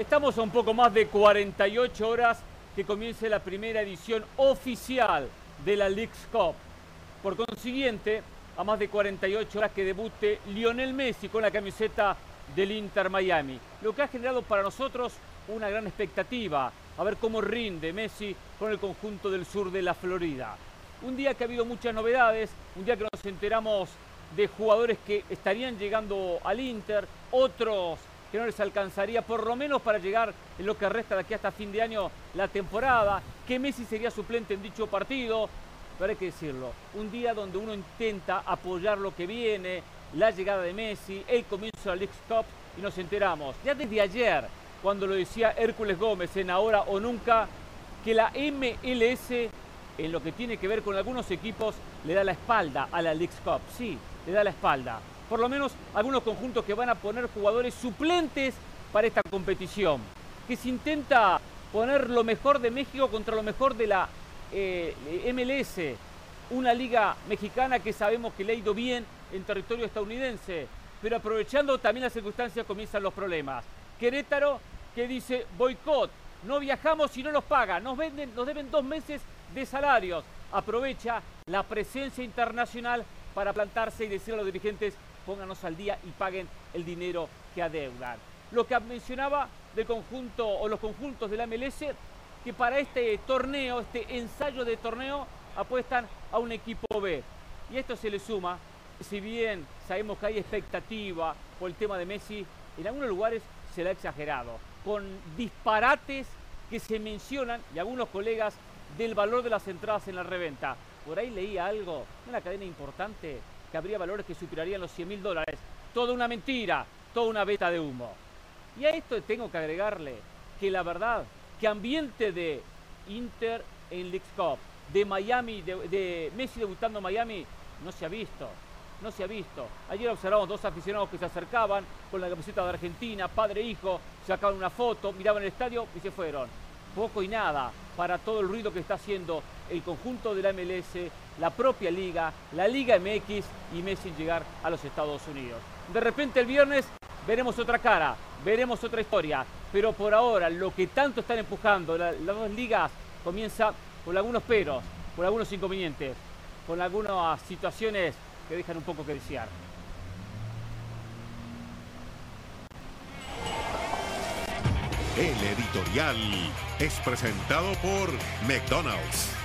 Estamos a un poco más de 48 horas que comience la primera edición oficial de la League's Cup. Por consiguiente, a más de 48 horas que debute Lionel Messi con la camiseta del Inter Miami. Lo que ha generado para nosotros una gran expectativa, a ver cómo rinde Messi con el conjunto del sur de la Florida. Un día que ha habido muchas novedades, un día que nos enteramos de jugadores que estarían llegando al Inter, otros que no les alcanzaría por lo menos para llegar en lo que resta de aquí hasta fin de año la temporada, que Messi sería suplente en dicho partido, pero hay que decirlo, un día donde uno intenta apoyar lo que viene, la llegada de Messi, el comienzo de la League Cup y nos enteramos, ya desde ayer, cuando lo decía Hércules Gómez en Ahora o Nunca, que la MLS en lo que tiene que ver con algunos equipos le da la espalda a la League Cup, sí, le da la espalda por lo menos algunos conjuntos que van a poner jugadores suplentes para esta competición, que se intenta poner lo mejor de México contra lo mejor de la eh, MLS, una liga mexicana que sabemos que le ha ido bien en territorio estadounidense, pero aprovechando también las circunstancias comienzan los problemas. Querétaro que dice boicot, no viajamos si no nos pagan, nos, venden, nos deben dos meses de salarios. Aprovecha la presencia internacional para plantarse y decir a los dirigentes pónganos al día y paguen el dinero que adeudan. Lo que mencionaba del conjunto o los conjuntos de la MLS que para este torneo, este ensayo de torneo, apuestan a un equipo B. Y esto se le suma, si bien sabemos que hay expectativa por el tema de Messi, en algunos lugares se le ha exagerado, con disparates que se mencionan, y algunos colegas, del valor de las entradas en la reventa. Por ahí leía algo, una cadena importante, que habría valores que superarían los 100 mil dólares. Toda una mentira, toda una beta de humo. Y a esto tengo que agregarle que la verdad, que ambiente de Inter en League Cup, de Miami, de, Messi debutando en Miami, no se ha visto. No se ha visto. Ayer observamos dos aficionados que se acercaban con la camiseta de Argentina, padre e hijo, sacaban una foto, miraban el estadio y se fueron. Poco y nada para todo el ruido que está haciendo el conjunto de la MLS, la propia liga, la Liga MX y Messi llegar a los Estados Unidos. De repente el viernes veremos otra cara, veremos otra historia, pero por ahora lo que tanto están empujando las dos ligas comienza con algunos peros, con algunos inconvenientes, con algunas situaciones que dejan un poco que desear. El editorial es presentado por McDonald's.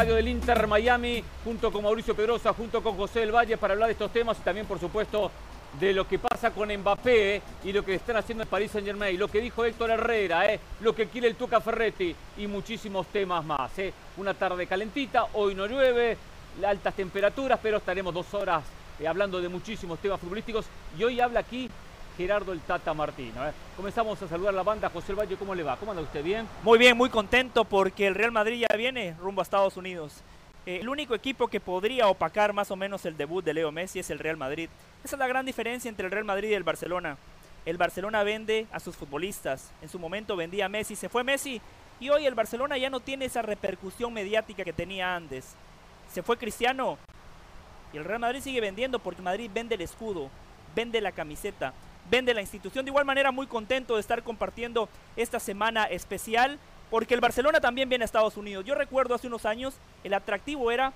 Estadio del Inter Miami, junto con Mauricio Pedrosa, junto con José del Valle, para hablar de estos temas y también, por supuesto, de lo que pasa con Mbappé eh, y lo que están haciendo en París Saint Germain, lo que dijo Héctor Herrera, eh, lo que quiere el Tuca Ferretti y muchísimos temas más. Eh. Una tarde calentita, hoy no llueve, altas temperaturas, pero estaremos dos horas hablando de muchísimos temas futbolísticos y hoy habla aquí Gerardo el Tata Martino. ¿eh? Comenzamos a saludar a la banda. José Valle, ¿cómo le va? ¿Cómo anda usted? ¿Bien? Muy bien, muy contento porque el Real Madrid ya viene rumbo a Estados Unidos. Eh, el único equipo que podría opacar más o menos el debut de Leo Messi es el Real Madrid. Esa es la gran diferencia entre el Real Madrid y el Barcelona. El Barcelona vende a sus futbolistas. En su momento vendía Messi, se fue Messi y hoy el Barcelona ya no tiene esa repercusión mediática que tenía antes. Se fue Cristiano y el Real Madrid sigue vendiendo porque Madrid vende el escudo, vende la camiseta vende la institución. De igual manera, muy contento de estar compartiendo esta semana especial, porque el Barcelona también viene a Estados Unidos. Yo recuerdo hace unos años, el atractivo era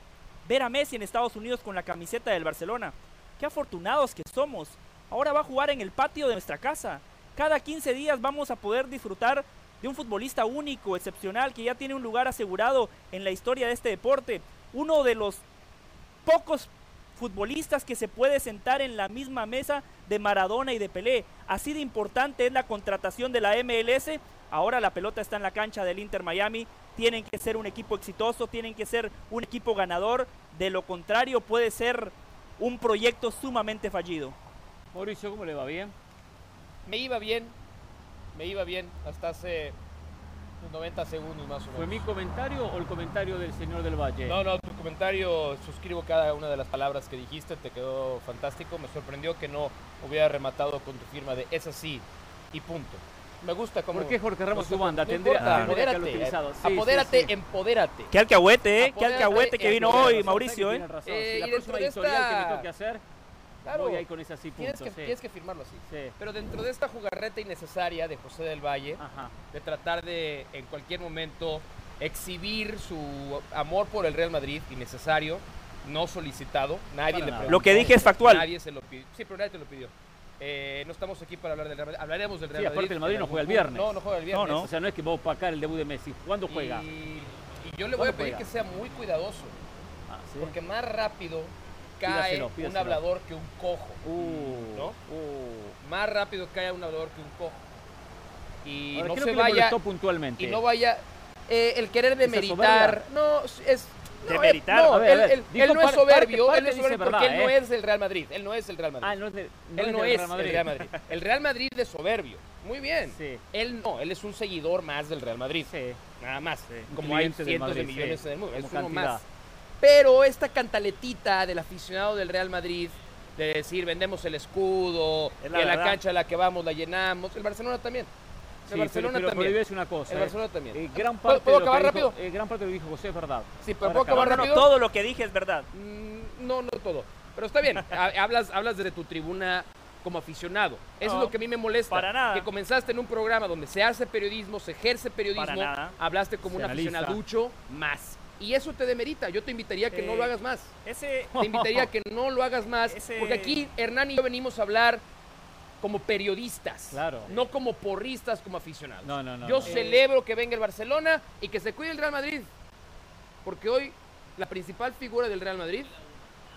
ver a Messi en Estados Unidos con la camiseta del Barcelona. Qué afortunados que somos. Ahora va a jugar en el patio de nuestra casa. Cada 15 días vamos a poder disfrutar de un futbolista único, excepcional, que ya tiene un lugar asegurado en la historia de este deporte. Uno de los pocos futbolistas que se puede sentar en la misma mesa de Maradona y de Pelé. Así de importante es la contratación de la MLS. Ahora la pelota está en la cancha del Inter Miami. Tienen que ser un equipo exitoso, tienen que ser un equipo ganador. De lo contrario puede ser un proyecto sumamente fallido. Mauricio, ¿cómo le va? ¿Bien? Me iba bien, me iba bien hasta hace 90 segundos más o menos. ¿Fue mi comentario o el comentario del señor del Valle? No, no, tu comentario, suscribo cada una de las palabras que dijiste, te quedó fantástico. Me sorprendió que no hubiera rematado con tu firma de es así y punto. Me gusta cómo... ¿Por qué Jorge Ramos su banda? Tendría, haberlo apodérate, utilizado. Sí, apodérate, sí, sí. empodérate. Qué alcahuete, ¿eh? Qué alcahuete que vino hoy, Mauricio, ¿eh? tiene razón. Eh, y próxima dentro de editorial que me esta- toque hacer, Claro, voy ahí con ese así tienes punto. que, sí. tienes que firmarlo así. Sí. Pero dentro de esta jugarreta innecesaria de José del Valle, Ajá. de tratar de en cualquier momento exhibir su amor por el Real Madrid, innecesario, no solicitado, nadie Para le preguntó. Lo que dije es factual. Nadie se lo pidió. Sí, pero nadie te lo pidió. Eh, no estamos aquí para hablar del Real Madrid. Hablaremos del Real Sí, Madrid. aparte el Madrid no juega el viernes. No, no juega el viernes. No, O sea, no es que vamos a opacar el debut de Messi. ¿Cuándo juega? Y, y yo le voy a ¿Cuándo pedir juega? que sea muy cuidadoso, Ah, ¿sí? porque más rápido cae Pídaselo, un pídaselo. hablador que un cojo. Uh, ¿No? uh. Más rápido cae un hablador que un cojo. Y Ahora, no ¿qué es se vaya puntualmente? y no vaya eh, el querer demeritar. No, es no, Demeritar. él- No, A ver, a él, ver, él- él no es parte- soberbio, parte- él no es parte soberbio porque él verdad, no ¿eh? es el Real Madrid. Él no es el Real Madrid. Ah, no es, de, él no del es Real el Real Madrid. El Real Madrid es soberbio. Muy bien. Sí, Él no, él es un seguidor más del Real Madrid. sí. Nada más. Un Como hay cientos de Madrid, millones sí, en el mundo. Es como uno cantidad. más. Pero esta cantaletita del aficionado del Real Madrid de decir vendemos el escudo, Es y la en la cancha a la que vamos la llenamos. El Barcelona también. El Sí, Barcelona pero, pero, también. pero una cosa. El eh. Barcelona también. Eh, gran ¿Puedo- parte puedo de lo que acabar dijo- rápido? eh, gran parte de lo que dijo José es verdad. Sí, pero ¿puedo acaba. acabar No, no, rápido? todo lo que dije es verdad. Mm, No, no todo. Pero está bien. Ha- hablas, hablas desde tu tribuna como aficionado. Eso No, es lo que a mí me molesta. para nada. Que comenzaste en un programa donde se hace periodismo, se ejerce periodismo. Para nada. Hablaste como Se un analiza. aficionaducho más. Y eso te demerita. Yo te invitaría a que no Eh, lo hagas más. Ese, Te invitaría a que no lo hagas más. Ese- Porque aquí Hernán y yo venimos a hablar como periodistas. Claro. No como porristas, como aficionados. No, no, no, Yo no. celebro que venga el Barcelona y que se cuide el Real Madrid. Porque hoy la principal figura del Real Madrid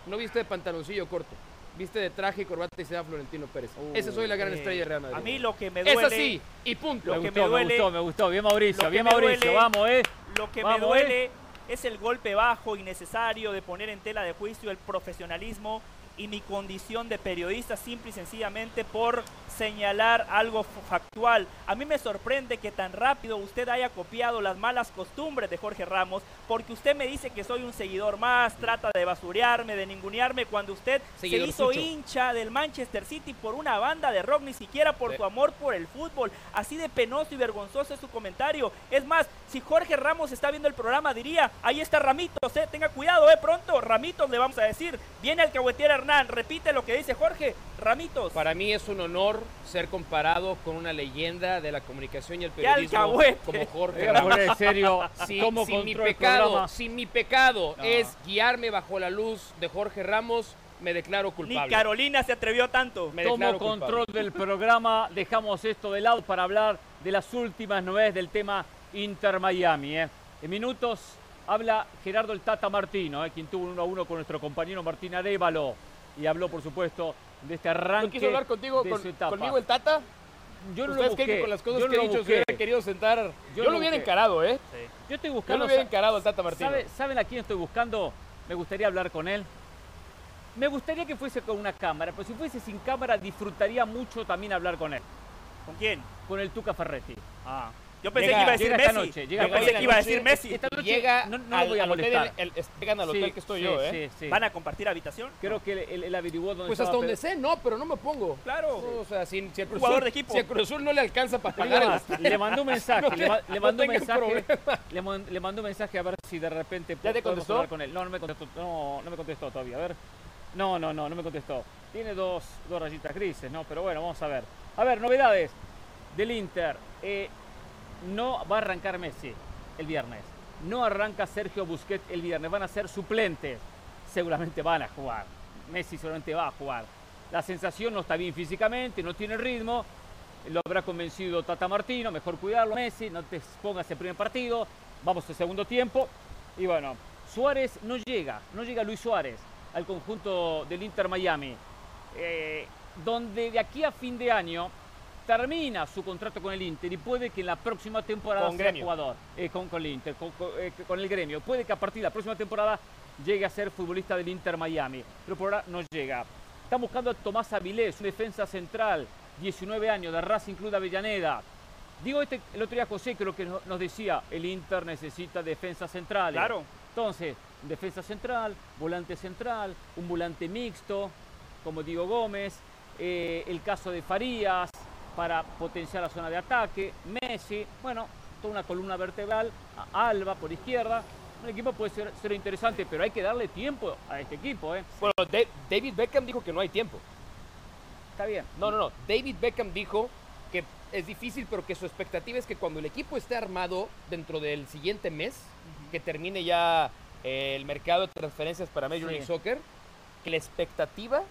no viste de pantaloncillo corto. Viste de traje y corbata y se llama Florentino Pérez. Uh, Esa soy la gran eh, estrella del Real Madrid. A mí lo que me es duele... así y punto. Lo me que gustó, me duele- me gustó, me gustó. Bien Mauricio, bien Mauricio. duele- Vamos, eh. Lo que Vamos, me duele es el golpe bajo innecesario de poner en tela de juicio el profesionalismo y mi condición de periodista simple y sencillamente por señalar algo factual. A mí me sorprende que tan rápido usted haya copiado las malas costumbres de Jorge Ramos, porque usted me dice que soy un seguidor más, trata de basurearme, de ningunearme, cuando usted Seguidor se hizo sucho. hincha del Manchester City por una banda de rock, ni siquiera por Sí. su amor por el fútbol. Así de penoso y vergonzoso es su comentario. Es más, si Jorge Ramos está viendo el programa, diría, ahí está Ramitos, eh, tenga cuidado, eh, pronto, Ramitos le vamos a decir. Viene el cahuetier Hernán, repite lo que dice Jorge, Ramitos. Para mí es un honor ser comparado con una leyenda de la comunicación y el ¡Qué periodismo como Jorge poner en serio. Si, ¿Cómo si mi pecado, si mi pecado No. es guiarme bajo la luz de Jorge Ramos, me declaro Ni culpable. Carolina se atrevió a tanto. Me Tomo control culpable. del programa. Dejamos esto de lado para hablar de las últimas novedades del tema Inter Miami. eh. En minutos habla Gerardo el Tata Martino, eh, quien tuvo un 1 a 1 con nuestro compañero Martín Arevalo. Y habló, por supuesto, de este arranque. ¿No quiso hablar contigo, de con- su etapa. conmigo el Tata? Yo no lo ¿Ustedes creen busqué. que con las cosas yo que no he dicho se busqué. hubiera querido sentar? Yo, lo lo hubiera encarado, ¿eh? Yo estoy Yo buscando. lo hubiera encarado al Tata Martino. ¿sabe- ¿Saben a quién estoy buscando? Me gustaría hablar con él. Me gustaría que fuese con una cámara, pero si fuese sin cámara disfrutaría mucho también hablar con él. ¿Con quién? Con el Tuca Ferretti. Ah. Yo pensé Llega- que iba a decir llega esta Messi. noche, llega Yo pensé que iba a decir Messi. Esta noche Llega no, no lo voy a al hotel, molestar. el- el- llegan al hotel Sí, que estoy sí, yo, ¿eh? sí, sí. ¿Van a compartir habitación? Creo que él, él- averiguó dónde Pues hasta donde Pedro- sé, no, pero no me pongo. Claro. No, o sea, si, si el Cruz Jugador de equipo. Si el Cruz Azul no le alcanza para pagar más, el- le mandó un mensaje, No le, ma- mandó un mensaje, le, mandó un mensaje a ver si de repente ¿Ya te contestó? hablar con él. No, no me contestó, no, no me contestó todavía. A ver, no, no, no, no me contestó. Tiene dos, dos rayitas grises, no, pero bueno, vamos a ver. A ver, novedades del Inter. Eh, no va a arrancar Messi el viernes. No arranca Sergio Busquets el viernes. Van a ser suplentes. Seguramente van a jugar. Messi seguramente va a jugar. La sensación no está bien físicamente, no tiene ritmo. Lo habrá convencido Tata Martino. Mejor cuidarlo, Messi. No te pongas el primer partido. Vamos al segundo tiempo. Y bueno, Suárez no llega. No llega Luis Suárez al conjunto del Inter Miami. eh, donde de aquí a fin de año termina su contrato con el Inter y puede que en la próxima temporada Con sea Gremio. jugador eh, con, con el Inter, con, con- eh, con el gremio. Puede que a partir de la próxima temporada llegue a ser futbolista del Inter Miami, pero por ahora no llega. Están buscando a Tomás Avilés, un defensa central, 19 años, de Racing Club de Avellaneda. Digo, este, el otro día José creo que no- nos decía, el Inter necesita defensa central. Claro. Entonces, defensa central, volante central, un volante mixto, como Diego Gómez, eh, el caso de Farías para potenciar la zona de ataque, Messi, bueno, toda una columna vertebral, Alba por izquierda. Un equipo puede ser, ser interesante, pero hay que darle tiempo a este equipo, ¿eh? Bueno, Da- David Beckham dijo que no hay tiempo. Está bien. No, no, no. David Beckham dijo que es difícil, pero que su expectativa es que cuando el equipo esté armado dentro del siguiente mes, que termine ya eh, el mercado de transferencias para Major Sí. League Soccer, que la expectativa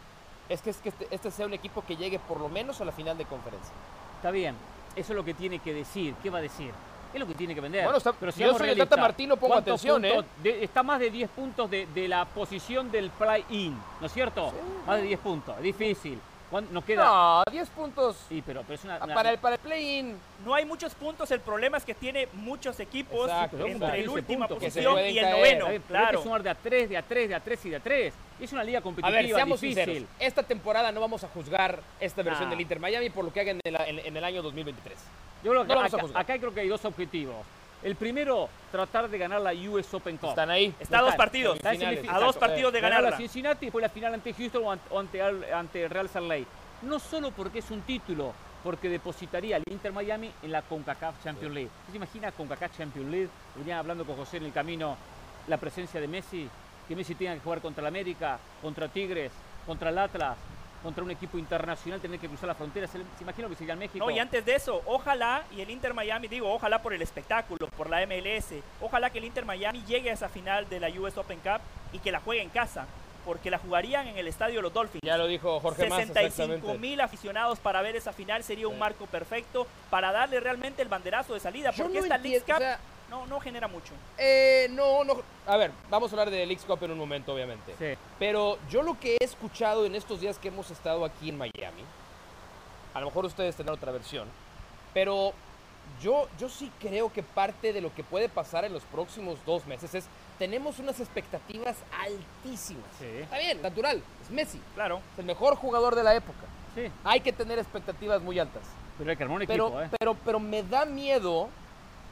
es que, es que este, este sea un equipo que llegue por lo menos a la final de conferencia. Está bien. Eso es lo que tiene que decir. ¿Qué va a decir? Es lo que tiene que vender. Bueno, está- Pero yo seamos soy el Tata. Martino, pongo ¿Cuántos atención, ¿eh? de- está más de 10 puntos de, de la posición del play-in, ¿no es cierto? Más de 10 puntos. Difícil. ¿Cuán- Nos queda. No, 10 puntos Sí, pero, pero es una. ah, una- para el, para el play-in. No hay muchos puntos, el problema es que tiene muchos equipos Exacto, entre exacto. el 15 última puntos que se posición pueden y el caer. noveno. Bien, pero hay Claro. que sumar de a 3, de a 3, de a 3 y de a 3. Es una liga A competitiva ver, seamos difícil. sinceros. Esta temporada no vamos a juzgar esta versión Nah. del Inter Miami por lo que hagan en, la- en- en el año 2023. Yo creo que No lo vamos a acá, juzgar. acá creo que hay dos objetivos. El primero, tratar de ganar la US Open Cup. Están ahí. Está a dos partidos, semifinales. a dos partidos de Ganar ganarla. a Cincinnati y después la final ante Houston o ante, Real Salt Lake. No solo porque es un título, porque depositaría al Inter Miami en la CONCACAF Champions League. ¿Usted se imagina CONCACAF Champions League? Venía hablando con José en el camino la presencia de Messi, que Messi tenga que jugar contra el América, contra Tigres, contra el Atlas, contra un equipo internacional, tener que cruzar la frontera. ¿Se, lo que sería en México? No, y antes de eso, ojalá y el Inter Miami, digo, ojalá por el espectáculo, por la MLS, ojalá que el Inter Miami llegue a esa final de la US Open Cup y que la juegue en casa, porque la jugarían en el estadio Los Dolphins. Ya lo dijo Jorge Mas, 65 exactamente. mil aficionados para ver esa final sería un Sí. marco perfecto para darle realmente el banderazo de salida, porque no esta League Cup o sea, no, no genera mucho. Eh, no, no. A ver, vamos a hablar de Leagues Cup en un momento, obviamente. Sí. Pero yo lo que he escuchado en estos días que hemos estado aquí en Miami, a lo mejor ustedes tendrán otra versión, pero yo, yo sí creo que parte de lo que puede pasar en los próximos dos meses es, tenemos unas expectativas altísimas. Sí. Está bien, natural, es Messi, Claro. es el mejor jugador de la época. Sí, Hay que tener expectativas muy altas. pero hay que armar un Pero, equipo, ¿eh? pero, pero me da miedo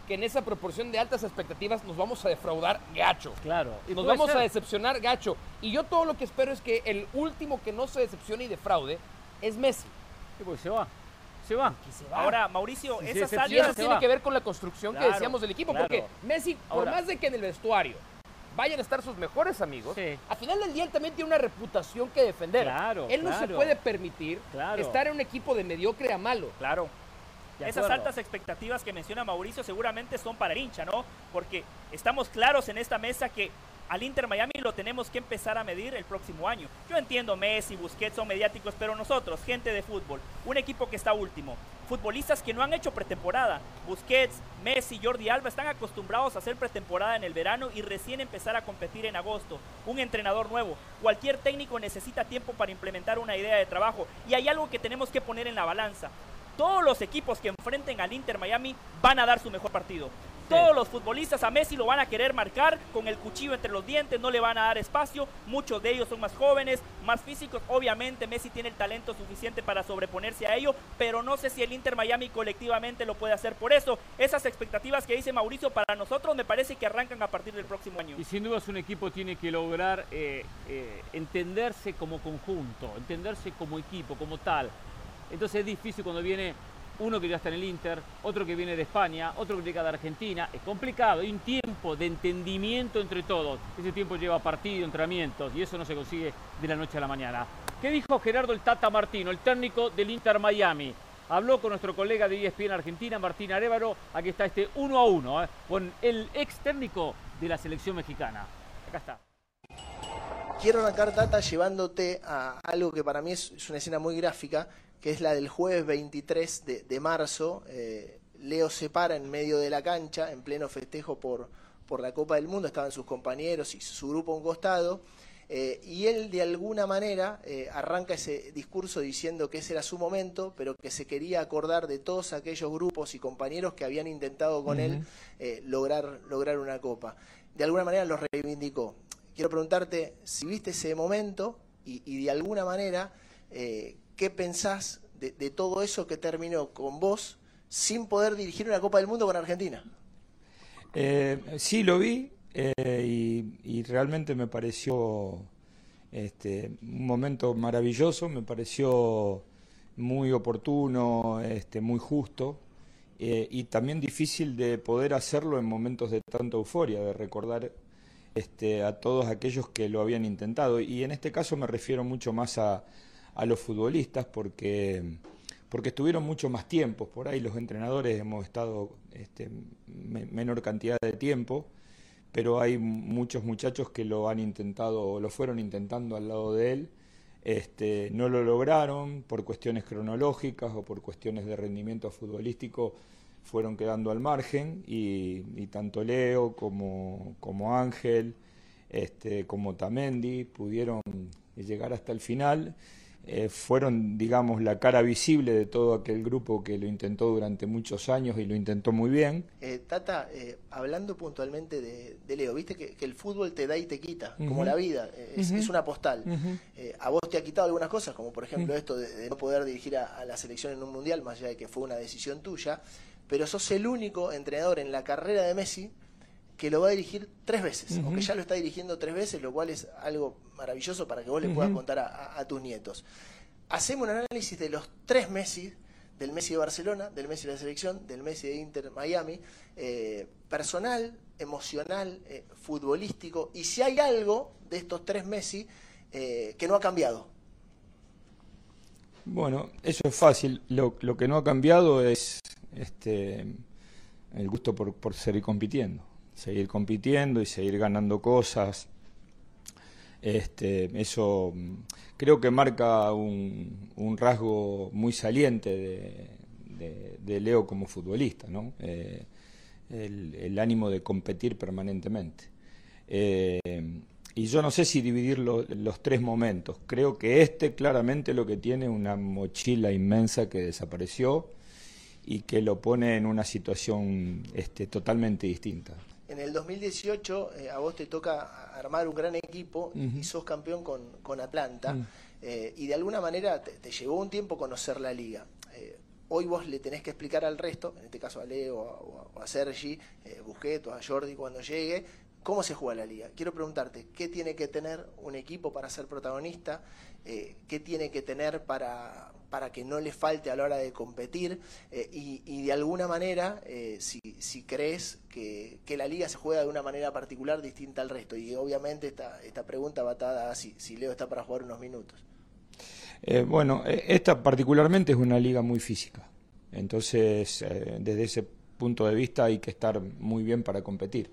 que en esa proporción de altas expectativas nos vamos a defraudar gacho. Claro. Y Nos vamos ser. a decepcionar gacho. Y yo todo lo que espero es que el último que no se decepcione y defraude es Messi. Sí, porque se va. Se va. Se va. Ahora, Mauricio, esas decepciona, y eso tiene va. que ver con la construcción Claro, que decíamos del equipo. claro. Porque Messi, por Ahora- más de que en el vestuario vayan a estar sus mejores amigos, Sí. al final del día él también tiene una reputación que defender. Claro, él no se puede permitir estar en un equipo de mediocre a malo. Claro. Esas altas expectativas que menciona Mauricio seguramente son para el hincha, ¿no? Porque estamos claros en esta mesa que al Inter Miami lo tenemos que empezar a medir el próximo año. Yo entiendo Messi, Busquets son mediáticos, pero nosotros, gente de fútbol, un equipo que está último, futbolistas que no han hecho pretemporada, Busquets, Messi, Jordi Alba están acostumbrados a hacer pretemporada en el verano y recién empezar a competir en agosto. Un entrenador nuevo, cualquier técnico necesita tiempo para implementar una idea de trabajo y hay algo que tenemos que poner en la balanza. Todos los equipos que enfrenten al Inter Miami van a dar su mejor partido. Todos los futbolistas a Messi lo van a querer marcar con el cuchillo entre los dientes, no le van a dar espacio. Muchos de ellos son más jóvenes, más físicos. Obviamente Messi tiene el talento suficiente para sobreponerse a ello, pero no sé si el Inter Miami colectivamente lo puede hacer. Por eso, esas expectativas que dice Mauricio para nosotros me parece que arrancan a partir del próximo año. Y sin duda un equipo tiene que lograr eh, eh, entenderse como conjunto, entenderse como equipo, como tal. Entonces es difícil cuando viene uno que ya está en el Inter, otro que viene de España, otro que llega de Argentina. Es complicado, hay un tiempo de entendimiento entre todos. Ese tiempo lleva partido, entrenamientos y eso no se consigue de la noche a la mañana. ¿Qué dijo Gerardo el Tata Martino, el técnico del Inter Miami? Habló con nuestro colega de ESPN Argentina, Martín Arevalo. Aquí está este uno a uno ¿eh? con el ex técnico de la selección mexicana. Acá está. Quiero arrancar, Tata, llevándote a algo que para mí es una escena muy gráfica, que es la del jueves 23 de, de marzo. Eh, Leo se para en medio de la cancha, en pleno festejo por, por la Copa del Mundo, estaban sus compañeros y su grupo a un costado, eh, y él de alguna manera eh, arranca ese discurso diciendo que ese era su momento, pero que se quería acordar de todos aquellos grupos y compañeros que habían intentado con él eh, lograr, lograr una Copa. De alguna manera los reivindicó. Quiero preguntarte si viste ese momento y, y de alguna manera, ¿qué pensás de, todo eso que terminó con vos sin poder dirigir una Copa del Mundo con Argentina. Eh, sí, lo vi eh, y, realmente me pareció este, un momento maravilloso, me pareció muy oportuno, este, muy justo eh, y también difícil de poder hacerlo en momentos de tanta euforia, de recordar este, a todos aquellos que lo habían intentado. Y en este caso me refiero mucho más a, a los futbolistas porque porque estuvieron mucho más tiempo. Por ahí los entrenadores hemos estado este, menor cantidad de tiempo, pero hay muchos muchachos que lo han intentado o lo fueron intentando al lado de él. Este, no lo lograron por cuestiones cronológicas o por cuestiones de rendimiento futbolístico, fueron quedando al margen y, tanto Leo como, como Ángel, este, como Tamendi pudieron llegar hasta el final eh, fueron, digamos, la cara visible de todo aquel grupo que lo intentó durante muchos años y lo intentó muy bien. Eh, Tata, eh, hablando puntualmente de, Leo, viste que, el fútbol te da y te quita, como la vida, es, una postal. a vos te ha quitado algunas cosas, como por ejemplo esto de, no poder dirigir a, a la selección en un mundial, más allá de que fue una decisión tuya, pero sos el único entrenador en la carrera de Messi que lo va a dirigir tres veces, o que ya lo está dirigiendo tres veces, lo cual es algo maravilloso para que vos le puedas contar a, tus nietos. Hacemos un análisis de los tres Messi, del Messi de Barcelona, del Messi de la selección, del Messi de Inter Miami, eh, personal, emocional, eh, futbolístico, y si hay algo de estos tres Messi eh, que no ha cambiado. Bueno, eso es fácil. Lo, lo que no ha cambiado es este, el gusto por, por seguir compitiendo seguir compitiendo y seguir ganando cosas. Este, eso mm, creo que marca un, un rasgo muy saliente de, Leo como futbolista, ¿no? Eh, el, ánimo de competir permanentemente. Eh, y yo no sé si dividir los tres momentos. Creo que este claramente lo que tiene una mochila inmensa que desapareció y que lo pone en una situación este, totalmente distinta en el 2018 eh, a vos te toca armar un gran equipo y sos campeón con, Atlanta. Mm. Eh, y de alguna manera te, llevó un tiempo conocer la liga. Eh, hoy vos le tenés que explicar al resto, en este caso a Leo o a, Sergi, Busquets o a Jordi cuando llegue, cómo se juega la liga. Quiero preguntarte, ¿qué tiene que tener un equipo para ser protagonista? ¿Qué tiene que tener para, para que no le falte a la hora de competir eh, y, de alguna manera, eh, si, si, crees que, la liga se juega de una manera particular distinta al resto. Y obviamente esta, esta pregunta va atada a si, si Leo está para jugar unos minutos. Eh, bueno, esta particularmente es una liga muy física. Entonces, desde ese punto de vista hay que estar muy bien para competir.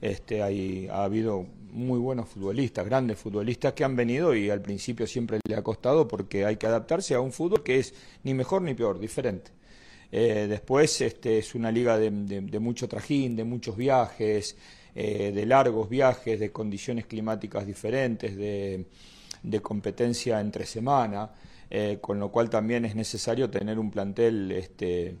Este, hay, ha habido muy buenos futbolistas, grandes futbolistas que han venido y al principio siempre le ha costado porque hay que adaptarse a un fútbol que es ni mejor ni peor, diferente. Eh, después este, es una liga de, mucho trajín, de muchos viajes, eh, de largos viajes, de condiciones climáticas diferentes, de, competencia entre semana, eh, con lo cual también es necesario tener un plantel este,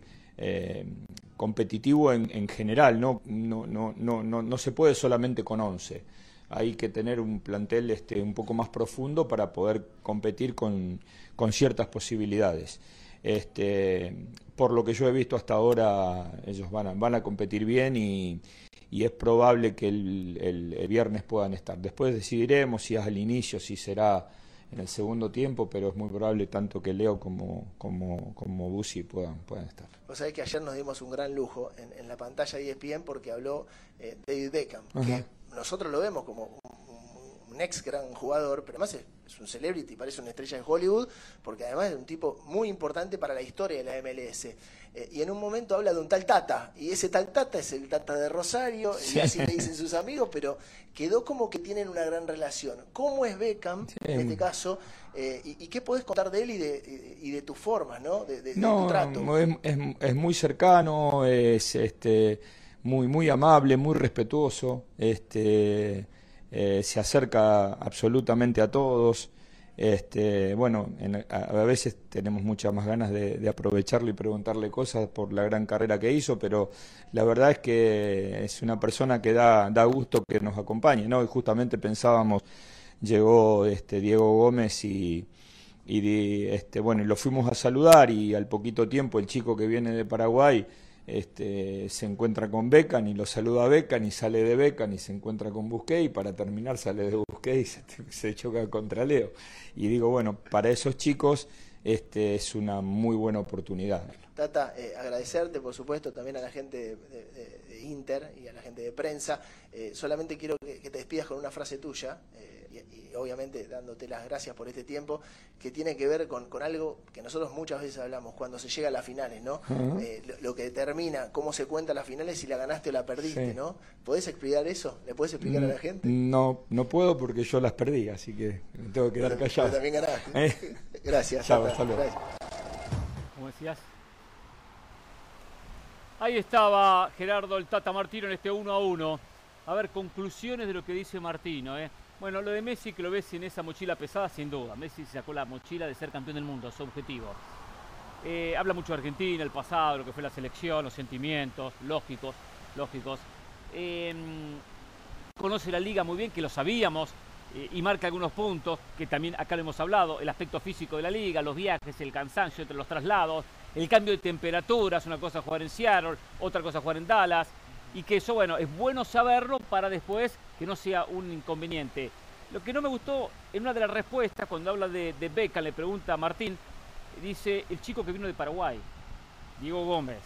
competitivo en, en general, ¿no? No, no, no, no, no se puede solamente con 11. Hay que tener un plantel este, un poco más profundo para poder competir con, con ciertas posibilidades. Este, por lo que yo he visto hasta ahora, ellos van a, van a competir bien y, y es probable que el, el, viernes puedan estar. Después decidiremos si es al inicio, si será en el segundo tiempo, pero es muy probable tanto que Leo como, como, como Busi puedan, puedan estar. Vos sabés que ayer nos dimos un gran lujo en, en la pantalla de ESPN porque habló eh, David Beckham, que nosotros lo vemos como un, ex gran jugador, pero además es, un celebrity, parece una estrella de Hollywood, porque además es un tipo muy importante para la historia de la MLS. Eh, y en un momento habla de un tal Tata, y ese tal Tata es el Tata de Rosario, y así le dicen sus amigos, pero quedó como que tienen una gran relación. ¿Cómo es Beckham, en este caso, eh, y, qué podés contar de él y de, y de tus formas, ¿no? De, de, no, tu trato. Es, es, muy cercano, es este muy, muy amable, muy respetuoso, este, eh, se acerca absolutamente a todos. Este, bueno, a, veces tenemos muchas más ganas de, aprovecharlo y preguntarle cosas por la gran carrera que hizo, pero la verdad es que es una persona que da, da gusto que nos acompañe, ¿no? Y justamente pensábamos, llegó este Diego Gómez y, y este, bueno, y lo fuimos a saludar y al poquito tiempo el chico que viene de Paraguay este, se encuentra con Becan y lo saluda a Becan y sale de Becan y se encuentra con Busquets y para terminar sale de Busquets y se, se choca contra Leo. Y digo, bueno, para esos chicos este, es una muy buena oportunidad. Tata, eh, agradecerte por supuesto también a la gente de Inter y a la gente de prensa. Eh, solamente quiero que, que, te despidas con una frase tuya. Eh, y, y, obviamente dándote las gracias por este tiempo, que tiene que ver con, con algo que nosotros muchas veces hablamos cuando se llega a las finales, ¿no? Uh -huh. eh, lo, lo, que determina cómo se cuentan las finales, si la ganaste o la perdiste, sí. ¿no? ¿Podés explicar eso? ¿Le puedes explicar mm, a la gente? No, no puedo porque yo las perdí, así que me tengo que quedar pero, callado. Pero también ganaste. Eh. Gracias. Chao, hasta luego. ¿Cómo decías? Ahí estaba Gerardo el Tata Martino en este 1 a 1. A ver, conclusiones de lo que dice Martino, ¿eh? Bueno, lo de Messi que lo ves en esa mochila pesada, sin duda. Messi sacó la mochila de ser campeón del mundo, su objetivo. Eh, habla mucho de Argentina, el pasado, lo que fue la selección, los sentimientos, lógicos, lógicos. Eh, conoce la liga muy bien, que lo sabíamos, eh, y marca algunos puntos, que también acá lo hemos hablado, el aspecto físico de la liga, los viajes, el cansancio entre los traslados, el cambio de temperaturas, una cosa jugar en Seattle, otra cosa jugar en Dallas, y que eso, bueno, es bueno saberlo para después que no sea un inconveniente. Lo que no me gustó en una de las respuestas, cuando habla de, de Beca, le pregunta a Martín, dice el chico que vino de Paraguay, Diego Gómez.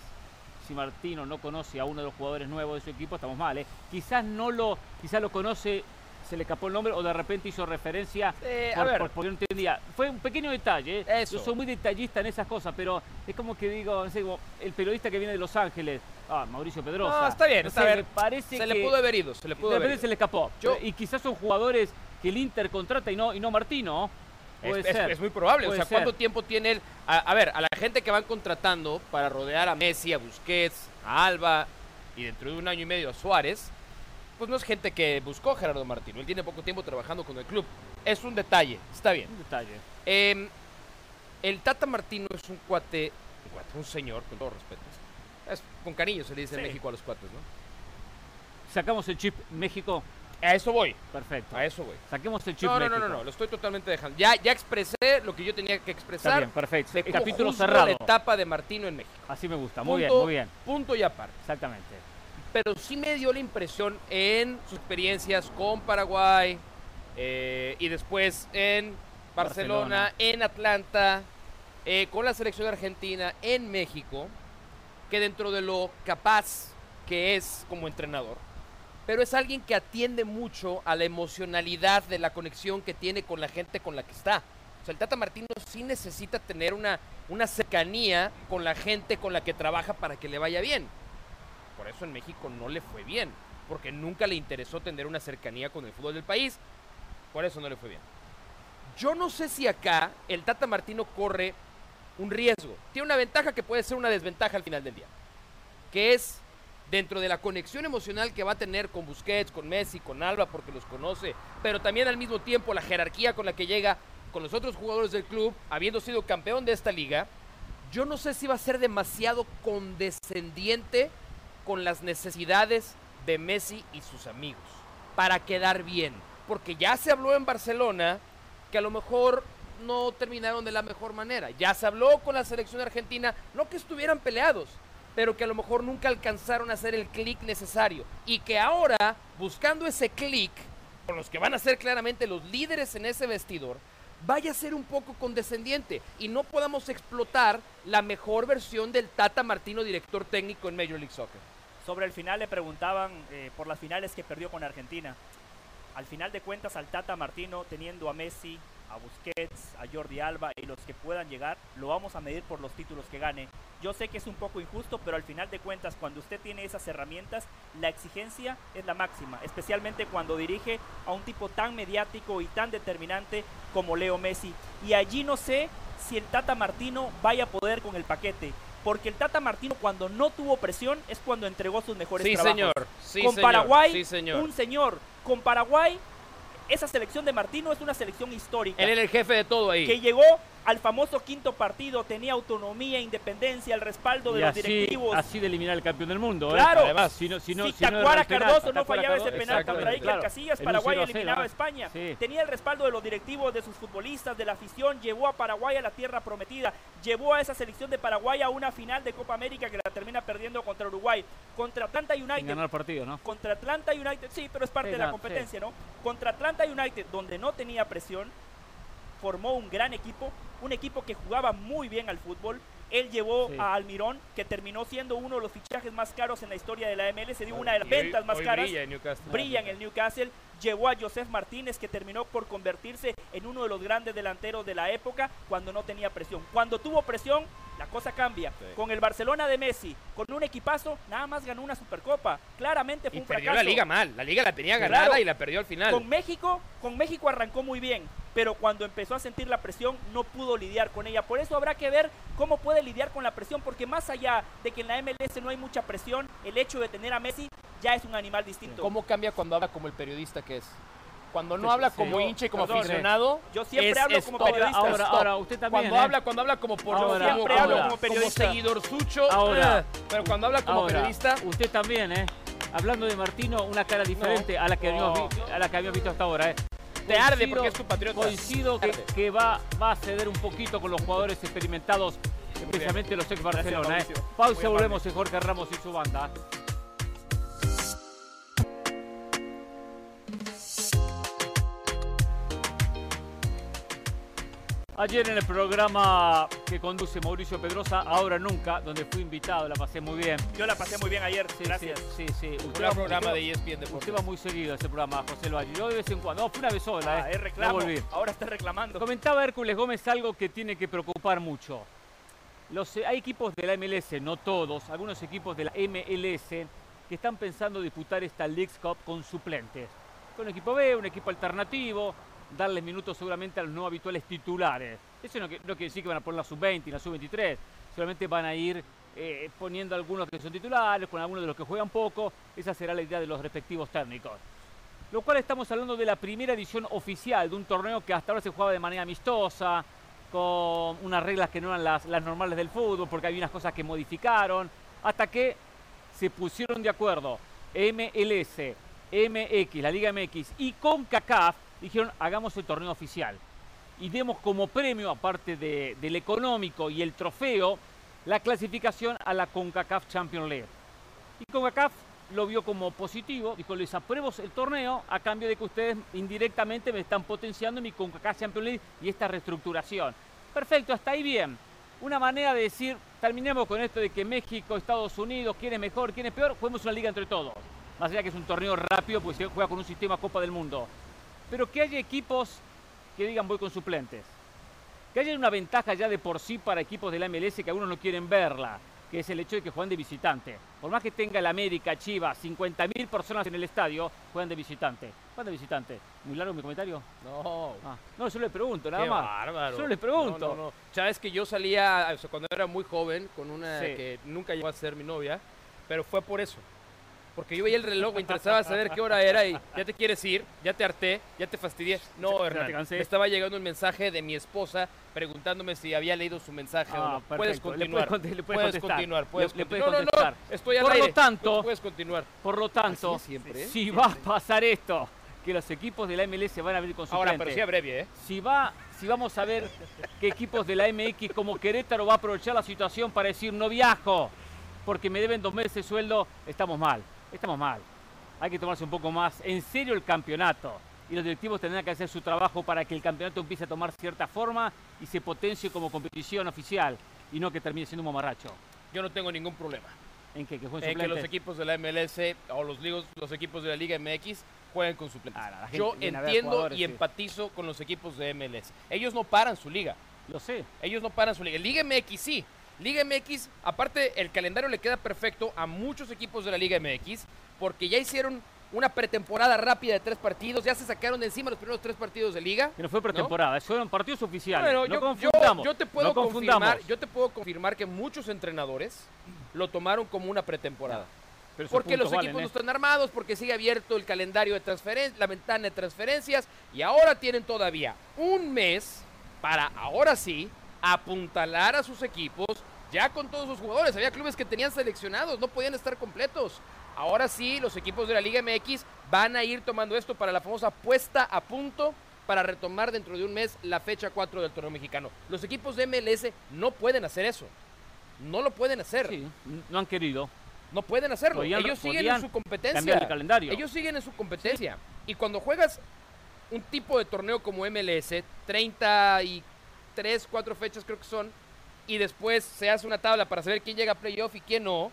Si Martino no conoce a uno de los jugadores nuevos de su equipo, estamos mal, ¿eh? Quizás no lo, quizás lo conoce, se le escapó el nombre o de repente hizo referencia eh, por, a ver. Por, porque no entendía. Fue un pequeño detalle, ¿eh? Eso. Yo soy muy detallista en esas cosas, pero es como que digo, no sé, como el periodista que viene de Los Ángeles, ah, Mauricio Pedrosa. No, está bien, no está sé, bien. Parece se que le pudo haber ido, se le pudo de haber ido. se le escapó. Yo- y quizás son jugadores que el Inter contrata y no, y no Martino. Puede Es, es- ser. es muy probable. O sea, ser. ¿cuánto tiempo tiene él? A, a ver, a la gente que van contratando para rodear a Messi, a Busquets, a Alba y dentro de un año y medio a Suárez, pues no es gente que buscó Gerardo Martino. Él tiene poco tiempo trabajando con el club. Es un detalle, está bien. Un detalle. Eh, el Tata Martino es un cuate, un cuate, un señor, con todo respeto. Es, con cariño se le dice en. México a los cuates, ¿no? Sacamos el chip México. A eso voy, Perfecto. a eso voy. Saquemos el chip No, no, México. no, no, no, lo estoy totalmente dejando. Ya, ya expresé lo que yo tenía que Está expresar. bien, perfecto. de capítulo cerrado. la etapa de Martino en México. Así me gusta. Muy Punto- bien, muy bien. Punto y aparte. Exactamente. Pero sí me dio la impresión en sus experiencias con Paraguay eh, y después en Barcelona, Barcelona. en Atlanta, eh, con la selección argentina, en México, que dentro de lo capaz que es como entrenador, pero es alguien que atiende mucho a la emocionalidad de la conexión que tiene con la gente con la que está. O sea, el Tata Martino sí necesita tener una, una cercanía con la gente con la que trabaja para que le vaya bien. Por eso en México no le fue bien, porque nunca le interesó tener una cercanía con el fútbol del país. Por eso no le fue bien. Yo no sé si acá el Tata Martino corre un riesgo. Tiene una ventaja que puede ser una desventaja al final del día. Que es dentro de la conexión emocional que va a tener con Busquets, con Messi, con Alba, porque los conoce, pero también al mismo tiempo la jerarquía con la que llega con los otros jugadores del club, habiendo sido campeón de esta liga, yo no sé si va a ser demasiado condescendiente con las necesidades de Messi y sus amigos para quedar bien. Porque ya se habló en Barcelona que a lo mejor no terminaron de la mejor manera. Ya se habló con la selección argentina, no que estuvieran peleados, pero que a lo mejor nunca alcanzaron a hacer el clic necesario. Y que ahora, buscando ese clic, con los que van a ser claramente los líderes en ese vestidor, vaya a ser un poco condescendiente y no podamos explotar la mejor versión del Tata Martino, director técnico en Major League Soccer. Sobre el final le preguntaban eh, por las finales que perdió con Argentina. Al final de cuentas, al Tata Martino, teniendo a Messi, a Busquets, a Jordi Alba y los que puedan llegar, lo vamos a medir por los títulos que gane. Yo sé que es un poco injusto, pero al final de cuentas, cuando usted tiene esas herramientas, la exigencia es la máxima, especialmente cuando dirige a un tipo tan mediático y tan determinante como Leo Messi. Y allí no sé si el Tata Martino vaya a poder con el paquete. Porque el Tata Martino cuando no tuvo presión es cuando entregó sus mejores Sí, trabajos. señor. Sí, con señor. Paraguay, Sí, señor. un señor. Con Paraguay esa selección de Martino es una selección histórica. Él era el jefe de todo ahí. Que llegó al famoso quinto partido, tenía autonomía, independencia, el respaldo de y los así, directivos. así de eliminar el campeón del mundo. ¿eh? Claro. Además, si no, si no, si si no era Tacuara penal, Cardoso no fallaba ese penal contra Iker claro. Casillas, Paraguay 0 a 0, eliminaba a ¿eh? España. Sí. Tenía el respaldo de los directivos, de sus futbolistas, de la afición, llevó a Paraguay a la tierra prometida, llevó a esa selección de Paraguay a una final de Copa América que la termina perdiendo contra Uruguay, contra Atlanta Sin United. ganar partido, ¿no? Contra Atlanta United, sí, pero es parte Sí, de la competencia, ¿no? Contra Atlanta United, donde no tenía presión, formó un gran equipo, un equipo que jugaba muy bien al fútbol. Él llevó Sí. a Almirón, que terminó siendo uno de los fichajes más caros en la historia de la MLS, se dio una de las hoy- ventas más hoy caras brilla en Newcastle. brilla en el Newcastle, llevó a Joseph Martínez que terminó por convertirse en uno de los grandes delanteros de la época cuando no tenía presión. Cuando tuvo presión, la cosa cambia. Sí. Con el Barcelona de Messi, con un equipazo, nada más ganó una Supercopa. Claramente fue Y un perdió fracaso. la liga mal. La liga la tenía Claro. ganada y la perdió al final. Con México, con México arrancó muy bien, pero cuando empezó a sentir la presión no pudo lidiar con ella. Por eso habrá que ver cómo puede lidiar con la presión, porque más allá de que en la MLS no hay mucha presión, el hecho de tener a Messi ya es un animal distinto. ¿Cómo cambia cuando habla como el periodista que es? Cuando no Sí, habla sí, como yo- hincha y como perdón, eh. aficionado. Yo siempre es- hablo como periodista. Ahora, ahora, usted también. Cuando ¿eh? habla, cuando habla como por Ahora, siempre hablo como periodista. seguidor sucho. Ahora. eh, pero cuando habla como Ahora, periodista. usted también, ¿eh? Hablando de Martino, una cara diferente a la que no. habíamos a la que habíamos visto hasta ahora, ¿eh? Te arde Coincido- porque es tu patriota. Coincido que, Arde. que va, va a ceder un poquito con los jugadores experimentados, especialmente los ex Barcelona. ¿eh? Mauricio. Pausa, volvemos en Jorge Ramos y su banda. Ayer en el programa que conduce Mauricio Pedrosa, ahora nunca, donde fui invitado, la pasé muy bien. Yo la pasé muy bien ayer, Sí, gracias. Sí, sí. sí. Usted Un va- programa usted- de ESPN Deportes. Usted va muy seguido a ese programa, José Valle. Yo de vez en cuando. No, fue una vez sola, Ah, ¿eh? reclamo. No volví. Ahora está reclamando. Comentaba Hércules Gómez algo que tiene que preocupar mucho. Los, hay equipos de la MLS, no todos, algunos equipos de la MLS que están pensando disputar esta Leagues Cup con suplentes. Con un equipo B, un equipo alternativo, darle minutos seguramente a los no habituales titulares. Eso no, quiere decir que van a poner la sub-20 y la sub-23, solamente van a ir eh, poniendo algunos que son titulares, con algunos de los que juegan poco. Esa será la idea de los respectivos técnicos. Lo cual estamos hablando de la primera edición oficial de un torneo que hasta ahora se jugaba de manera amistosa, con unas reglas que no eran las normales del fútbol, porque había unas cosas que modificaron, hasta que se pusieron de acuerdo MLS, MX, la Liga MX y CONCACAF, dijeron hagamos el torneo oficial y demos como premio, aparte de- del económico y el trofeo, la clasificación a la CONCACAF Champions League. Y CONCACAF lo vio como positivo, dijo, les apruebo el torneo a cambio de que ustedes indirectamente me están potenciando mi CONCACAF Champions League y esta reestructuración. Perfecto, hasta ahí bien. Una manera de decir, terminemos con esto de que México, Estados Unidos, quién es mejor, quién es peor, juguemos una liga entre todos. Más allá que es un torneo rápido, pues se juega con un sistema Copa del Mundo. Pero que haya equipos que digan voy con suplentes. Que haya una ventaja ya de por sí para equipos de la MLS que algunos no quieren verla, que es el hecho de que juegan de visitante. Por más que tenga el América, Chivas, 50.000 personas en el estadio, juegan de visitante. Juegan de visitante. ¿Muy largo mi comentario? No. Ah, no, solo le pregunto, nada Qué más. bárbaro. Solo les pregunto. No, no, no. Sabes que yo salía, o sea, cuando era muy joven, con una Sí. que nunca llegó a ser mi novia, pero fue por eso. Porque yo veía el reloj, me interesaba saber qué hora era y ya te quieres ir, ya te harté, ya te fastidié. No, Hernán, me estaba llegando un mensaje de mi esposa preguntándome si había leído su mensaje o Ah, no. perfecto. Puedes continuar. puede puedes continuar, puedes Le- le puede continuar. No, no, no, estoy al Por lo aire. tanto- puedes continuar. Por lo tanto, siempre, ¿eh? si va a pasar esto, que los equipos de la MLS van a venir con Ahora, suplentes. pero sí abrevie, ¿eh? si va, si vamos a ver que equipos de la MX como Querétaro va a aprovechar la situación para decir no viajo porque me deben dos meses de sueldo, estamos mal, estamos mal. Hay que tomarse un poco más en serio el campeonato y los directivos tendrán que hacer su trabajo para que el campeonato empiece a tomar cierta forma y se potencie como competición oficial y no que termine siendo un mamarracho. Yo no tengo ningún problema. ¿En qué? ¿Que jueguen en que los equipos de la MLS o los, ligos, los equipos de la Liga MX jueguen con suplentes. Ah, gente Yo entiendo y sí. empatizo con los equipos de MLS. Ellos no paran su liga. Lo sé. Ellos no paran su liga. Liga MX sí. Liga MX, aparte, el calendario le queda perfecto a muchos equipos de la Liga MX porque ya hicieron una pretemporada rápida de tres partidos, ya se sacaron de encima los primeros tres partidos de liga. Que no fue pretemporada, fueron partidos oficiales. Bueno, no yo, confundamos. yo te puedo no confundamos. confirmar, yo te puedo confirmar que muchos entrenadores lo tomaron como una pretemporada. Pero porque los equipos no ¿eh? están armados, porque sigue abierto el calendario de transferencias, la ventana de transferencias, y ahora tienen todavía un mes para, ahora sí, apuntalar a sus equipos ya con todos sus jugadores. Había clubes que tenían seleccionados, no podían estar completos. Ahora sí, los equipos de la Liga MX van a ir tomando esto para la famosa puesta a punto para retomar dentro de un mes la fecha 4 del torneo mexicano. Los equipos de MLS no pueden hacer eso. No lo pueden hacer. Sí, no han querido. No pueden hacerlo. Podían- Ellos siguen en su competencia. el calendario. Ellos siguen en su competencia. Y cuando juegas un tipo de torneo como MLS, 33, 4 fechas creo que son, y después se hace una tabla para saber quién llega a playoff y quién no,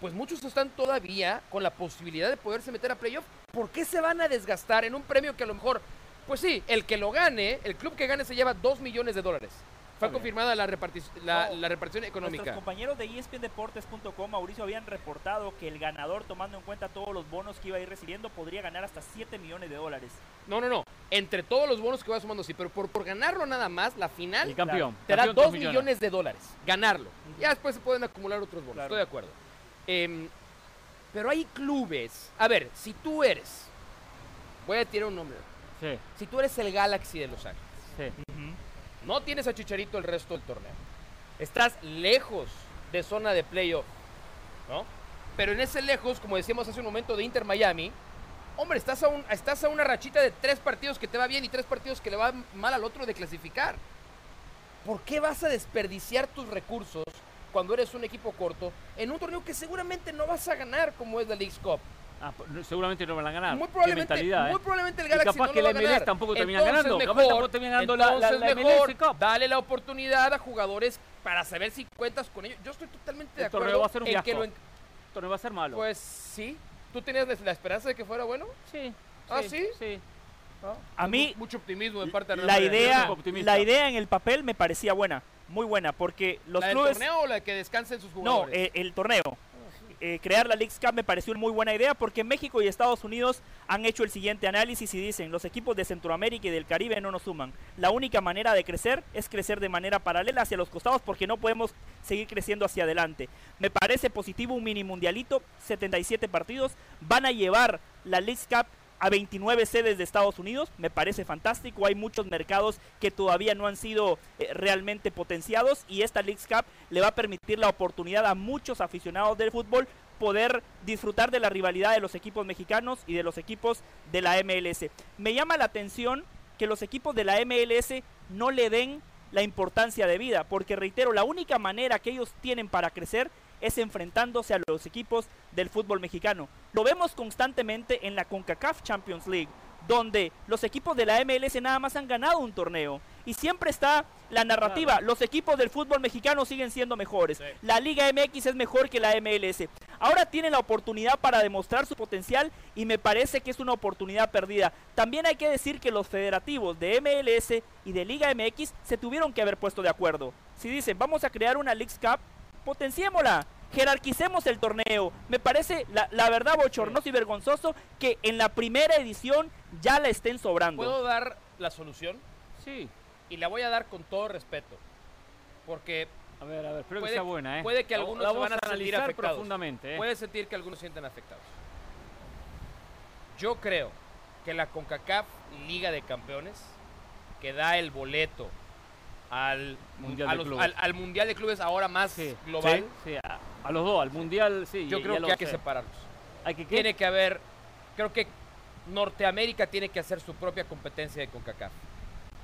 pues muchos están todavía con la posibilidad de poderse meter a playoff. ¿Por qué se van a desgastar en un premio que a lo mejor, pues sí, el que lo gane, el club que gane se lleva 2 millones de dólares? Fue confirmada la, reparti- la, No, la repartición Nuestros económica. compañeros de ESPNDeportes.com, Mauricio, habían reportado que el ganador, tomando en cuenta todos los bonos que iba a ir recibiendo, podría ganar hasta 7 millones de dólares. No, no, no. Entre todos los bonos que va sumando, sí, pero por, por ganarlo nada más, la final El campeón. te da campeón, 2 dos millones. de dólares. Ganarlo. Ya después se pueden acumular otros bonos. Claro. Estoy de acuerdo. Em, pero hay clubes. A ver, si tú eres. Voy a tirar un nombre. Sí, Si tú eres el Galaxy de Los Ángeles, sí. No tienes a Chicharito el resto del torneo. Estás lejos de zona de playoff, ¿no? Pero en ese lejos, como decíamos hace un momento de Inter Miami, hombre, estás a, estás a una rachita de tres partidos que te va bien y tres partidos que le va mal al otro de clasificar. ¿Por qué vas a desperdiciar tus recursos cuando eres un equipo corto en un torneo que seguramente no vas a ganar como es la League's Cup? Ah, pues, no- seguramente no van a ganar. Muy probablemente, mentalidad, ¿eh? muy probablemente el Y Galaxy capaz no que la MLS tampoco termina Entonces, ganando, capaz mejor, tampoco termina ganando la- la- entonces la mejor, MLS Cup. Dale la oportunidad a jugadores para saber si cuentas con ellos. Yo estoy totalmente de El torneo acuerdo va a ser un en que fiasco. lo en- Esto no va a ser malo. Pues sí. ¿Tú tenías la- esperanza de que fuera bueno? sí. ¿Ah, sí? Sí. A mí, Mucho optimismo de parte de la idea, la idea en el papel me parecía buena, muy buena, porque los ¿La del clubes... torneo o la que descansen sus No, jugadores? eh, el torneo. Eh, crear la Leagues Cup me pareció una muy buena idea porque México y Estados Unidos han hecho el siguiente análisis y dicen los equipos de Centroamérica y del Caribe no nos suman. La única manera de crecer es crecer de manera paralela hacia los costados porque no podemos seguir creciendo hacia adelante. Me parece positivo un mini mundialito, 77 partidos, van a llevar la Leagues Cup a 29 sedes de Estados Unidos, me parece fantástico, hay muchos mercados que todavía no han sido eh, realmente potenciados y esta Leagues Cup le va a permitir la oportunidad a muchos aficionados del fútbol poder disfrutar de la rivalidad de los equipos mexicanos y de los equipos de la MLS. Me llama la atención que los equipos de la MLS no le den la importancia de vida, porque reitero, la única manera que ellos tienen para crecer es enfrentándose a los equipos del fútbol mexicano. Lo vemos constantemente en la CONCACAF Champions League, donde los equipos de la MLS nada más han ganado un torneo. Y siempre está la narrativa, los equipos del fútbol mexicano siguen siendo mejores. Sí. La Liga MX es mejor que la MLS. Ahora tienen la oportunidad para demostrar su potencial y me parece que es una oportunidad perdida. También hay que decir que los federativos de MLS y de Liga MX se tuvieron que haber puesto de acuerdo. Si dicen, vamos a crear una Leagues Cup, potenciémosla, jerarquicemos el torneo. Me parece, la, la verdad, bochornoso y vergonzoso que en la primera edición ya la estén sobrando. ¿Puedo dar la solución? Sí. Y la voy a dar con todo respeto. Porque A ver, a ver, espero Puede- que sea buena, ¿eh? puede que algunos la se van a sentir afectados. profundamente, ¿eh? puede sentir que algunos se sienten afectados. Yo creo que la CONCACAF Liga de Campeones, que da el boleto al Mundial a los- al, al Mundial de Clubes ahora más Sí. global, Sí, a, a los dos, al mundial, sí. yo creo que hay que separarlos. Hay que. Tiene que haber, creo que Norteamérica tiene que hacer su propia competencia de CONCACAF.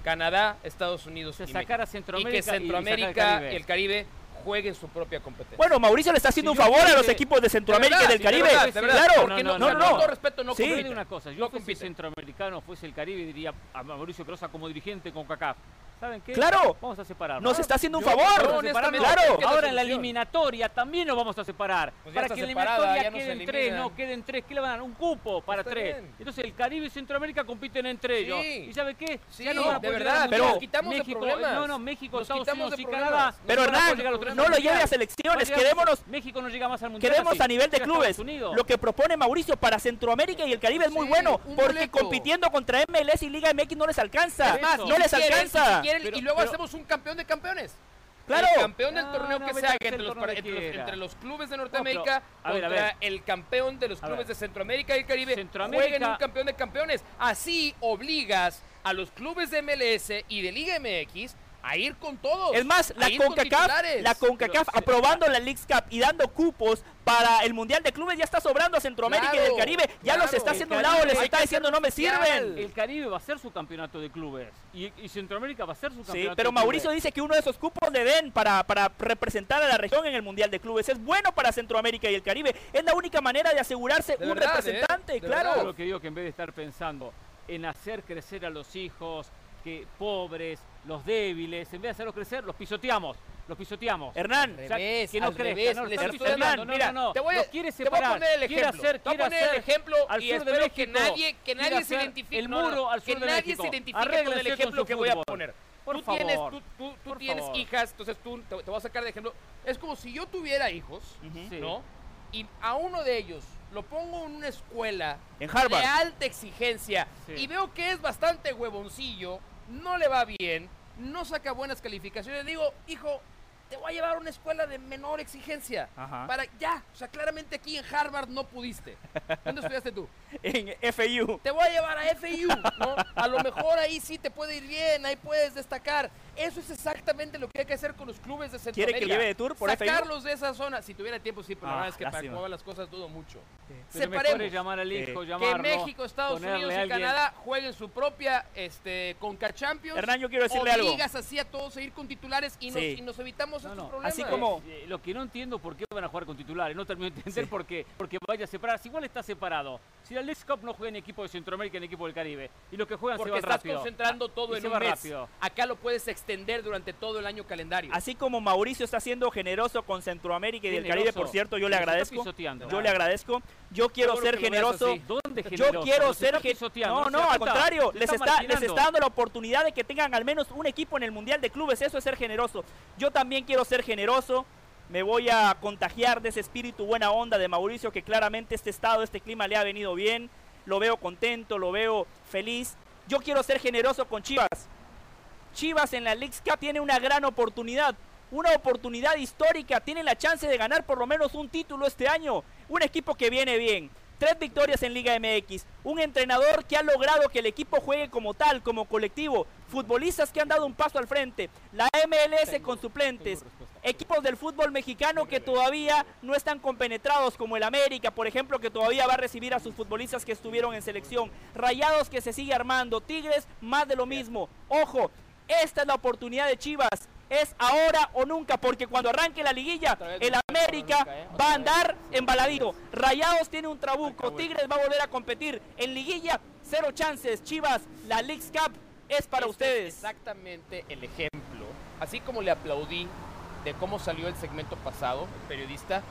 Canadá, Estados Unidos Se y sacar a. Centroamérica y y que sacar Centroamérica Caribe. el Caribe jueguen su propia competencia. Bueno, Mauricio le está haciendo Si un favor a fuese- los equipos de Centroamérica De y del Caribe. de verdad, de verdad, claro, porque no, no, no, no, no. con todo respeto, no Sí. Una cosa, No yo fuese compiten. centroamericano, fuese el Caribe, diría a Mauricio Crosa como dirigente con CACAF. ¿Saben qué? Claro. Vamos a separarnos. Nos está haciendo un Yo- favor. yo Vamos a honestamente separarnos. Claro. que Ahora en la solución. eliminatoria también nos vamos a separar. Pues ya para está que en la separada, eliminatoria ya no se queden tres, eliminan. no, queden tres. ¿Qué le van a dar? Un cupo para Está tres. bien. Entonces el Caribe y Centroamérica compiten entre ellos. Sí. ¿Y sabe qué? Sí, Ya no van a de poder verdad, al pero Mundial. nos quitamos de México, problemas. No, no, México, Nos Estados quitamos Unidos de y problemas. Canadá. Pero van a poder Hernán, llegar a los tres no lo lleve a selecciones, quedémonos- México no llega más al mundial. Queremos así. a nivel de Llega clubes. Estados Unidos. Lo que propone Mauricio para Centroamérica y el Caribe es muy Sí, bueno, un porque boleto. compitiendo contra MLS y Liga MX no les alcanza. Es más, no les alcanza. Si quieren, Pero- y luego pero- hacemos un campeón de campeones. Claro. El campeón del No, torneo no, que se haga entre los, para- entre los- entre los clubes de Norteamérica a contra ver. el campeón de los clubes de Centroamérica y el Caribe Centroamérica- jueguen un campeón de campeones. Así obligas a los clubes de MLS y de Liga MX a ir con todos. Es más, la con CONCACAF, la CONCACAF Pero- aprobando la Leagues Cup y dando cupos para el Mundial de Clubes ya está sobrando a Centroamérica y del Caribe. Ya los está El haciendo un lado, les está diciendo no me sirven. El Caribe va a ser su campeonato de clubes y, y Centroamérica va a ser su Sí, campeonato pero de clubes. Mauricio dice que uno de esos cupos le den para, para representar a la región en el Mundial de Clubes. Es bueno para Centroamérica y el Caribe. Es la única manera de asegurarse De un verdad, ¿eh? representante, De claro. verdad. Lo que digo que en vez de estar pensando en hacer crecer a los hijos, que pobres, los débiles, en vez de hacerlos crecer, los pisoteamos, los pisoteamos. Hernán, O sea, que no revés, no, dando, no, mira, no, no, Te voy, a, los quiere te voy a separar, poner el quiere ejemplo. hacer, voy a quiere poner el hacer ejemplo al y sur de espero que México, nadie, que quiere nadie se hacer identifique. el muro al que sur de nadie México. se identifique con Arréglense el con ejemplo que voy a poner. Por tú tienes, favor, tú, tú- tú por tienes favor. hijas, entonces tú te, te voy a sacar de ejemplo. Es como si yo tuviera hijos, Ujú. Sí. ¿no? Y a uno de ellos lo pongo en una escuela En Harvard. de alta exigencia Sí. y veo que es bastante huevoncillo, no le va bien, no saca buenas calificaciones, digo, hijo, te voy a llevar a una escuela de menor exigencia. Ajá. Para ya, o sea, claramente aquí en Harvard no pudiste. ¿Dónde estudiaste tú? En FIU. Te voy a llevar a FIU, ¿no? A lo mejor ahí sí te puede ir bien, ahí puedes destacar. Eso es exactamente lo que hay que hacer con los clubes de ¿Quiere Centroamérica. que lleve de tour por FIU? Sacarlos de esa zona. Si tuviera tiempo, sí, pero la Ah, verdad es que para lástima. cómo van las cosas dudo mucho. Separemos. es llamar al hijo, Sí. llamarlo, Que México, Estados Unidos y. Canadá jueguen su propia este, Conca Champions. Hernán, yo quiero decirle algo. Obligas así a todos a ir con titulares y, nos, Sí. y nos evitamos No, estos no. Así como- Eh, lo que no entiendo por qué van a jugar con titulares, no termino de entender Sí. por qué, porque vaya a separarse, igual está separado. Si la League Cup no juega en equipo de Centroamérica en equipo del Caribe, y los que juegan Porque se van estás rápido. concentrando todo Y en se un va mes. rápido. Acá lo puedes extender durante todo el año calendario. Así como Mauricio está siendo generoso con Centroamérica y del Caribe, Generoso. por cierto, yo le agradezco. pisoteando. Yo le agradezco. Yo quiero ser generoso. ¿Dónde Yo generoso? quiero ser no, no, al contrario, les está está, les está dando la oportunidad de que tengan al menos un equipo en el Mundial de Clubes, eso es ser generoso. Yo también quiero ser generoso. Me voy a contagiar de ese espíritu buena onda de Mauricio que claramente este estado, este clima le ha venido bien. Lo veo contento, lo veo feliz. Yo quiero ser generoso con Chivas. Chivas en la League tiene una gran oportunidad, una oportunidad histórica, tiene la chance de ganar por lo menos un título este año, un equipo que viene bien, tres victorias en Liga MX, un entrenador que ha logrado que el equipo juegue como tal, como colectivo, futbolistas que han dado un paso al frente, la MLS con suplentes, equipos del fútbol mexicano que todavía no están compenetrados como el América, por ejemplo, que todavía va a recibir a sus futbolistas que estuvieron en selección, Rayados que se sigue armando, Tigres más de lo mismo. Ojo, esta es la oportunidad de Chivas. Es ahora o nunca, porque cuando arranque la liguilla, el América nunca, ¿eh? va a andar embaladito. Rayados tiene un trabuco. Tigres va a volver a competir. En liguilla, cero chances. Chivas, la Leagues Cup es para Este ustedes. Es exactamente el ejemplo. Así como le aplaudí de cómo salió el segmento pasado, el periodista,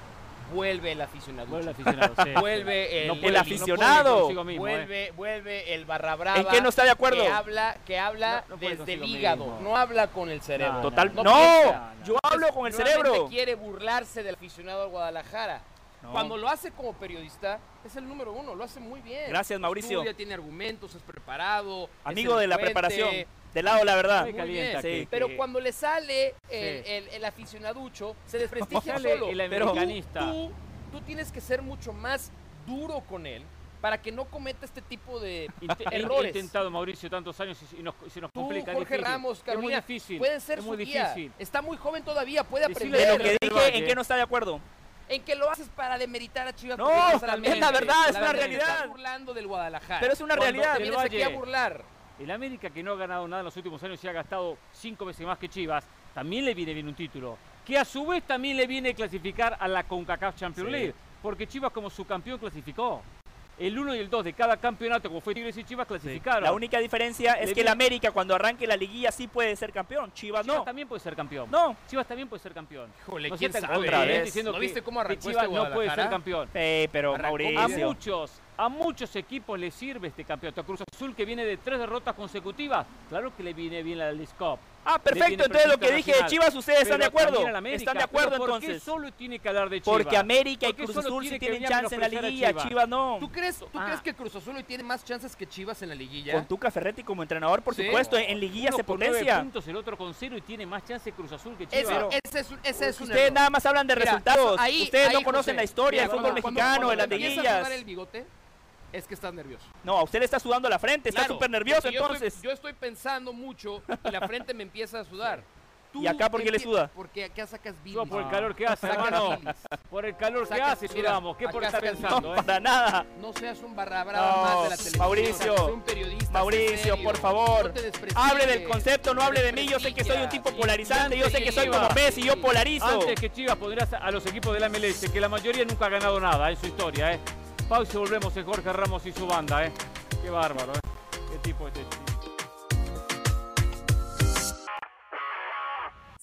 vuelve el aficionado. Vuelve el aficionado, sí. Vuelve el, No puede- el aficionado. eh. vuelve, el barra brava. ¿En qué no está de acuerdo? Que habla, que habla No, desde el hígado, mismo. no habla con el cerebro. Total, no yo hablo con el cerebro. quiere burlarse del aficionado de Guadalajara. Cuando lo hace como periodista, es el número uno, lo hace muy bien. Gracias, Mauricio. Estudia, tiene argumentos, es preparado. es Amigo de la preparación, del lado de la verdad. Muy calienta bien, que- sí. Pero que- cuando le sale el, Sí. el- el aficionaducho, se desprestigia solo. el Pero- americanista. Tú, tú tienes que ser mucho más duro con él para que no cometa este tipo de he- errores. intentado Mauricio tantos años y, y nos, y se nos Tú, complica. es Jorge difícil. Ramos, Carolina, es muy difícil. pueden ser es su muy guía. difícil. Está muy joven todavía, puede Decirle De aprender. lo que dije. ¿en qué no está de acuerdo? En que lo haces para demeritar a Chivas. No, es la verdad, es La una verdad, realidad. estás burlando del Guadalajara. Pero es una Cuando realidad. te vienes aquí a burlar. El América, que no ha ganado nada en los últimos años y ha gastado cinco veces más que Chivas, también le viene bien un título. Que a su vez también le viene clasificar a la CONCACAF Champions Sí. League. Porque Chivas como su campeón clasificó. El 1 y el 2 de cada campeonato, como fue Tigres y Chivas, clasificaron. La única diferencia es Le que el viene- América cuando arranque la liguilla sí puede ser campeón. Chivas Chivas no. también puede ser campeón. No. Chivas también puede ser campeón. Híjole, No ¿quién sea tan sabe, contra, eh? ¿eh? diciendo ¿No que- viste cómo que arrancó Chivas este no puede ser campeón. Eh, pero Arrancó A Mauricio. muchos A muchos equipos les sirve este campeonato. A Cruz Azul que viene de tres derrotas consecutivas, claro que le viene bien la League Cup. Ah, perfecto. Entonces lo que dije de. Chivas, ustedes están de acuerdo. América. Están de acuerdo ¿por qué entonces. solo tiene que hablar de Chivas? Porque América y ¿Por qué Cruz Azul sí tienen chance en la liguilla. Chivas? Chivas no. ¿Tú crees, tú Ah. crees que Cruz Azul hoy tiene más chances que Chivas en la liguilla? Con Tuca Ferretti como entrenador, por Sí. supuesto, en liguilla Uno se potencia. puntos, el otro con cero y tiene más chance Cruz Azul que Ese, Chivas. ese es, ese es Ustedes nada más hablan de Mira, resultados. ahí- Ustedes no conocen José, la historia del fútbol mexicano, de las liguillas. el bigote, es que estás nervioso. No, a usted le está sudando la frente, está Claro, súper nervioso yo entonces. Estoy, yo estoy pensando mucho y la frente me empieza a sudar. Tú ¿Y acá por qué le suda? Porque acá sacas bilis. Suda por el Ah. calor que hace, hermano. Por el calor que hace, mira, sudamos. ¿Qué por estar pensando? No, eh? para nada. No seas un barra brava No, más de la televisión. Mauricio, un periodista, Mauricio, serio, por favor, no hable del concepto, no hable de mí. Yo sé que soy un tipo polarizante, yo sé que soy como Messi, yo sí. polarizo. Antes que Chivas pondrías a los equipos de la MLS, que la mayoría nunca ha ganado nada en su historia, ¿eh? Pausa y volvemos en Jorge Ramos y su banda, ¿eh? Qué bárbaro, ¿eh? Qué tipo este.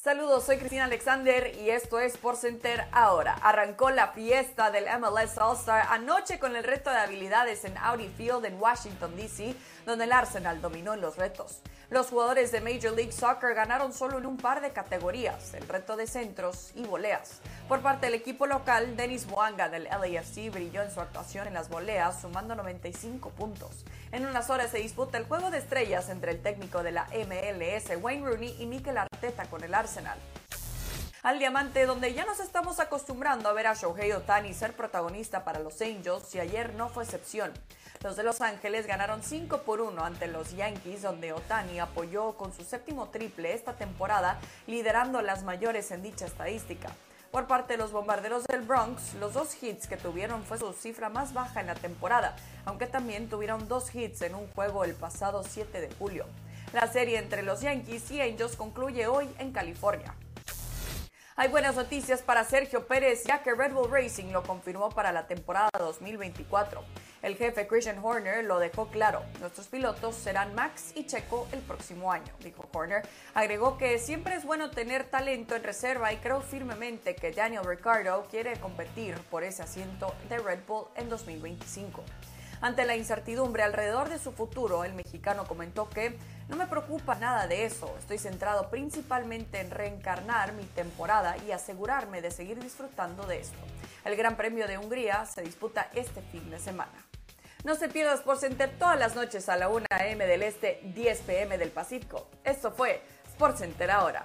Saludos, soy Cristina Alexander y esto es Por Center ahora. Arrancó la fiesta del MLS All-Star anoche con el reto de habilidades en Audi Field en Washington, D.C., donde el Arsenal dominó los retos. Los jugadores de Major League Soccer ganaron solo en un par de categorías, el reto de centros y voleas. Por parte del equipo local, Denis Boanga del LAFC brilló en su actuación en las voleas, sumando 95 puntos. En unas horas se disputa el juego de estrellas entre el técnico de la MLS, Wayne Rooney, y Mikel Arteta con el Arsenal. Al diamante, donde ya nos estamos acostumbrando a ver a Shohei Otani ser protagonista para los Angels, y ayer no fue excepción. Los de Los Ángeles ganaron 5 por 1 ante los Yankees, donde Otani apoyó con su séptimo triple esta temporada, liderando las mayores en dicha estadística. Por parte de los bombarderos del Bronx, los dos hits que tuvieron fue su cifra más baja en la temporada, aunque también tuvieron dos hits en un juego el pasado 7 de julio. La serie entre los Yankees y Angels concluye hoy en California. Hay buenas noticias para Sergio Pérez, ya que Red Bull Racing lo confirmó para la temporada 2024. El jefe Christian Horner lo dejó claro. Nuestros pilotos serán Max y Checo el próximo año, dijo Horner. Agregó que siempre es bueno tener talento en reserva y creo firmemente que Daniel Ricciardo quiere competir por ese asiento de Red Bull en 2025. Ante la incertidumbre alrededor de su futuro, el mexicano comentó que no me preocupa nada de eso, estoy centrado principalmente en reencarnar mi temporada y asegurarme de seguir disfrutando de esto. El Gran Premio de Hungría se disputa este fin de semana. No se pierda Sports Center todas las noches a la 1 a.m. del Este, 10 p.m. del Pacífico. Esto fue Sports Center ahora.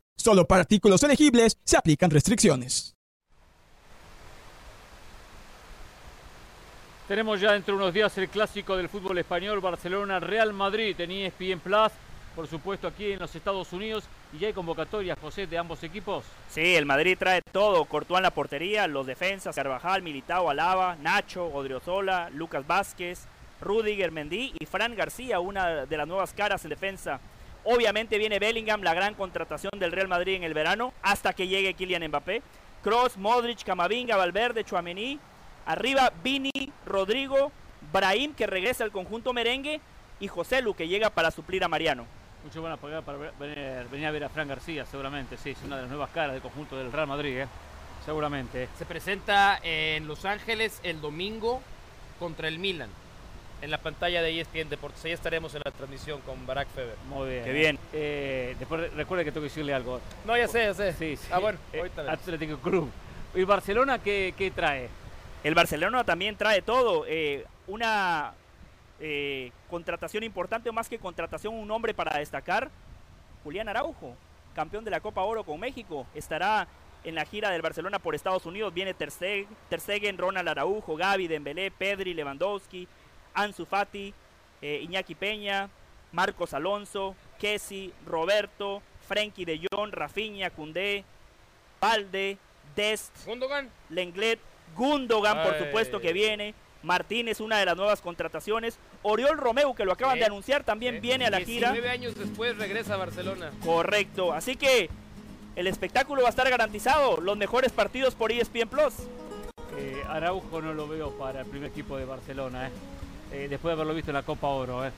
Solo para artículos elegibles se aplican restricciones. Tenemos ya dentro de unos días el clásico del fútbol español, Barcelona-Real Madrid en ESPN Plus, por supuesto aquí en los Estados Unidos. Y ya hay convocatorias, José, de ambos equipos. Sí, el Madrid trae todo. Courtois en la portería, los defensas, Carvajal, Militao, Alaba, Nacho, Odriozola, Lucas Vázquez, Rudiger, Mendy y Fran García, una de las nuevas caras en defensa. Obviamente viene Bellingham, la gran contratación del Real Madrid en el verano, hasta que llegue Kylian Mbappé. Kroos, Modric, Camavinga, Valverde, Chuamení. Arriba Vini, Rodrigo, Brahim que regresa al conjunto merengue y José Lu que llega para suplir a Mariano. Mucho buena pagada para venir a ver a Fran García, seguramente. Sí, es una de las nuevas caras del conjunto del Real Madrid, ¿eh? seguramente. Se presenta en Los Ángeles el domingo contra el Milan. En la pantalla de ESPN Deportes. Ahí estaremos en la transmisión con Barack Feber. Muy bien. Qué ¿eh? bien. Eh, después recuerde que tengo que decirle algo. No, ya sé, ya sé. Sí, sí. Ah, bueno, Eh, ahorita ves. Atlético Club. ¿Y Barcelona qué, qué trae? El Barcelona también trae todo. eh, una eh, contratación importante, o más que contratación, un nombre para destacar. Julián Araujo, campeón de la Copa Oro con México, estará en la gira del Barcelona por Estados Unidos. Viene Ter Stegen, Ronald Araujo, Gaby, Dembélé, Pedri, Lewandowski, Ansu Fati, eh, Iñaki Peña, Marcos Alonso, Kessi, Roberto, Frenkie de Jong, Rafinha, Cundé, Valde, Dest, Gundogan. Lenglet, Gundogan, por supuesto que viene. Martínez, una de las nuevas contrataciones. Oriol Romeu, que lo acaban de anunciar, también viene a la gira. 19 años después regresa a Barcelona. Correcto. Así que el espectáculo va a estar garantizado. Los mejores partidos por ESPN Plus. Eh, Araujo no lo veo para el primer equipo de Barcelona, eh. Después de haberlo visto en la Copa Oro. eh.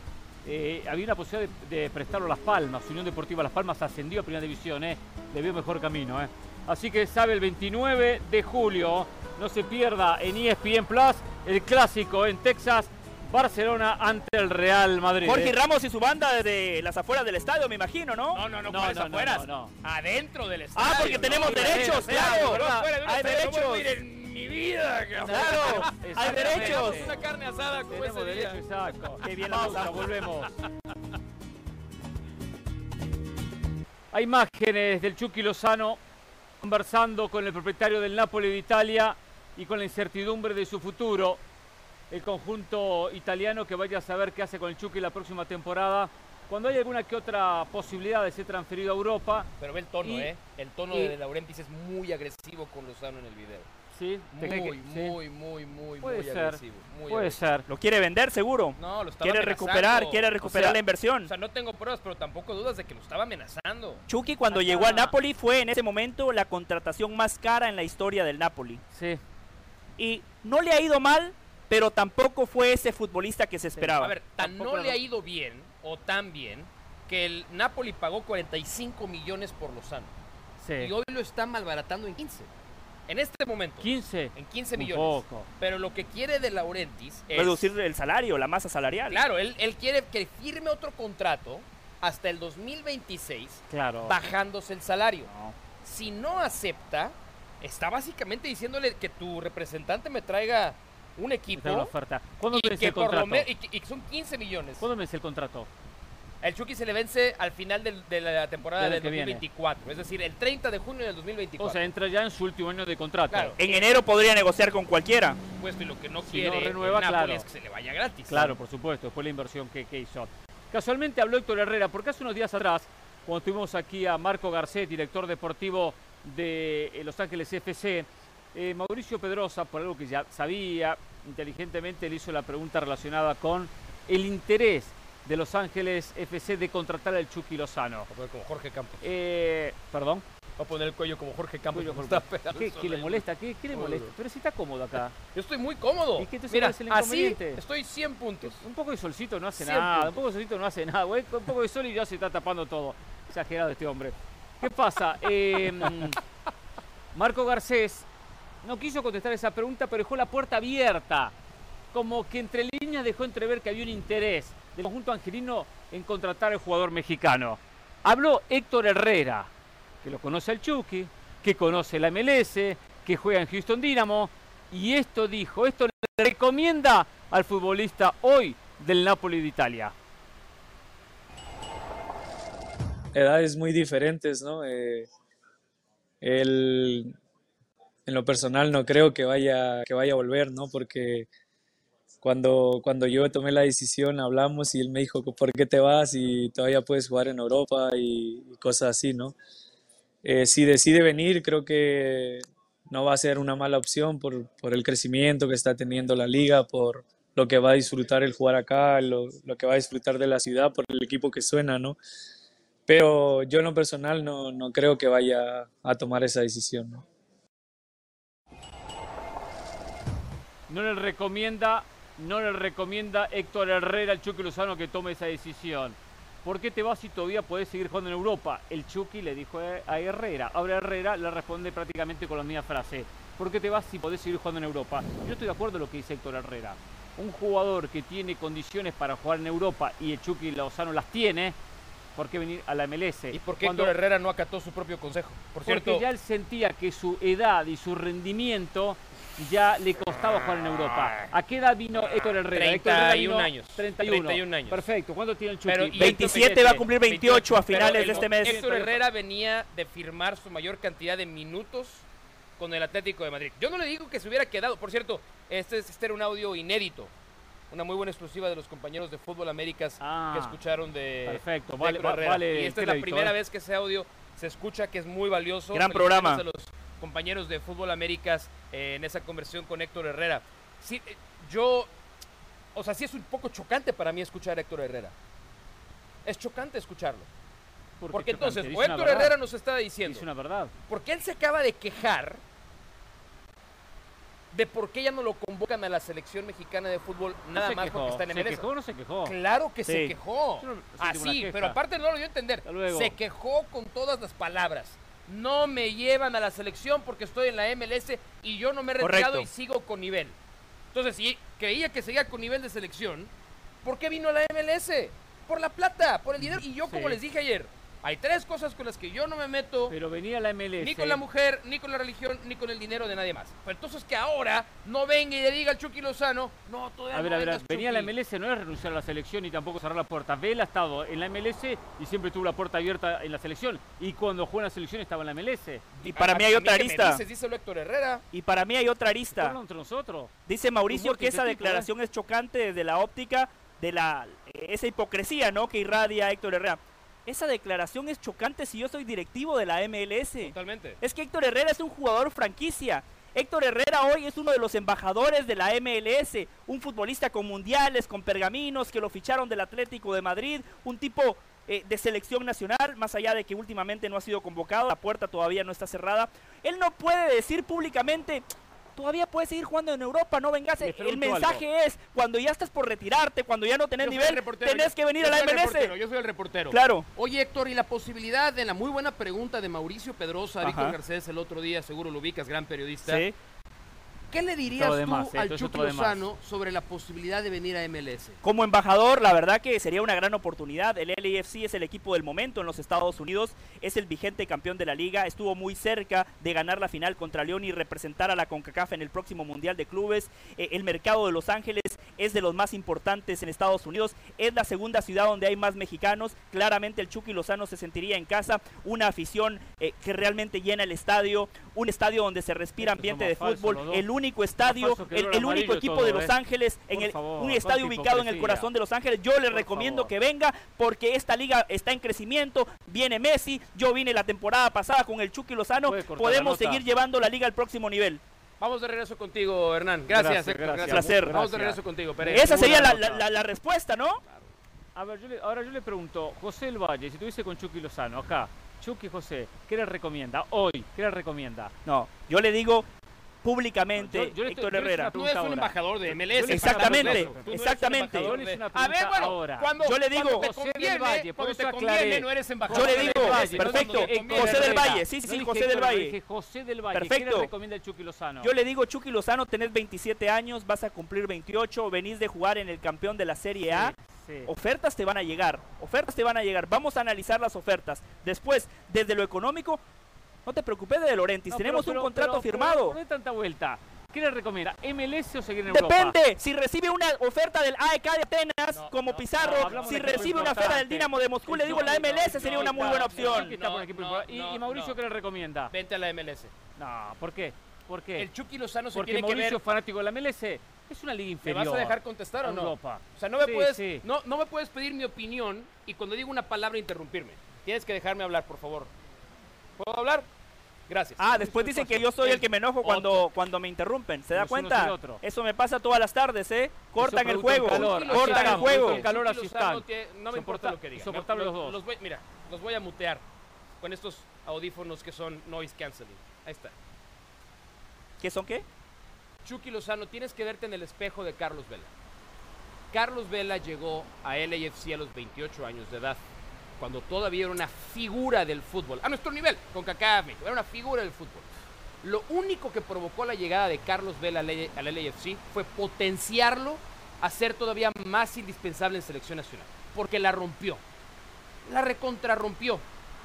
Eh, había una posibilidad de, de prestarlo a Las Palmas. Unión Deportiva Las Palmas ascendió a Primera División. Eh. Le veo mejor camino. Eh. Así que sabe el 29 de julio. No se pierda en ESPN Plus el clásico en Texas. Barcelona ante el Real Madrid. Jorge eh. Ramos y su banda desde las afueras del estadio, me imagino, ¿no? No, no, no, No, afueras. no, no. Adentro del estadio. Ah, porque ¿no? tenemos derechos, claro, Hay derechos. Mi vida, cabrón. Claro, hay derechos. Una carne asada como Tenemos ese día. derecho, exacto. Qué bien la Pausa, volvemos. Hay imágenes del Chucky Lozano conversando con el propietario del Napoli de Italia y con la incertidumbre de su futuro. El conjunto italiano que vaya a saber qué hace con el Chucky la próxima temporada. Cuando hay alguna que otra posibilidad de ser transferido a Europa, Pero ve el tono, Y- ¿eh? El tono y- de Laurentis es muy agresivo con Lozano en el video. ¿Sí? ¿Te Muy, muy, muy, muy, Puede muy ser, agresivo. muy Puede agresivo. ser. Lo quiere vender, seguro. No, lo estaba Quiere amenazando. recuperar, quiere recuperar O sea, la inversión. O sea, no tengo pruebas, pero tampoco dudas de que lo estaba amenazando. Chucky cuando llegó al Napoli fue en ese momento la contratación más cara en la historia del Napoli. Sí. Y no le ha ido mal, pero tampoco fue ese futbolista que se esperaba. A ver, tan Tampoco no le ha ido bien, o tan bien, que el Napoli pagó 45 millones por Lozano. sí. Y hoy lo está malbaratando en 15. En este momento. 15. En 15 Un millones. poco. Pero lo que quiere de Laurentis es... Reducir el salario, la masa salarial. Claro, él, él quiere que firme otro contrato hasta el 2026, Claro. bajándose el salario. No. Si no acepta, está básicamente diciéndole que tu representante me traiga un es una equipo oferta. ¿Cuándo y vence que, el contrato? me- y que- y que son 15 millones. ¿Cuándo vence el contrato? El Chucky se le vence al final del- de la temporada Del del que viene. 2024, es decir, el 30 de junio del 2024. O sea, entra ya en su último año de contrato. Claro. En enero podría negociar con cualquiera. Por supuesto, y lo que no Si quiere no renueva, claro. es que se le vaya gratis. Claro, por supuesto, después la inversión que, que hizo. Casualmente habló Héctor Herrera, porque hace unos días atrás, cuando tuvimos aquí a Marco Garcet, director deportivo de eh, Los Ángeles FC, eh, Mauricio Pedrosa, por algo que ya sabía, inteligentemente le hizo la pregunta relacionada con el interés de Los Ángeles FC de contratar al Chucky Lozano. Voy a poner como Jorge Campos. Eh, ¿Perdón? Voy a poner el cuello como Jorge Campos. Cuello está ¿Qué, qué le molesta? ¿Qué, qué le molesta? Pero si está cómodo acá. Yo estoy muy cómodo. ¿Y qué entonces Mira, el así estoy 100 puntos. Un poco de solcito no hace nada, puntos. un poco de solcito no hace nada, güey. Un poco de sol y ya se está tapando todo. Exagerado este hombre. ¿Qué pasa? Eh, Marco Garcés no quiso contestar esa pregunta, pero dejó la puerta abierta. Como que entre líneas dejó entrever que había un interés del conjunto angelino en contratar al jugador mexicano. Habló Héctor Herrera, que lo conoce al Chucky, que conoce la MLS, que juega en Houston Dynamo, y esto dijo, esto le recomienda al futbolista hoy del Napoli de Italia. edades muy diferentes, ¿no? Eh, él, en lo personal no creo que vaya, que vaya a volver, ¿no? Porque cuando, cuando yo tomé la decisión hablamos y él me dijo, ¿por qué te vas? Y todavía puedes jugar en Europa y, y cosas así, ¿no? Eh, si decide venir, creo que no va a ser una mala opción por, por el crecimiento que está teniendo la liga, por lo que va a disfrutar el jugar acá, lo, lo que va a disfrutar de la ciudad, por el equipo que suena, ¿no? Pero yo en lo personal no, no creo que vaya a tomar esa decisión. ¿no? No le recomienda, no le recomienda Héctor Herrera al Chucky Lozano que tome esa decisión. ¿Por qué te vas si todavía podés seguir jugando en Europa? El Chucky le dijo a Herrera. Ahora Herrera le responde prácticamente con la misma frase. ¿Por qué te vas si podés seguir jugando en Europa? Yo estoy de acuerdo en lo que dice Héctor Herrera. Un jugador que tiene condiciones para jugar en Europa y el Chucky Lozano las tiene, por qué venir a la MLS. ¿Y por qué Cuando- Héctor Herrera no acató su propio consejo? Por porque cierto, ya él sentía que su edad y su rendimiento ya le costaba jugar en Europa. ¿A qué edad vino Héctor Herrera? Héctor Herrera 31 vino años. 31. 31 años. Perfecto. ¿Cuánto tiene el Chucky? Pero- y 27 va a cumplir 28 a pero finales el- de este mes. Héctor Herrera venía de firmar su mayor cantidad de minutos con el Atlético de Madrid. Yo no le digo que se hubiera quedado. Por cierto, este, es- este era un audio inédito. Una muy buena exclusiva de los compañeros de Fútbol Américas Ah, que escucharon de, perfecto, de vale- Héctor va- Herrera. vale y esta es la primera ¿eh? vez que ese audio se escucha, que es muy valioso. Gran Felicidades programa. a los compañeros de Fútbol Américas eh, en esa conversión con Héctor Herrera. Sí, eh, yo, o sea, sí es un poco chocante para mí escuchar a Héctor Herrera. Es chocante escucharlo. ¿Por qué Porque entonces, o Héctor. Herrera nos está diciendo, Dice una verdad. porque él se acaba de quejar de por qué ya no lo convocan a la selección mexicana de fútbol nada más quejó. porque está en ¿Se MLS. quejó o no se quejó? Claro que se quejó. Así, queja. pero aparte no lo dio a entender. Se quejó con todas las palabras. No me llevan a la selección porque estoy en la MLS y yo no me he retirado Correcto. y sigo con nivel. Entonces, si creía que seguía con nivel de selección, ¿por qué vino a la MLS? Por la plata, por el dinero. Y yo, como les dije ayer, hay tres cosas con las que yo no me meto. Pero venía a la MLS. Ni con la mujer, ni con la religión, ni con el dinero de nadie más. Pero entonces que ahora no venga y le diga al Chucky Lozano, no, todavía A ver, no a ver, vengas, venía a la Chucky". MLS no es renunciar a la selección y tampoco cerrar la puerta. Vela ha estado en la MLS y siempre tuvo la puerta abierta en la selección. Y cuando jugó en la selección estaba en la MLS. Y para A- mí hay otra arista. dices, Héctor Herrera. Y para mí hay otra arista. entre nosotros. Dice Mauricio que esa tipo, ¿eh? declaración es chocante desde la óptica de la esa hipocresía, ¿no? Que irradia Héctor Herrera. Esa declaración es chocante si yo soy directivo de la MLS. Totalmente. Es que Héctor Herrera es un jugador franquicia. Héctor Herrera hoy es uno de los embajadores de la MLS, un futbolista con mundiales, con pergaminos, que lo ficharon del Atlético de Madrid, un tipo eh, de selección nacional, más allá de que últimamente no ha sido convocado, la puerta todavía no está cerrada. Él no puede decir públicamente, todavía puedes seguir jugando en Europa, no vengas. El mensaje es, cuando ya estás por retirarte, cuando ya no tenés Yo nivel, reportero, tenés yo- que venir a la MLS. Yo soy el reportero. Claro. Oye, Héctor, y la posibilidad de la muy buena pregunta de Mauricio Pedrosa, Víctor. Garcés el otro día, seguro lo ubicas, gran periodista. Sí. ¿Qué le dirías tú eh, al Chucky. Lozano sobre la posibilidad de venir a MLS? Como embajador, la verdad que sería una gran oportunidad. El LAFC es el equipo del momento en los Estados Unidos, es el vigente campeón de la liga, estuvo muy cerca de ganar la final contra León y representar a la CONCACAF en el próximo Mundial de Clubes. Eh, el mercado de Los Ángeles es de los más importantes en Estados Unidos, es la segunda ciudad donde hay más mexicanos. Claramente el Chucky Lozano se sentiría en casa, una afición eh, que realmente llena el estadio, un estadio donde se respira ambiente de fútbol, el único estadio, falso que el, único equipo todo, de Los ¿eh? Ángeles, en Por el- favor, un estadio ubicado en el corazón de Los Ángeles. Yo le Por recomiendo favor. que venga porque esta liga está en crecimiento. Viene Messi, yo vine la temporada pasada con el Chucky Lozano. Podemos seguir llevando la liga al próximo nivel. Vamos de regreso contigo, Hernán. Gracias, Gracias, gracias. Placer. Vamos de regreso contigo, Pereira. Esa sería la, buena la- nota. la- la respuesta, ¿no? A ver, yo le- ahora yo le pregunto, José El Valle, si tuviese con Chucky Lozano acá, Chucky José, ¿qué le recomienda hoy? ¿Qué le recomienda? No, yo le digo públicamente, Yo- yo Héctor yo le estoy Herrera. una Tú eres pregunta un embajador de MLS. Exactamente, no exactamente. A ver, bueno, ahora. cuando, Yo le digo- cuando te José del conviene, Valle, cuando te conviene, no eres embajador Yo le de digo, perfecto, conviene, José del. Valle, sí, sí, No José del Valle. dije José del Valle, ¿qué Perfecto. le recomienda el Chucky Lozano? Yo le digo, Chucky Lozano, tenés 27 años, vas a cumplir 28, venís de jugar en el campeón de la Serie A. Sí. Ofertas te van a llegar, ofertas te van a llegar. Vamos a analizar las ofertas. Después, desde lo económico, no te preocupes de No, tenemos pero- un contrato pero- firmado. pero No hay tanta vuelta. ¿Qué le recomienda? ¿MLS o seguir en Europa? Depende, si recibe una oferta del AEK de Atenas No, como no, Pizarro, no, si recibe una oferta del. Dinamo de Moscú, le digo la MLS no, sería no, una muy buena opción. que por. ¿Y, Mauricio no. qué le recomienda? Vente a la MLS. No, ¿por qué? ¿Por qué? El Chucky Lozano se Porque tiene que Mauricio ver. fanático de la MLS es una liga ¿Me inferior. vas a dejar contestar o no? Europa. O sea, no me, Sí, puedes, sí. No, no me puedes pedir mi opinión y cuando digo una palabra interrumpirme. Tienes que dejarme hablar, por favor. ¿Puedo hablar? Gracias. Ah, después dicen que yo soy el que me enojo cuando, cuando me interrumpen. ¿Se da cuenta? el. Eso me pasa todas las tardes, ¿eh? Cortan el juego, cortan el juego. del calor, así no me importa lo que digan. los dos. mira, los voy a mutear con estos audífonos que son noise canceling. Ahí está. ¿Qué son qué? Chucky Lozano, tienes que verte en el espejo de Carlos Vela. Carlos Vela llegó a LAFC a los 28 años de edad, cuando todavía era una figura del fútbol, a nuestro nivel, con México, era una figura del fútbol. Lo único que provocó la llegada de Carlos Vela al LAFC fue potenciarlo a ser todavía más indispensable en selección nacional, porque la rompió. la recontrarrompió.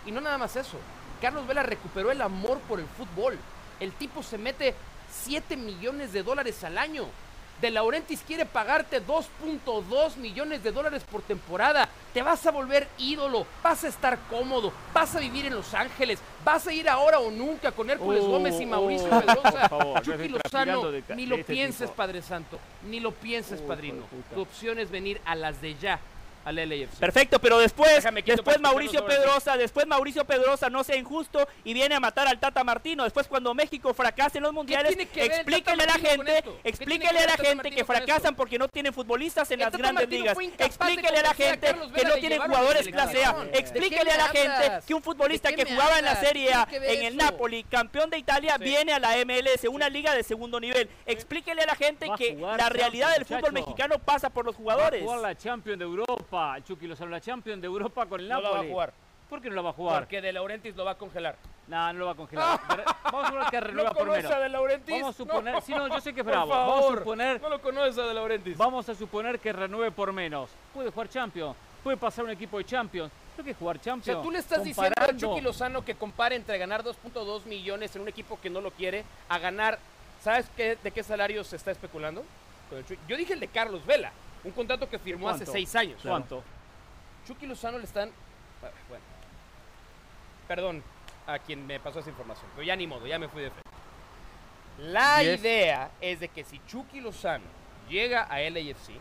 Y no nada más eso. Carlos Vela recuperó el amor por el fútbol. El tipo se mete 7 millones de dólares al año. De Laurentiis quiere pagarte 2.2 millones de dólares por temporada. Te vas a volver ídolo, vas a estar cómodo, vas a vivir en Los Ángeles, vas a ir ahora o nunca con Hércules Oh, Gómez y Mauricio oh, Pedrosa. favor, yo Chucky Lozano, de ni lo este pienses, tipo. Padre Santo, ni lo pienses, Uy, padrino. Tu opción es venir a las de ya, al LAFC. Perfecto, pero después, después Mauricio. Pedrosa, después Mauricio Pedrosa no sea injusto y viene a matar al Tata Martino. Después cuando México fracase en los mundiales, explíquele a la gente, que a la gente que fracasan porque no tienen futbolistas en El las Tata grandes Martino ligas. Explíquele a la gente que no tienen jugadores clase A. selección. ¿De qué Explíquele me a la gente que un futbolista ¿De qué que jugaba en la? Serie A, en el. Napoli, campeón de Italia, viene a la MLS, una liga de segundo nivel. Explíquele a la gente que la realidad del fútbol mexicano pasa por los jugadores. la Champions de Europa, el Chucky Lozano, la Champions de Europa con el No Napoli. la va a jugar. ¿Por qué no la va a jugar? Porque De Laurentiis lo va a congelar. No, no lo va a congelar. Vamos a suponer que renueva por menos. De Laurentiis? Vamos a suponer, si no, yo sé que es Por bravo. Vamos a favor, suponer, No lo conoces a De Laurentiis. vamos a suponer que renueve por menos. Puede jugar Champions, puede pasar un equipo de Champions. Creo que jugar O Champions. sea, tú le estás diciendo a Chucky Lozano que compare entre ganar 2.2 millones en un equipo que no lo quiere a ganar. ¿Sabes qué, de qué salario se está especulando? Yo dije el de Carlos Vela, un contrato que firmó hace seis años. ¿Cuánto? Chucky Lozano le están. Bueno. Perdón a quien me pasó esa información, pero ya ni modo, ya me fui de fe. La Yes. idea es de que si Chucky Lozano llega a LAFC,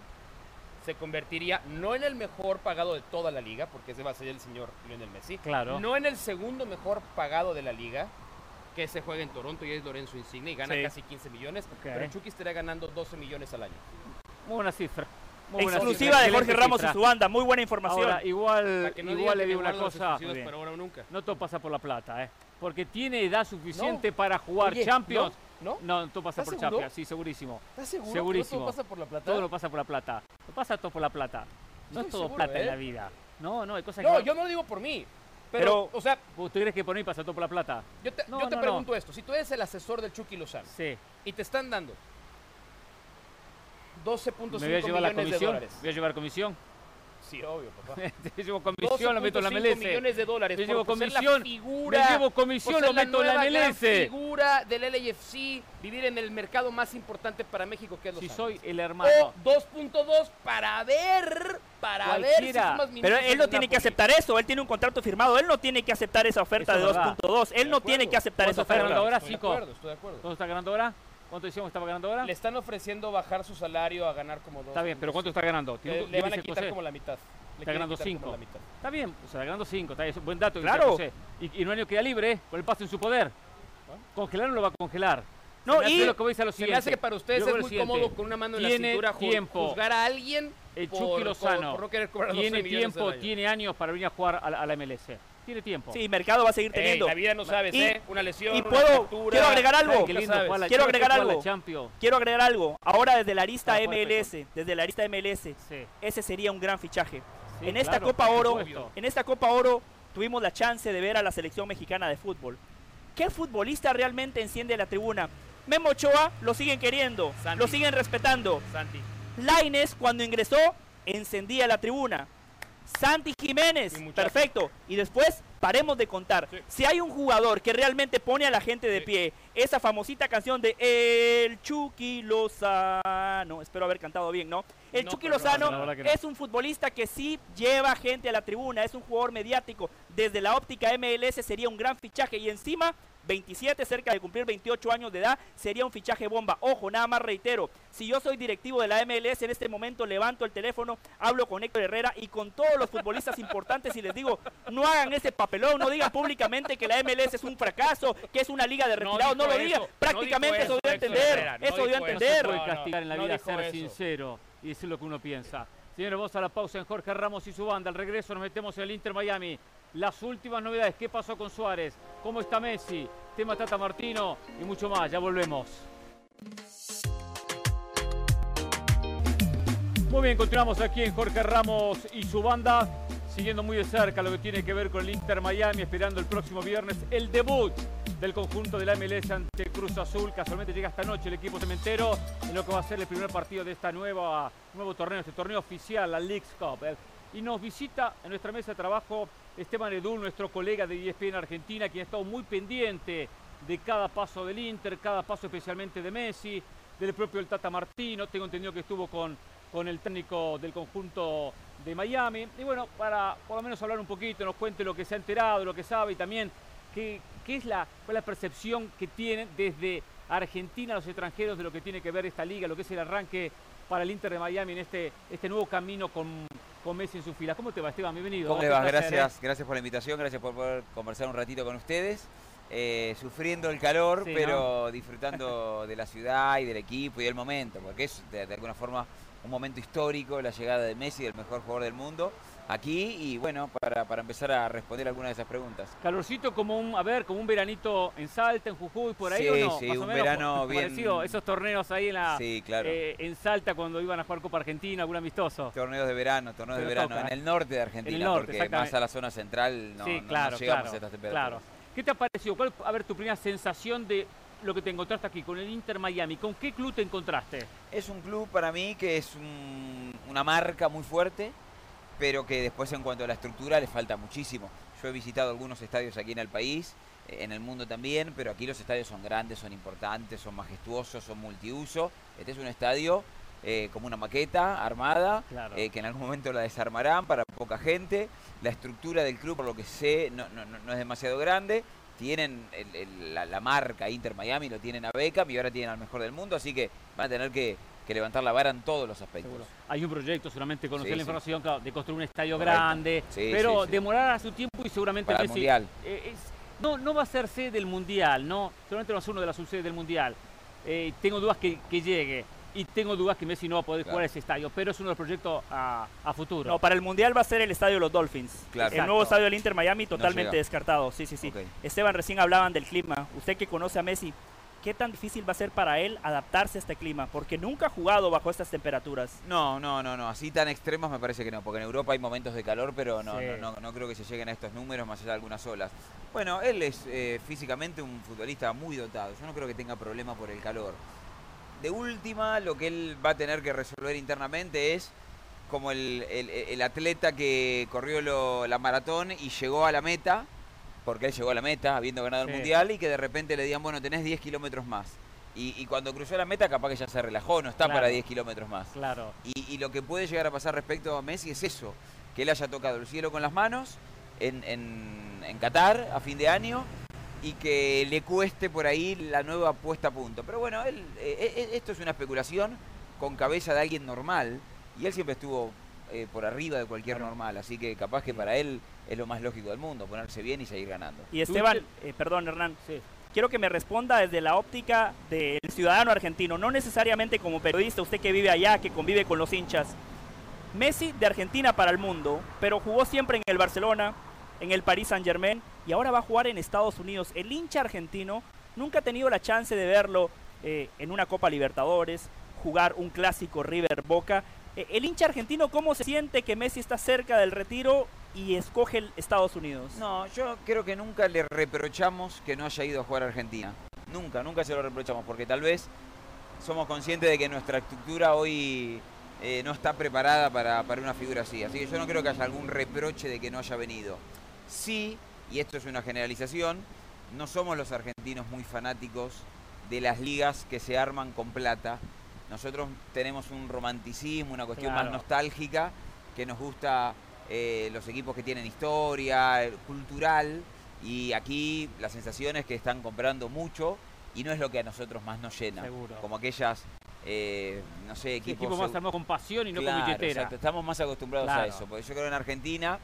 se convertiría no en el mejor pagado de toda la liga, porque ese va a ser el señor Lionel Messi. Claro. No en el segundo mejor pagado de la liga, que se juega en Toronto y es Lorenzo Insigne y gana Sí. casi 15 millones, pero Chucky estaría ganando 12 millones al año. Buena cifra. Muy Exclusiva de Jorge Ramos y cifra. su banda, muy buena información. Ahora, igual, no igual le digo una cosa. nunca. No todo pasa por la plata, ¿eh? Porque tiene edad suficiente para jugar Oye, Champions. ¿No? No, todo pasa ¿Estás por seguro? Champions, sí, segurísimo. ¿Estás seguro Segurísimo. no todo pasa por la plata? Todo lo pasa por la plata. No pasa todo por la plata. No Estoy es todo seguro, plata en ¿eh? la vida. No, no, hay cosas No, que. yo no lo digo por mí. Pero, Pero- o sea, ¿Usted crees que por mí pasa todo por la plata? yo te, No, yo te no, no. pregunto esto. Si tú eres el asesor del Chucky Lozano Sí. y te están dando 12.5 ¿Me voy a llevar la millones de comisión? dólares. ¿Voy a llevar comisión? Sí, obvio, papá. Te llevo comisión, lo meto en la 12.5 MLS. millones de dólares Yo por llevo ser la comisión, figura, me llevo comisión, por lo meto en la MLS. figura del LAFC, vivir en el mercado más importante para México que es Los Si Ángeles. soy el hermano. O 2.2 para ver, para ver si Cualquiera. sumas Pero él no tiene que aceptar eso, él tiene un contrato firmado, él no tiene que aceptar esa oferta Eso de es verdad. 2.2, él de no tiene que aceptar esa ¿Cuánto está ganando oferta. ahora? Estoy de Cinco. acuerdo, estoy de acuerdo. ¿Cuánto está ganando ahora? ¿Cuánto decíamos que estaba ganando ahora? Le están ofreciendo bajar su salario a ganar como dos. Está bien, pero ¿cuánto está ganando? Le, le van a quitar José. como la mitad. Le Está ganando quitar como 5. la mitad. Está bien, o sea, ganando 5. Está bien, es un buen dato. Claro. José. Y, y un año queda libre ¿eh? con el paso en su poder. Congelar no lo va a congelar. No, y lo que voy a lo Se me siguiente. hace que para ustedes es muy siguiente. cómodo con una mano en la cintura tiempo. juzgar a alguien El por, Chucky Lozano por no querer cobrar 12 tiene tiempo, tiene años para venir a jugar a la, a la MLS. Tiene tiempo. Sí, mercado va a seguir Ey, teniendo. la vida no sabes, Y- ¿eh? Una lesión, y puedo- quiero agregar algo. Ay, qué Nunca lindo sabes. jugar la- Quiero agregar algo. Quiero agregar algo. Ahora desde la jugar MLS, desde la lista MLS, Sí. ese sería un gran fichaje. Sí, en esta claro, Copa Oro, en esta Copa Oro tuvimos la chance de ver a la selección mexicana de fútbol. ¿Qué futbolista realmente enciende la tribuna? Memo Ochoa lo siguen queriendo, Santi. lo siguen respetando. Santi. Laines cuando ingresó encendía la tribuna. Santi Jiménez, perfecto. Y después paremos de contar. Sí. Si hay un jugador que realmente pone a la gente de Sí. pie, esa famosita canción de El Chucky Lozano, espero haber cantado bien, ¿no? El No, Chucky no, Lozano no. es un futbolista que sí lleva gente a la tribuna, es un jugador mediático. Desde la óptica MLS sería un gran fichaje y encima 27, cerca de cumplir 28 años de edad, sería un fichaje bomba. Ojo, nada más reitero, si yo soy directivo de la MLS en este momento levanto el teléfono, hablo con Héctor Herrera y con todos los futbolistas importantes y les digo, no hagan ese papelón, no digan públicamente que la MLS es un fracaso, que es una liga de No retirados, no, dijo lo digan. eso, no Prácticamente dijo eso dio a eso, entender, Herrera, no eso dio a eso. No entender. No, castigar en la no vida ser eso. sincero y decir lo que uno piensa. Señores, vamos a la pausa en Jorge Ramos y su banda. Al regreso nos metemos en el Inter Miami. Las últimas novedades, qué pasó con Suárez, cómo está Messi, tema Tata Martino y mucho más. Ya volvemos. Muy bien, continuamos aquí en Jorge Ramos y su banda, siguiendo muy de cerca lo que tiene que ver con el Inter Miami, esperando el próximo viernes el debut del conjunto de la MLS ante Cruz Azul. Casualmente llega esta noche el equipo cementero en lo que va a ser el primer partido de nueva nuevo torneo, este torneo oficial, la Leagues Cup, el Y nos visita en nuestra mesa de trabajo Esteban Edul, nuestro colega de ESPN Argentina, quien ha estado muy pendiente de cada paso del Inter, cada paso especialmente de Messi, del propio el Tata Martino. Tengo entendido que estuvo con, con el técnico del conjunto de Miami. Y bueno, para por lo menos hablar un poquito, nos cuente lo que se ha enterado, lo que sabe y también qué, qué es la, cuál es la percepción que tienen desde Argentina los extranjeros de lo que tiene que ver esta liga, lo que es el arranque para el Inter de Miami en este, este nuevo camino con, con Messi en su fila. ¿Cómo te va, Esteban? Bienvenido. ¿Cómo le va? placer, Gracias, gracias por la invitación, gracias por poder conversar un ratito con ustedes. Eh, sufriendo el calor, Sí, pero disfrutando de la ciudad y del equipo y del momento, porque es de, de alguna forma un momento histórico, la llegada de Messi, el mejor jugador del mundo, aquí y bueno, para, para empezar a responder algunas de esas preguntas. Calorcito como un, a ver, como un veranito en Salta, en Jujuy, por ahí Sí, o no? sí, Más o un menos, verano bien- parecido, esos torneos ahí en la Sí, claro. eh, en Salta cuando iban a jugar Copa Argentina, algún amistoso. Torneos de verano, torneos de verano toca, en el norte de Argentina, norte, porque más a la zona central no, sí, no- claro, no llegamos claro, a estas temperaturas. claro. ¿Qué te ha parecido? ¿Cuál, a ver, tu primera sensación de lo que te encontraste aquí con el Inter Miami? ¿Con qué club te encontraste? Es un club para mí que es un- una marca muy fuerte, pero que después en cuanto a la estructura le falta muchísimo. Yo he visitado algunos estadios aquí en el país, eh, en el mundo también, pero aquí los estadios son grandes, son importantes, son majestuosos, son multiuso. Este es un estadio eh, como una maqueta armada, Claro. eh, que en algún momento la desarmarán para poca gente. La estructura del club, por lo que sé, no, no- no- no es demasiado grande. Tienen el- el- la, la marca Inter Miami, lo tienen a Beckham y ahora tienen al mejor del mundo, así que van a tener que, que levantar la vara en todos los aspectos. Seguro. Hay un proyecto, seguramente conocer Sí, la sí. información, claro, de construir un estadio Correcto. grande, Sí, pero sí, sí. demorará su tiempo y seguramente Para el Messi- Mundial. eh, es- no, no va a ser sede del Mundial, no, seguramente no va a ser uno de las subsedes del Mundial. Eh, tengo dudas que, que llegue y tengo dudas que Messi no va a poder Claro. jugar ese estadio, pero es uno de los proyectos a, a futuro. No, para el Mundial va a ser el estadio de los Dolphins. Claro. El nuevo estadio del Inter Miami totalmente descartado. Sí, sí, sí. Esteban, recién hablaban del clima. Usted que conoce a Messi, ¿qué tan difícil va a ser para él adaptarse a este clima? Porque nunca ha jugado bajo estas temperaturas. No, no, no, no, así tan extremos me parece que no, porque en Europa hay momentos de calor, pero no, Sí. no, no, no creo que se lleguen a estos números más allá de algunas olas. Bueno, él es eh, físicamente un futbolista muy dotado, yo no creo que tenga problema por el calor. De última, lo que él va a tener que resolver internamente es como el, el- el atleta que corrió lo- la maratón y llegó a la meta, porque él llegó a la meta habiendo ganado Sí. el mundial, y que de repente le digan, bueno, tenés 10 kilómetros más. Y, y cuando cruzó la meta, capaz que ya se relajó, no está Claro. para 10 kilómetros más. Claro. Y, y lo que puede llegar a pasar respecto a Messi es eso, que él haya tocado el cielo con las manos en, en, en Qatar a fin de año y que le cueste por ahí la nueva puesta a punto. Pero bueno, él, eh, eh, esto es una especulación con cabeza de alguien normal y él siempre estuvo eh, por arriba de cualquier normal, así que capaz que para él es lo más lógico del mundo, ponerse bien y seguir ganando. Y Esteban, eh, perdón Hernán, Sí. quiero que me responda desde la óptica del ciudadano argentino, no necesariamente como periodista, usted que vive allá, que convive con los hinchas. Messi de Argentina para el mundo, pero jugó siempre en el Barcelona, en el Paris Saint Germain y ahora va a jugar en Estados Unidos. El hincha argentino nunca ha tenido la chance de verlo eh, en una Copa Libertadores, jugar un clásico River Boca. Eh, el hincha argentino, ¿cómo se siente que Messi está cerca del retiro y escoge el Estados Unidos? No, yo creo que nunca le reprochamos que no haya ido a jugar a Argentina. Nunca, nunca se lo reprochamos, porque tal vez somos conscientes de que nuestra estructura hoy eh, no está preparada para, para una figura así. Así que yo no creo que haya algún reproche de que no haya venido. Sí, y esto es una generalización, no somos los argentinos muy fanáticos de las ligas que se arman con plata. Nosotros tenemos un romanticismo, una cuestión Claro. más nostálgica, que nos gusta eh, los equipos que tienen historia, eh, cultural, y aquí la sensación es que están comprando mucho y no es lo que a nosotros más nos llena. Seguro. Como aquellas, eh, no sé, equipos... equipo más armado con pasión y no Claro, con billetera. exacto, Estamos más acostumbrados Claro. a eso. Porque yo creo que en Argentina,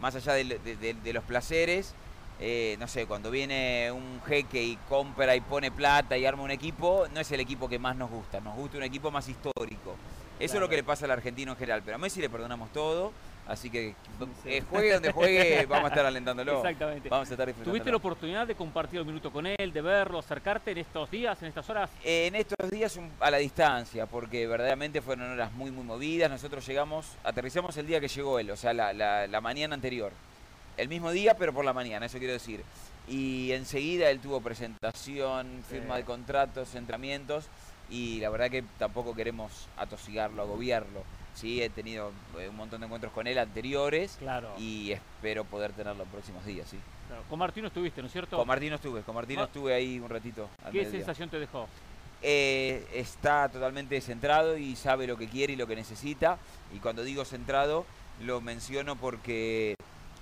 más allá de, de- de- de los placeres, eh, no sé, cuando viene un jeque y compra y pone plata y arma un equipo, no es el equipo que más nos gusta. Nos gusta un equipo más histórico. Eso es lo que le pasa al argentino en general. Pero a Messi le perdonamos todo. Así que Sí. eh, juegue donde juegue, vamos a estar alentándolo. Exactamente. Vamos a estar disfrutando. ¿Tuviste la oportunidad de compartir un minuto con él, de verlo, acercarte en estos días, en estas horas? En estos días un- a la distancia, porque verdaderamente fueron horas muy, muy movidas. Nosotros llegamos, aterrizamos el día que llegó él, o sea, la, la- la mañana anterior. El mismo día, pero por la mañana, eso quiero decir. Y enseguida él tuvo presentación, firma Sí. de contratos, entrenamientos, y la verdad que tampoco queremos atosigarlo, agobiarlo. sí, he tenido eh, un montón de encuentros con él anteriores Claro. y espero poder tenerlo en próximos días, sí. Claro, Con Martino estuviste, ¿no es cierto? Con Martino estuve, con Martino estuve ahí un ratito. al ¿Qué mediodía. sensación te dejó? Eh, está totalmente centrado y sabe lo que quiere y lo que necesita. Y cuando digo centrado, lo menciono porque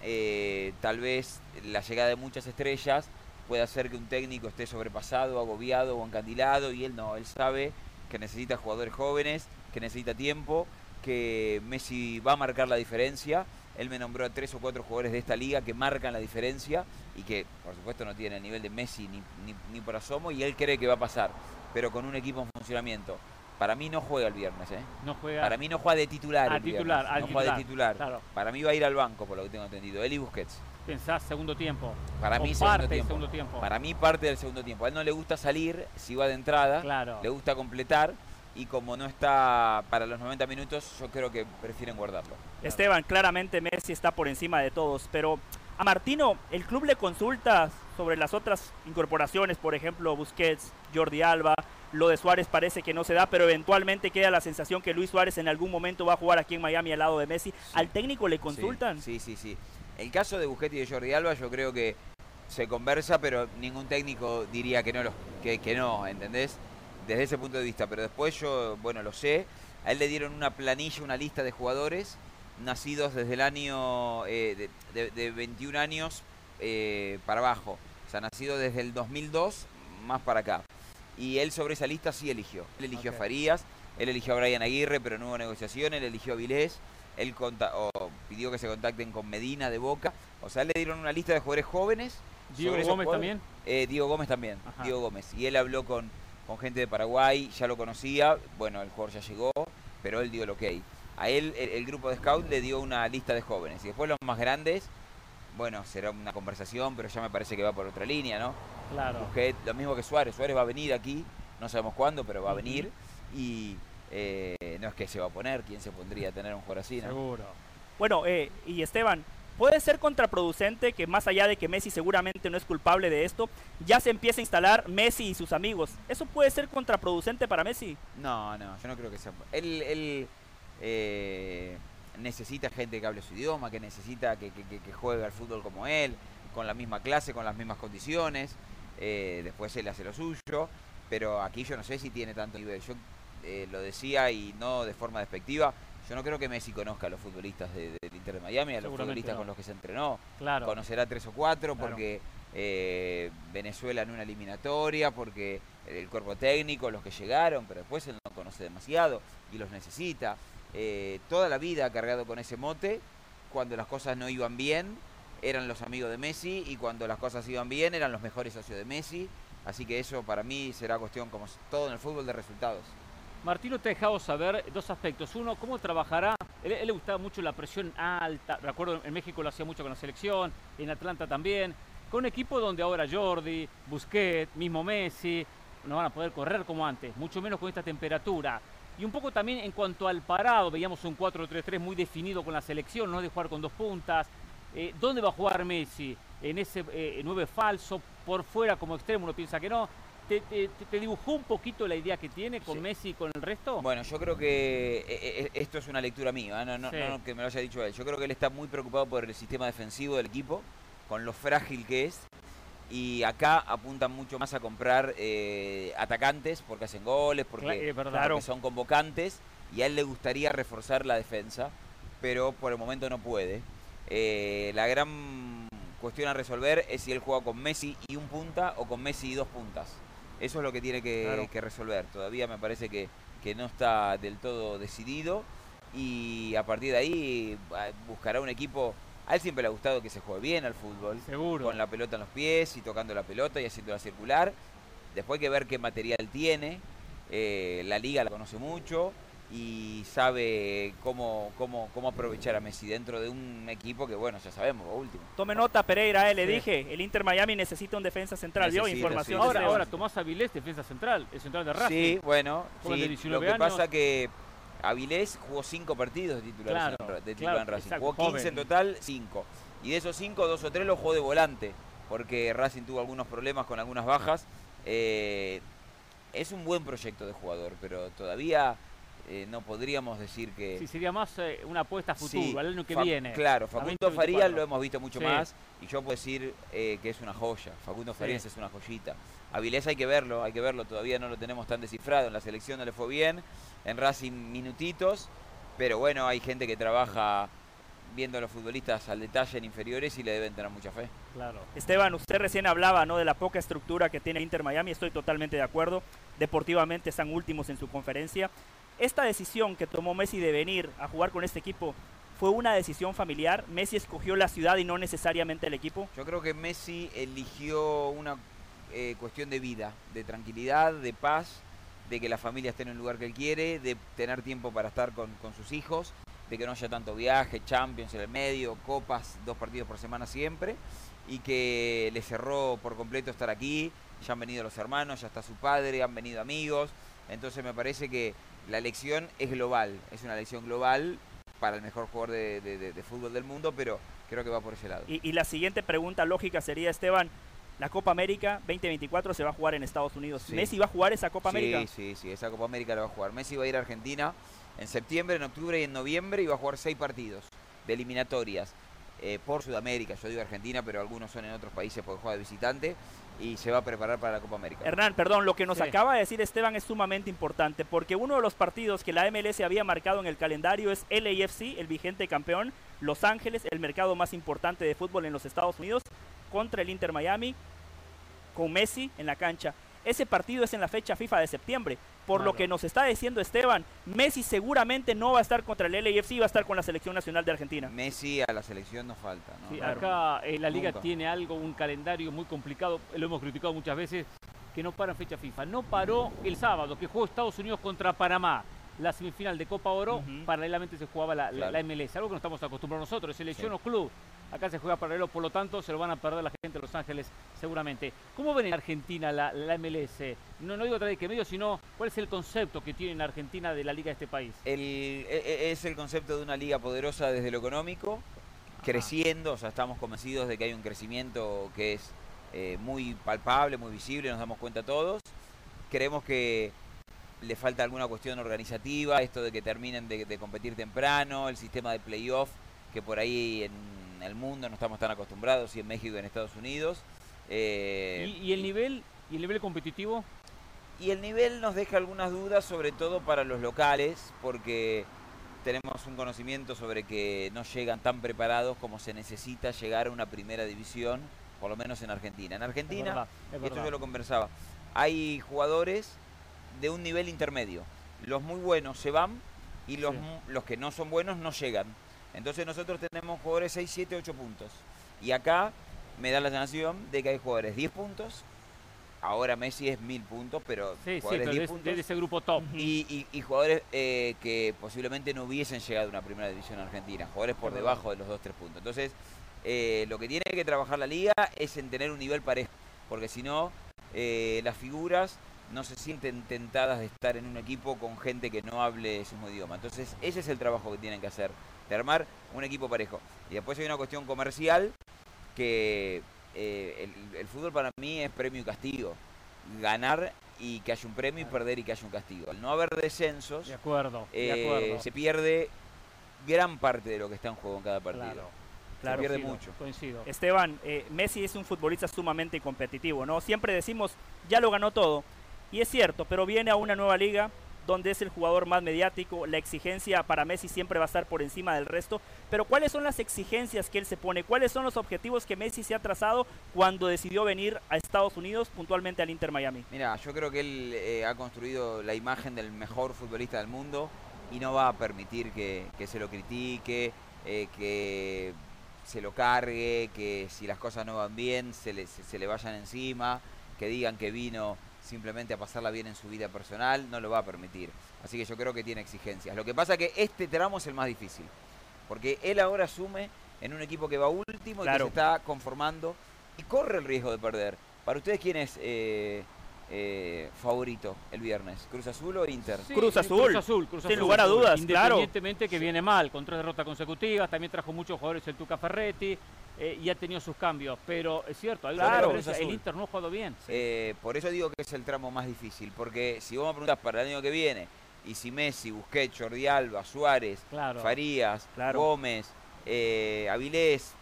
eh, tal vez la llegada de muchas estrellas puede hacer que un técnico esté sobrepasado, agobiado o encandilado. Y él no, él sabe que necesita jugadores jóvenes, que necesita tiempo, que Messi va a marcar la diferencia. Él me nombró a tres o cuatro jugadores de esta liga que marcan la diferencia y que, por supuesto, no tienen el nivel de Messi ni, ni, ni por asomo y él cree que va a pasar, pero con un equipo en funcionamiento. Para mí no juega el viernes, ¿eh? No juega. Para mí no juega de titular. El titular, viernes, no titular, juega de titular. claro. Para mí va a ir al banco, por lo que tengo entendido. Él y Busquets. Pensás segundo tiempo. Para O mí, parte segundo del tiempo. segundo tiempo. Para mí, parte del segundo tiempo. A él no le gusta salir si va de entrada. Claro. Le gusta completar. Y como no está para los 90 minutos, yo creo que prefieren guardarlo. Esteban, claramente Messi está por encima de todos, pero a Martino, ¿el club le consulta sobre las otras incorporaciones, por ejemplo, Busquets, Jordi Alba? Lo de Suárez parece que no se da, pero eventualmente queda la sensación que Luis Suárez en algún momento va a jugar aquí en Miami al lado de Messi. ¿Al técnico le consultan? Sí, sí, sí. sí. El caso de Busquets y de Jordi Alba, yo creo que se conversa, pero ningún técnico diría que no, los, que, que no, ¿entendés? Desde ese punto de vista. Pero después yo, bueno, lo sé. A él le dieron una planilla, una lista de jugadores nacidos desde el año eh, de, de- de 21 años eh, para abajo. O sea, nacido desde el 2002 más para acá. Y él sobre esa lista sí eligió. Él eligió a Farías, él eligió a Brian Aguirre, pero no hubo negociación, él eligió a Vilés, él conta- o pidió que se contacten con Medina de Boca. O sea, le dieron una lista de jugadores jóvenes. Diego sobre esos Gómez también. Eh, Diego Gómez también, Ajá. Diego Gómez. Y él habló con, con gente de Paraguay, ya lo conocía, bueno, el jugador ya llegó, pero él dio el ok. A él, el, el grupo de scout le dio una lista de jóvenes. Y después los más grandes, bueno, será una conversación, pero ya me parece que va por otra línea, ¿no? Claro. Lo mismo que Suárez. Suárez va a venir aquí, no sabemos cuándo, pero va a venir. Y eh, no es que se va a poner, ¿quién se pondría a tener un jugador así? no? Seguro. Bueno, eh, y Esteban, ¿puede ser contraproducente que más allá de que Messi seguramente no es culpable de esto, ya se empiece a instalar Messi y sus amigos? ¿Eso puede ser contraproducente para Messi? No, no, yo no creo que sea. Él, él eh, necesita gente que hable su idioma, que necesita que, que- que- juegue al fútbol como él, con la misma clase, con las mismas condiciones. Eh, después él hace lo suyo, pero aquí yo no sé si tiene tanto nivel. Yo eh, lo decía y no de forma despectiva. Yo no creo que Messi conozca a los futbolistas de- del Inter de Miami, a los futbolistas no. con los que se entrenó. Claro. Conocerá tres o cuatro Claro. porque eh, Venezuela en una eliminatoria, porque el cuerpo técnico, los que llegaron, pero después él no conoce demasiado y los necesita. Eh, toda la vida cargado con ese mote. Cuando las cosas no iban bien, eran los amigos de Messi y cuando las cosas iban bien, eran los mejores socios de Messi. Así que eso para mí será cuestión, como todo en el fútbol, de resultados. Martino te ha dejado saber dos aspectos. Uno, cómo trabajará. Él, él le gustaba mucho la presión alta. Recuerdo en México lo hacía mucho con la selección, en Atlanta también. Con un equipo donde ahora Jordi, Busquets, mismo Messi, no van a poder correr como antes, mucho menos con esta temperatura. Y un poco también en cuanto al parado, veíamos un 4-3-3 muy definido con la selección, no de jugar con dos puntas. Eh, ¿Dónde va a jugar Messi? ¿En ese eh, 9 falso? ¿Por fuera como extremo? Uno piensa que no. ¿Te, te- dibujó un poquito la idea que tiene con Sí. Messi y con el resto? Bueno, yo creo que eh, eh, esto es una lectura mía, no, no- Sí. no que me lo haya dicho él. Yo creo que él está muy preocupado por el sistema defensivo del equipo, con lo frágil que es. Y acá apuntan mucho más a comprar eh, atacantes porque hacen goles, porque, son convocantes. Y a él le gustaría reforzar la defensa, pero por el momento no puede. Eh, la gran cuestión a resolver es si él juega con Messi y un punta o con Messi y dos puntas. Eso es lo que tiene que, Claro. que resolver. Todavía me parece que, que no está del todo decidido y a partir de ahí ah, buscará un equipo. A él siempre le ha gustado que se juegue bien al fútbol, Seguro. con la pelota en los pies y tocando la pelota y haciéndola circular. Después hay que ver qué material tiene. Eh, la liga la conoce mucho y sabe cómo, cómo, cómo aprovechar a Messi dentro de un equipo que, bueno, ya sabemos, lo último. Tome nota, Pereira, eh, le Sí. dije, el Inter Miami necesita un defensa central. Necesita, Información. sí, ahora, ahora Tomás Avilés, defensa central, el central de Racing. Sí, bueno, sí, 19 lo que años. pasa que Avilés jugó cinco partidos de titular, Claro, de titular claro, en Racing. exacto, jugó 15 en joven. total, 5. Y de esos 5, dos o tres los jugó de volante, porque Racing tuvo algunos problemas con algunas bajas. Eh, es un buen proyecto de jugador, pero todavía eh, no podríamos decir que... Sí, sería más eh, una apuesta a futuro, Sí, al año que Fa- viene. Claro, a Facundo 2024. Farías lo hemos visto mucho Sí. más y yo puedo decir eh, que es una joya. Facundo Sí. Farías es una joyita. Avilés hay que verlo, hay que verlo, todavía no lo tenemos tan descifrado. En la selección no le fue bien, en Racing minutitos, pero bueno, hay gente que trabaja viendo a los futbolistas al detalle en inferiores y le deben tener mucha fe. Claro. Esteban, usted recién hablaba ¿no? de la poca estructura que tiene Inter Miami, estoy totalmente de acuerdo. Deportivamente están últimos en su conferencia. Esta decisión que tomó Messi de venir a jugar con este equipo fue una decisión familiar. Messi escogió la ciudad y no necesariamente el equipo. Yo creo que Messi eligió una eh, cuestión de vida, de tranquilidad, de paz, de que la familia esté en el lugar que él quiere, de tener tiempo para estar con, con sus hijos, de que no haya tanto viaje, Champions en el medio, copas, dos partidos por semana siempre, y que le cerró por completo estar aquí. Ya han venido los hermanos, ya está su padre, han venido amigos. Entonces me parece que la elección es global, es una elección global para el mejor jugador de, de- de- de fútbol del mundo, pero creo que va por ese lado. Y, y la siguiente pregunta lógica sería, Esteban, la Copa América 2024 se va a jugar en Estados Unidos. Sí. ¿Messi va a jugar esa Copa sí, América? Sí, sí, esa Copa América la va a jugar. Messi va a ir a Argentina en septiembre, en octubre y en noviembre y va a jugar seis partidos de eliminatorias eh, por Sudamérica. Yo digo Argentina, pero algunos son en otros países porque juega de visitante y se va a preparar para la Copa América. Hernán, perdón, lo que nos Sí. acaba de decir Esteban es sumamente importante porque uno de los partidos que la MLS había marcado en el calendario es LAFC, el vigente campeón, Los Ángeles, el mercado más importante de fútbol en los Estados Unidos, contra el Inter Miami, con Messi en la cancha. Ese partido es en la fecha FIFA de septiembre. Por lo que nos está diciendo Esteban, Messi seguramente no va a estar contra el LAFC, va a estar con la selección nacional de Argentina. Messi a la selección nos falta. ¿no? Sí, Claro. acá eh, la liga Nunca. tiene algo, un calendario muy complicado, lo hemos criticado muchas veces, que no para en fecha FIFA. No paró el sábado, que jugó Estados Unidos contra Panamá. La semifinal de Copa Oro, paralelamente se jugaba la, la- Claro. la MLS, algo que no estamos acostumbrados nosotros, selección Sí. o club. Acá se juega paralelo, por lo tanto se lo van a perder la gente de Los Ángeles seguramente. ¿Cómo ven en Argentina la, la MLS? No, no digo de qué medio, sino cuál es el concepto que tiene en Argentina de la liga de este país. El- e- e- es el concepto de una liga poderosa desde lo económico, creciendo, o sea, estamos convencidos de que hay un crecimiento que es eh, muy palpable, muy visible, nos damos cuenta todos. Creemos que le falta alguna cuestión organizativa, esto de que terminen de, de competir temprano, el sistema de playoff, que por ahí en el mundo no estamos tan acostumbrados, y en México y en Estados Unidos. Eh, ¿Y, y el nivel y el nivel competitivo? y el nivel nos deja algunas dudas, sobre todo para los locales, porque tenemos un conocimiento sobre que no llegan tan preparados como se necesita llegar a una primera división, por lo menos en Argentina. En Es Argentina, verdad, es y esto yo lo conversaba, hay jugadores de un nivel intermedio. Los muy buenos se van y los, Sí. los que no son buenos no llegan. Entonces nosotros tenemos jugadores 6, 7, 8 puntos. Y acá me da la sensación de que hay jugadores 10 puntos. Ahora Messi es 1000 puntos, pero Sí, sí, jugadores pero 10 de, puntos. de ese grupo top. Y, y- y jugadores eh, que posiblemente no hubiesen llegado a una primera división argentina, jugadores por debajo de los 2-3 puntos. Entonces, eh, lo que tiene que trabajar la liga es en tener un nivel parejo, porque si no, eh, las figuras no se sienten tentadas de estar en un equipo con gente que no hable su mismo idioma. Entonces, ese es el trabajo que tienen que hacer, de armar un equipo parejo. Y después hay una cuestión comercial que eh, el, el fútbol para mí es premio y castigo. Ganar y que haya un premio y perder y que haya un castigo. Al no haber descensos, De acuerdo, de eh, acuerdo. se pierde gran parte de lo que está en juego en cada partido. Claro, pierde coincido, mucho. Coincido. Esteban, eh, Messi es un futbolista sumamente competitivo, ¿no? Siempre decimos, ya lo ganó todo. Y es cierto, pero viene a una nueva liga donde es el jugador más mediático, la exigencia para Messi siempre va a estar por encima del resto. Pero ¿cuáles son las exigencias que él se pone? ¿Cuáles son los objetivos que Messi se ha trazado cuando decidió venir a Estados Unidos, puntualmente al Inter Miami? Mira, yo creo que él eh, ha construido la imagen del mejor futbolista del mundo y no va a permitir que, se lo critique, eh, que se lo cargue, que si las cosas no van bien se le vayan encima, que digan que vino simplemente a pasarla bien en su vida personal, no lo va a permitir. Así que yo creo que tiene exigencias. Lo que pasa que este tramo es el más difícil, porque él ahora asume en un equipo que va último y Claro. que se está conformando y corre el riesgo de perder. Para ustedes, ¿quién es eh, eh, favorito el viernes? ¿Cruz Azul o Inter? Sí, Cruz Azul. Cruz Azul, Cruz Sin lugar a dudas, claro. Independientemente que viene mal, con tres derrotas consecutivas, también trajo muchos jugadores el Tuca Ferretti eh, y ha tenido sus cambios. Pero es cierto, hay una Claro, diferencia, Cruz el. Inter no ha jugado bien. Eh, por eso digo que es el tramo más difícil, porque si vos me preguntás para el año que viene, Y si Messi, Busquets, Jordi Alba, Suárez, Claro. Farías, Claro. Gómez, eh, Avilés,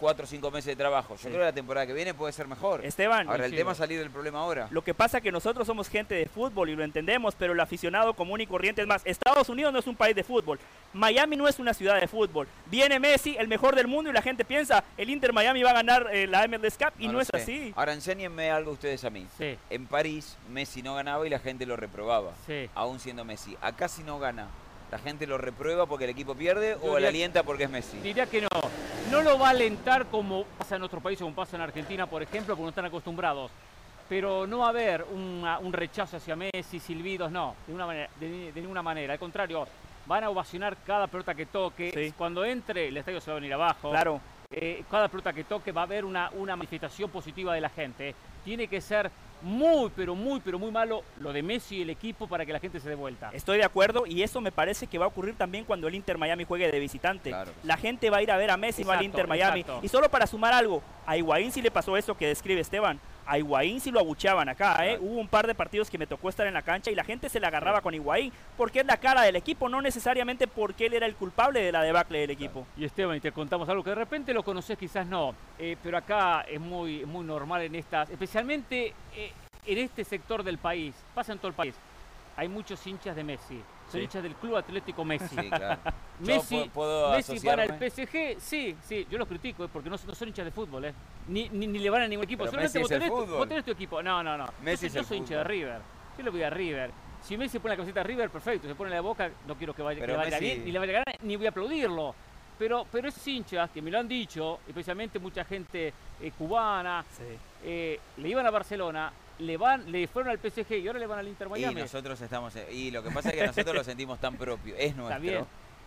cuatro o cinco meses de trabajo. Yo Sí. creo que la temporada que viene puede ser mejor. Esteban, Ahora, el tema es salir del problema ahora. Lo que pasa es que nosotros somos gente de fútbol y lo entendemos, pero el aficionado común y corriente es más. Estados Unidos no es un país de fútbol. Miami no es una ciudad de fútbol. Viene Messi, el mejor del mundo, y la gente piensa, el Inter Miami va a ganar eh, la MLS Cup, y no, es sé. así. Ahora, enséñenme algo ustedes a mí. Sí, En París, Messi no ganaba y la gente lo reprobaba, sí. aún siendo Messi. Acá si no gana, ¿la gente lo reprueba porque el equipo pierde Yo o le alienta porque es Messi? Diría que no. No lo va a alentar como pasa en otros países, como pasa en Argentina, por ejemplo, porque no están acostumbrados. Pero no va a haber una- un rechazo hacia Messi, silbidos, no, de, una manera, de, de ninguna manera. Al contrario, van a ovacionar cada pelota que toque. Sí. Cuando entre, el estadio se va a venir abajo. Claro. Eh, cada pelota que toque va a haber una, una manifestación positiva de la gente. Tiene que ser muy, pero muy, pero muy malo lo de Messi y el equipo para que la gente se dé vuelta. Estoy de acuerdo y eso me parece que va a ocurrir también cuando el Inter Miami juegue de visitante. Claro. La gente va a ir a ver a Messi, no al Exacto, Inter Miami. exacto. Y solo para sumar algo, a Higuaín sí le pasó eso que describe Esteban. A Higuaín sí lo abucheaban acá, ¿eh? Hubo un par de partidos que me tocó estar en la cancha y la gente se la agarraba con Higuaín porque es la cara del equipo, no necesariamente porque él era el culpable de la debacle del equipo. Y Esteban, y te contamos algo que de repente lo conoces, quizás no, eh, pero acá es muy, muy normal en estas, especialmente eh, en este sector del país, pasa en todo el país, hay muchos hinchas de Messi, son Sí. hinchas del Club Atlético Messi. Claro. Messi, pu- puedo Messi para el. PSG, sí, sí, yo los critico, eh, porque no, son- no son hinchas de fútbol, eh. ni, ni, ni le van a ningún equipo, Pero solamente vos es tenés, tu- fútbol. vos tenés tu equipo, no, no, no, Messi yo, es soy- yo soy hincha de. River, yo le voy a River. Si Messi pone la camiseta de River, perfecto. Se pone la de Boca, no quiero que vaya, que Pero le vaya Messi- bien, ni le vaya a ganar, ni voy a aplaudirlo. Pero, pero esos hinchas que me lo han dicho, especialmente mucha gente eh, cubana, eh, le iban a Barcelona, le van, le fueron al PSG y ahora le van al Inter Y Miami. nosotros estamos. eh, Y lo que pasa es que nosotros lo sentimos tan propio, es bien.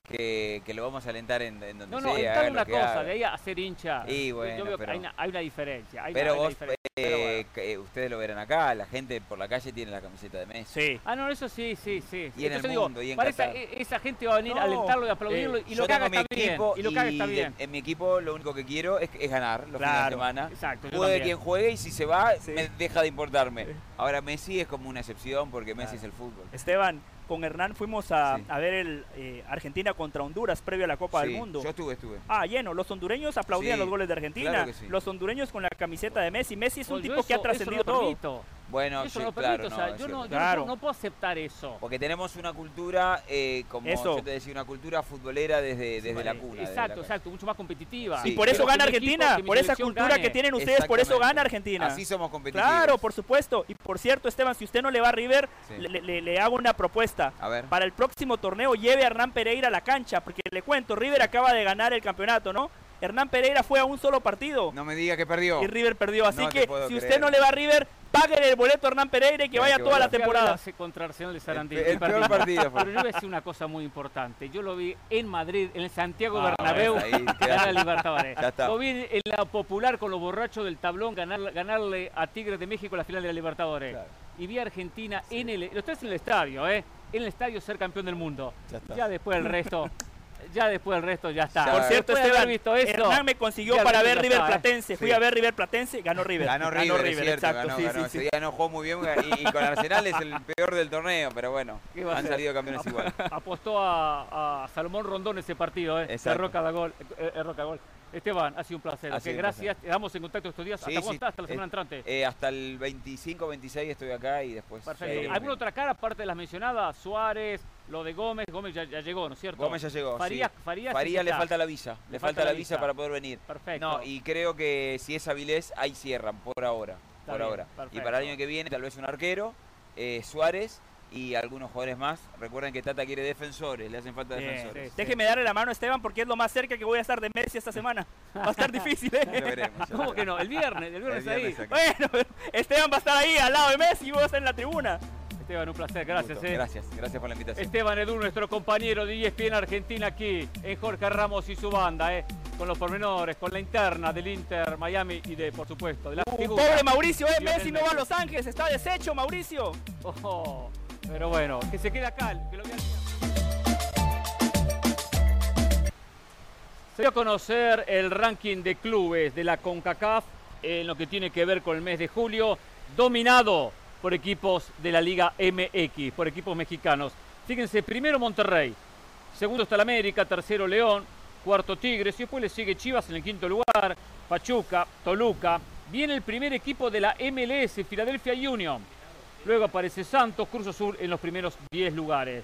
Que, que lo vamos a alentar en, en donde no, no, sea. está haga una cosa, de ahí a ser hincha. Y yo bueno, que hay, una, hay una diferencia. hay Pero una- vos, diferencia. eh, Pero bueno. que ustedes lo verán acá, la gente por la calle tiene la camiseta de Messi. Sí. Ah, no, eso sí, sí, sí. Y en el digo, mundo, y en esa, Qatar. e- esa gente va a venir a No, alentarlo y aplaudirlo eh, y Yo lo que haga mi está bien. Y lo que haga está de- bien. en mi equipo lo único que quiero es, es ganar los fines de Claro, semana. exacto, Juegue quien juegue y si se va, Sí. me deja de importarme. Ahora Messi es como una excepción porque Messi Claro. es el fútbol. Esteban, con Hernán fuimos a, Sí. a ver el eh, Argentina contra Honduras previo a la Copa Sí, del Mundo. Yo estuve, estuve. Ah, lleno. Los hondureños aplaudían Sí, los goles de Argentina. claro que sí. Los hondureños con la camiseta de Messi. Messi es un tipo que ha trascendido eso no lo todo. permito. Bueno, Eso sí, no lo claro, permito. o no, sea, yo, no, yo no Claro. puedo- no puedo aceptar eso. Porque tenemos una cultura, eh, como Eso. yo te decía, una cultura futbolera desde, desde la cuna. desde Exacto, la exacto, mucho más competitiva. Sí. Y por eso gana equipo- Argentina, por esa cultura gane. que tienen ustedes, por eso gana Argentina. Así somos competitivos. Claro, por supuesto. Y por cierto, Esteban, si usted no le va a River, Sí. le, le- le hago una propuesta. A ver. Para el próximo torneo lleve a Hernán Pereira a la cancha, porque le cuento, River acaba de ganar el campeonato, ¿no? Hernán Pereira fue a un solo partido No me diga que perdió. y River perdió. Así No que si usted no le va a River, páguele el boleto a Hernán Pereira y que Ay, vaya toda la temporada. Hace contra Arsenal de Sarandí. El el partido fue. Pero yo voy a decir una cosa muy importante. Yo lo vi en Madrid, en el Santiago Ah, Bernabéu, ganar a Libertadores. Lo vi en la popular con los borrachos del tablón ganar- ganarle a Tigres de México la final de la Libertadores. Claro. Y vi a Argentina en el... Lo estás en el estadio, ¿eh? En el estadio ser campeón del mundo. Ya, después el resto... Ya después el resto ya está. Ya. Por cierto, Después de haber Esteban, visto eso, Hernán me consiguió ya para ver River ya está, ¿eh? Platense. Fui Sí. a ver River Platense, ganó River. Ganó River, es cierto, exacto. ganó, sí, ganó. sí, Ese sí. día no jugó muy bien y, y con Arsenal es el peor del torneo, pero bueno, ¿Qué va a han salido campeones igual. Apostó a, a Salomón Rondón ese partido, ¿eh? Exacto. Roca da gol. eh, eh, Roca gol. Esteban, ha sido un placer. Ha ok, sido un gracias. Quedamos en contacto estos días. Sí, ¿Hasta sí. está? Hasta la semana Eh, entrante. Eh, hasta el 25, 26 estoy acá y después. Perfecto. ¿Alguna otra cara aparte de las mencionadas? Suárez, lo de Gómez. Gómez ya, ya llegó, ¿no es cierto? Gómez ya llegó. Farías, sí. Farías, le falta la visa. Le, falta, la visa, para poder venir. Perfecto. No, y creo que si es Avilés, ahí cierran por ahora. Está por bien, ahora. Y para el año que viene, tal vez un arquero, eh, Suárez y algunos jugadores más. Recuerden que Tata quiere defensores, le hacen falta Bien, defensores. sí. Déjeme darle la mano a Esteban porque es lo más cerca que voy a estar de Messi esta semana. Va a estar difícil, ¿eh? veremos. ya ¿Cómo que no? El viernes, el viernes, El viernes ahí. acá. Bueno, Esteban va a estar ahí al lado de Messi y voy a estar en la tribuna. Esteban, un placer. Gracias, eh. Gracias, gracias por la invitación. Esteban Edu, nuestro compañero de ESPN Argentina aquí en Jorge Ramos y su banda, eh, con los pormenores, con la interna del Inter Miami y de, por supuesto, de la Un figura. pobre Mauricio, ¿eh? Messi no va a Los Ángeles, está deshecho, Mauricio. Oh, pero bueno, que se quede acá, que lo vea. Se dio a conocer el ranking de clubes de la CONCACAF en lo que tiene que ver con el mes de julio, dominado por equipos de la Liga MX, por equipos mexicanos. Fíjense, primero Monterrey, segundo está el América, tercero León, cuarto Tigres, y después le sigue Chivas en el quinto lugar, Pachuca, Toluca. Viene el primer equipo de la MLS, Philadelphia Union. Luego aparece Santos, Cruz Azul en los primeros 10 lugares.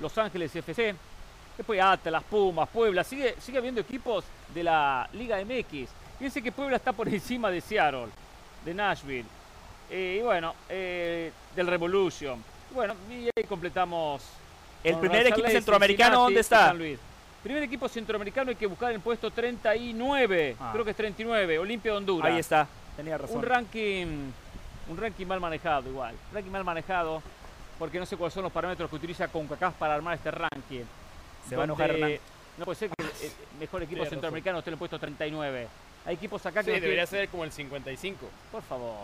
Los Ángeles FC, después Atlas, Pumas, Puebla. Sigue, sigue habiendo equipos de la Liga MX. Fíjense que Puebla está por encima de Seattle, de Nashville. Eh, y bueno, eh, del Revolution. Bueno, y ahí completamos. El primer equipo centroamericano, ¿dónde está? San Luis. Primer equipo centroamericano hay que buscar en el puesto 39. Ah. Creo que es 39. Olimpia de Honduras. Ahí está, tenía razón. Un ranking, un ranking mal manejado igual. Un ranking mal manejado porque no sé cuáles son los parámetros que utiliza CONCACAF para armar este ranking. Se va a enojar donde Hernán. No puede ser que el, el mejor equipo centroamericano esté en el puesto 39. Hay equipos acá que Sí, no debería tienen- ser como el 55. Por favor.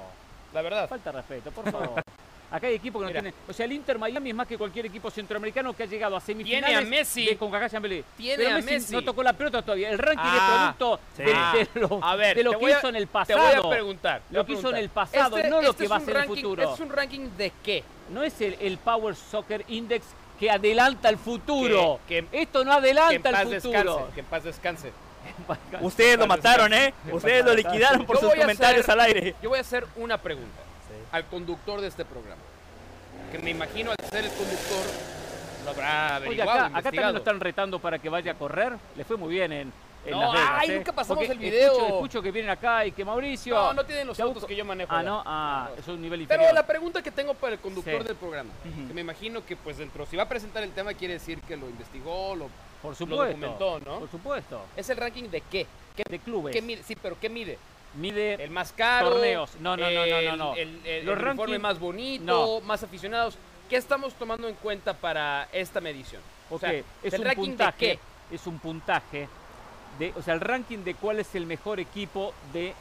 La verdad. Falta respeto, por favor. Acá hay equipos que no Mira. tienen. O sea, el Inter Miami es más que cualquier equipo centroamericano que ha llegado a semifinales Tiene a Messi. de CONCACAF Champions League. Tiene Pero a Messi, Messi. no tocó la pelota todavía. El ranking Ah, es producto sí. de, de lo, A ver, de lo te que voy a- hizo en el Te pasado. voy a preguntar. te Lo que hizo en el pasado, Este- no lo este que es va a ser en el futuro. ¿Es un ranking de qué? No es el, el Power Soccer Index que adelanta el futuro. Que- que- Esto no Que adelanta el futuro. descanse. Que en paz descanse. Ustedes lo mataron, ¿eh? Ustedes lo liquidaron por Yo sus comentarios hacer- al aire. Yo voy a hacer una pregunta al conductor de este programa. Que me imagino al ser el conductor lo habrá Oye, averiguado, acá, acá también lo están retando para que vaya a correr. Le fue muy bien en, en No, Las Vegas. ay, ¿eh? nunca pasamos Porque el video. Escucho, escucho que vienen acá y que Mauricio. No, no tienen los autos auto- que yo manejo. Ah, no, ah, No. es un nivel inferior. Pero la pregunta que tengo para el conductor Sí. del programa, Ujú. que me imagino que pues dentro, si va a presentar el tema quiere decir que lo investigó, lo, Por lo supuesto. documentó, ¿no? Por supuesto. Es el ranking de qué? ¿Qué, De clubes. qué mide? Sí, pero ¿qué mide? Mide El más caro. Torneos. No, no, no, no, no, no. El, el, el, Los el uniforme más bonito, No. más aficionados. ¿Qué estamos tomando en cuenta para esta medición? Ok, sea, es ¿el un ranking puntaje. de qué? Es un puntaje. De, o sea, el ranking de cuál es el mejor equipo de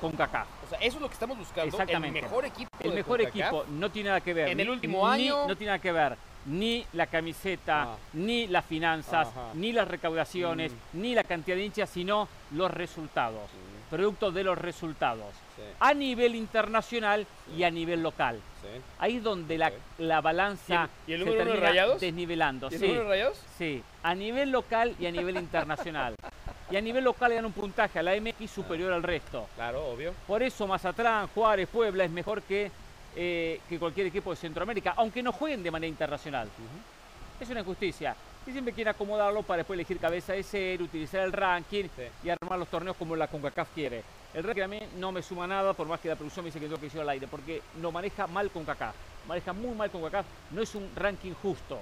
CONCACAF. O sea, eso es lo que estamos buscando. Exactamente. El mejor equipo. El de mejor CONCACAF. equipo no tiene nada que ver. En el ni- último ni- año- No tiene nada que ver ni la camiseta, Ah. ni las finanzas, Ajá. ni las recaudaciones, ni la cantidad de hinchas, sino los resultados. Producto de los resultados. Sí, A nivel internacional y a nivel local. sí. Ahí es donde la, la balanza ¿Y el- y el se termina Rayados? desnivelando. ¿Y el sí. número de rayados? Sí, a nivel local y a nivel internacional. Y a nivel local le dan un puntaje a la MX superior al resto. Claro, obvio. Por eso Mazatlán, Juárez, Puebla es mejor que, eh, que cualquier equipo de Centroamérica, aunque no jueguen de manera internacional. Es una injusticia. Y siempre quieren acomodarlo para después elegir cabeza de ser, utilizar el ranking Sí. y armar los torneos como la CONCACAF quiere. El ranking a mí no me suma nada, por más que la producción me dice que tengo que decirlo al aire, porque lo maneja mal CONCACAF. Maneja muy mal CONCACAF. No es un ranking justo.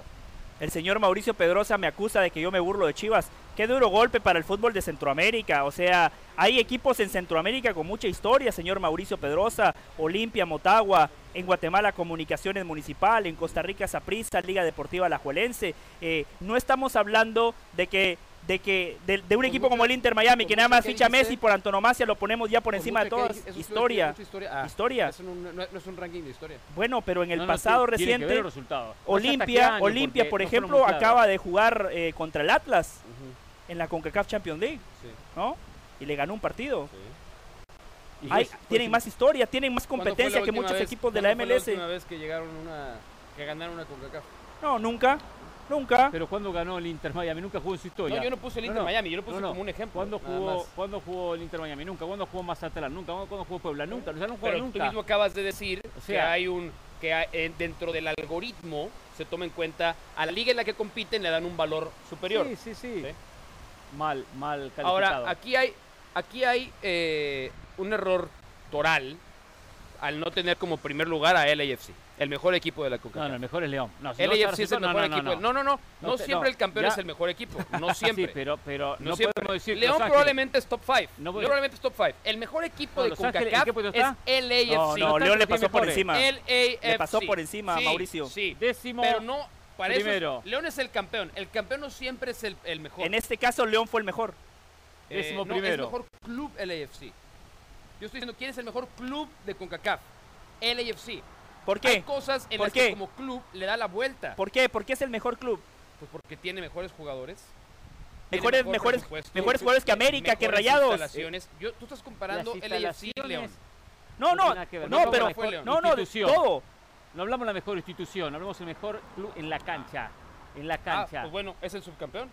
El señor Mauricio Pedrosa me acusa de que yo me burlo de Chivas. Qué duro golpe para el fútbol de Centroamérica. O sea, hay equipos en Centroamérica con mucha historia, señor Mauricio Pedrosa. Olimpia, Motagua. En Guatemala, Comunicaciones Municipal. En Costa Rica, Saprissa, Liga Deportiva Alajuelense. Eh, no estamos hablando de que de que de, de un equipo como el Inter Miami que nada más que ficha Messi por antonomasia lo ponemos ya por encima de que todas historia historia. Ah, historia no, no- no es un ranking de historia. bueno pero en el No, no, pasado tiene- tiene reciente el qué Olimpia, año, Olimpia, por ejemplo, acaba de jugar eh, contra el Atlas en la CONCACAF Champions League, sí, ¿no? Y le ganó un partido. sí. Hay- fue- fue tienen más historia, tienen más ¿Cuándo fue competencia que muchos vez- equipos de la cuándo fue MLS. la última vez que llegaron una que ganaron una CONCACAF? No, nunca, nunca. Pero cuando ganó el Inter Miami, nunca jugó en su historia. No, yo no puse el Inter Miami, yo lo puse como un ejemplo, ¿Cuándo jugó. ¿Cuándo jugó el Inter Miami? Nunca. ¿Cuándo jugó Mazatlán? Nunca. ¿Cuándo, cuándo jugó Puebla? Nunca. O sea, no jugó Pero nunca. tú mismo acabas de decir O que hay un que hay- eh, dentro del algoritmo se toma en cuenta a la liga en la que compiten le dan un valor superior. Sí, sí, sí. Sí. Mal, mal calificado. Ahora, aquí hay, aquí hay eh, un error toral al no tener como primer lugar a LAFC, el mejor equipo de la No, CONCACAF. no, el mejor es León. No, si no vas a LAFC es el no, mejor no, equipo. No, No, no, no. No, No siempre no, el campeón ya- es el mejor equipo. No siempre. Sí, pero, pero no, no, siempre. podemos decir León probablemente es top 5. No probablemente es top 5. El mejor equipo No, de Los Ángeles, ¿en CONCACAF es? LAFC. No, no, León le pasó por encima. Le pasó por encima, Sí, Mauricio. Sí, Décimo. pero no, para primero. eso León es el campeón. El campeón no siempre es el, el mejor. En este caso, León fue el mejor. Eh, Décimo no, primero. es mejor club LAFC. Yo estoy diciendo quién es el mejor club de CONCACAF. LAFC. ¿Por qué? Hay cosas en las que como club le da la vuelta. ¿Por qué? ¿Por qué es el mejor club? Pues porque tiene mejores jugadores. Mejores, mejores, mejores jugadores que América, que Rayados. Instalaciones. Eh, tú estás comparando LAFC y León. No, no, no, pero no, no, todo. No hablamos de la mejor institución, hablamos del mejor club en la cancha. En la ah, cancha. Pues bueno, es el subcampeón.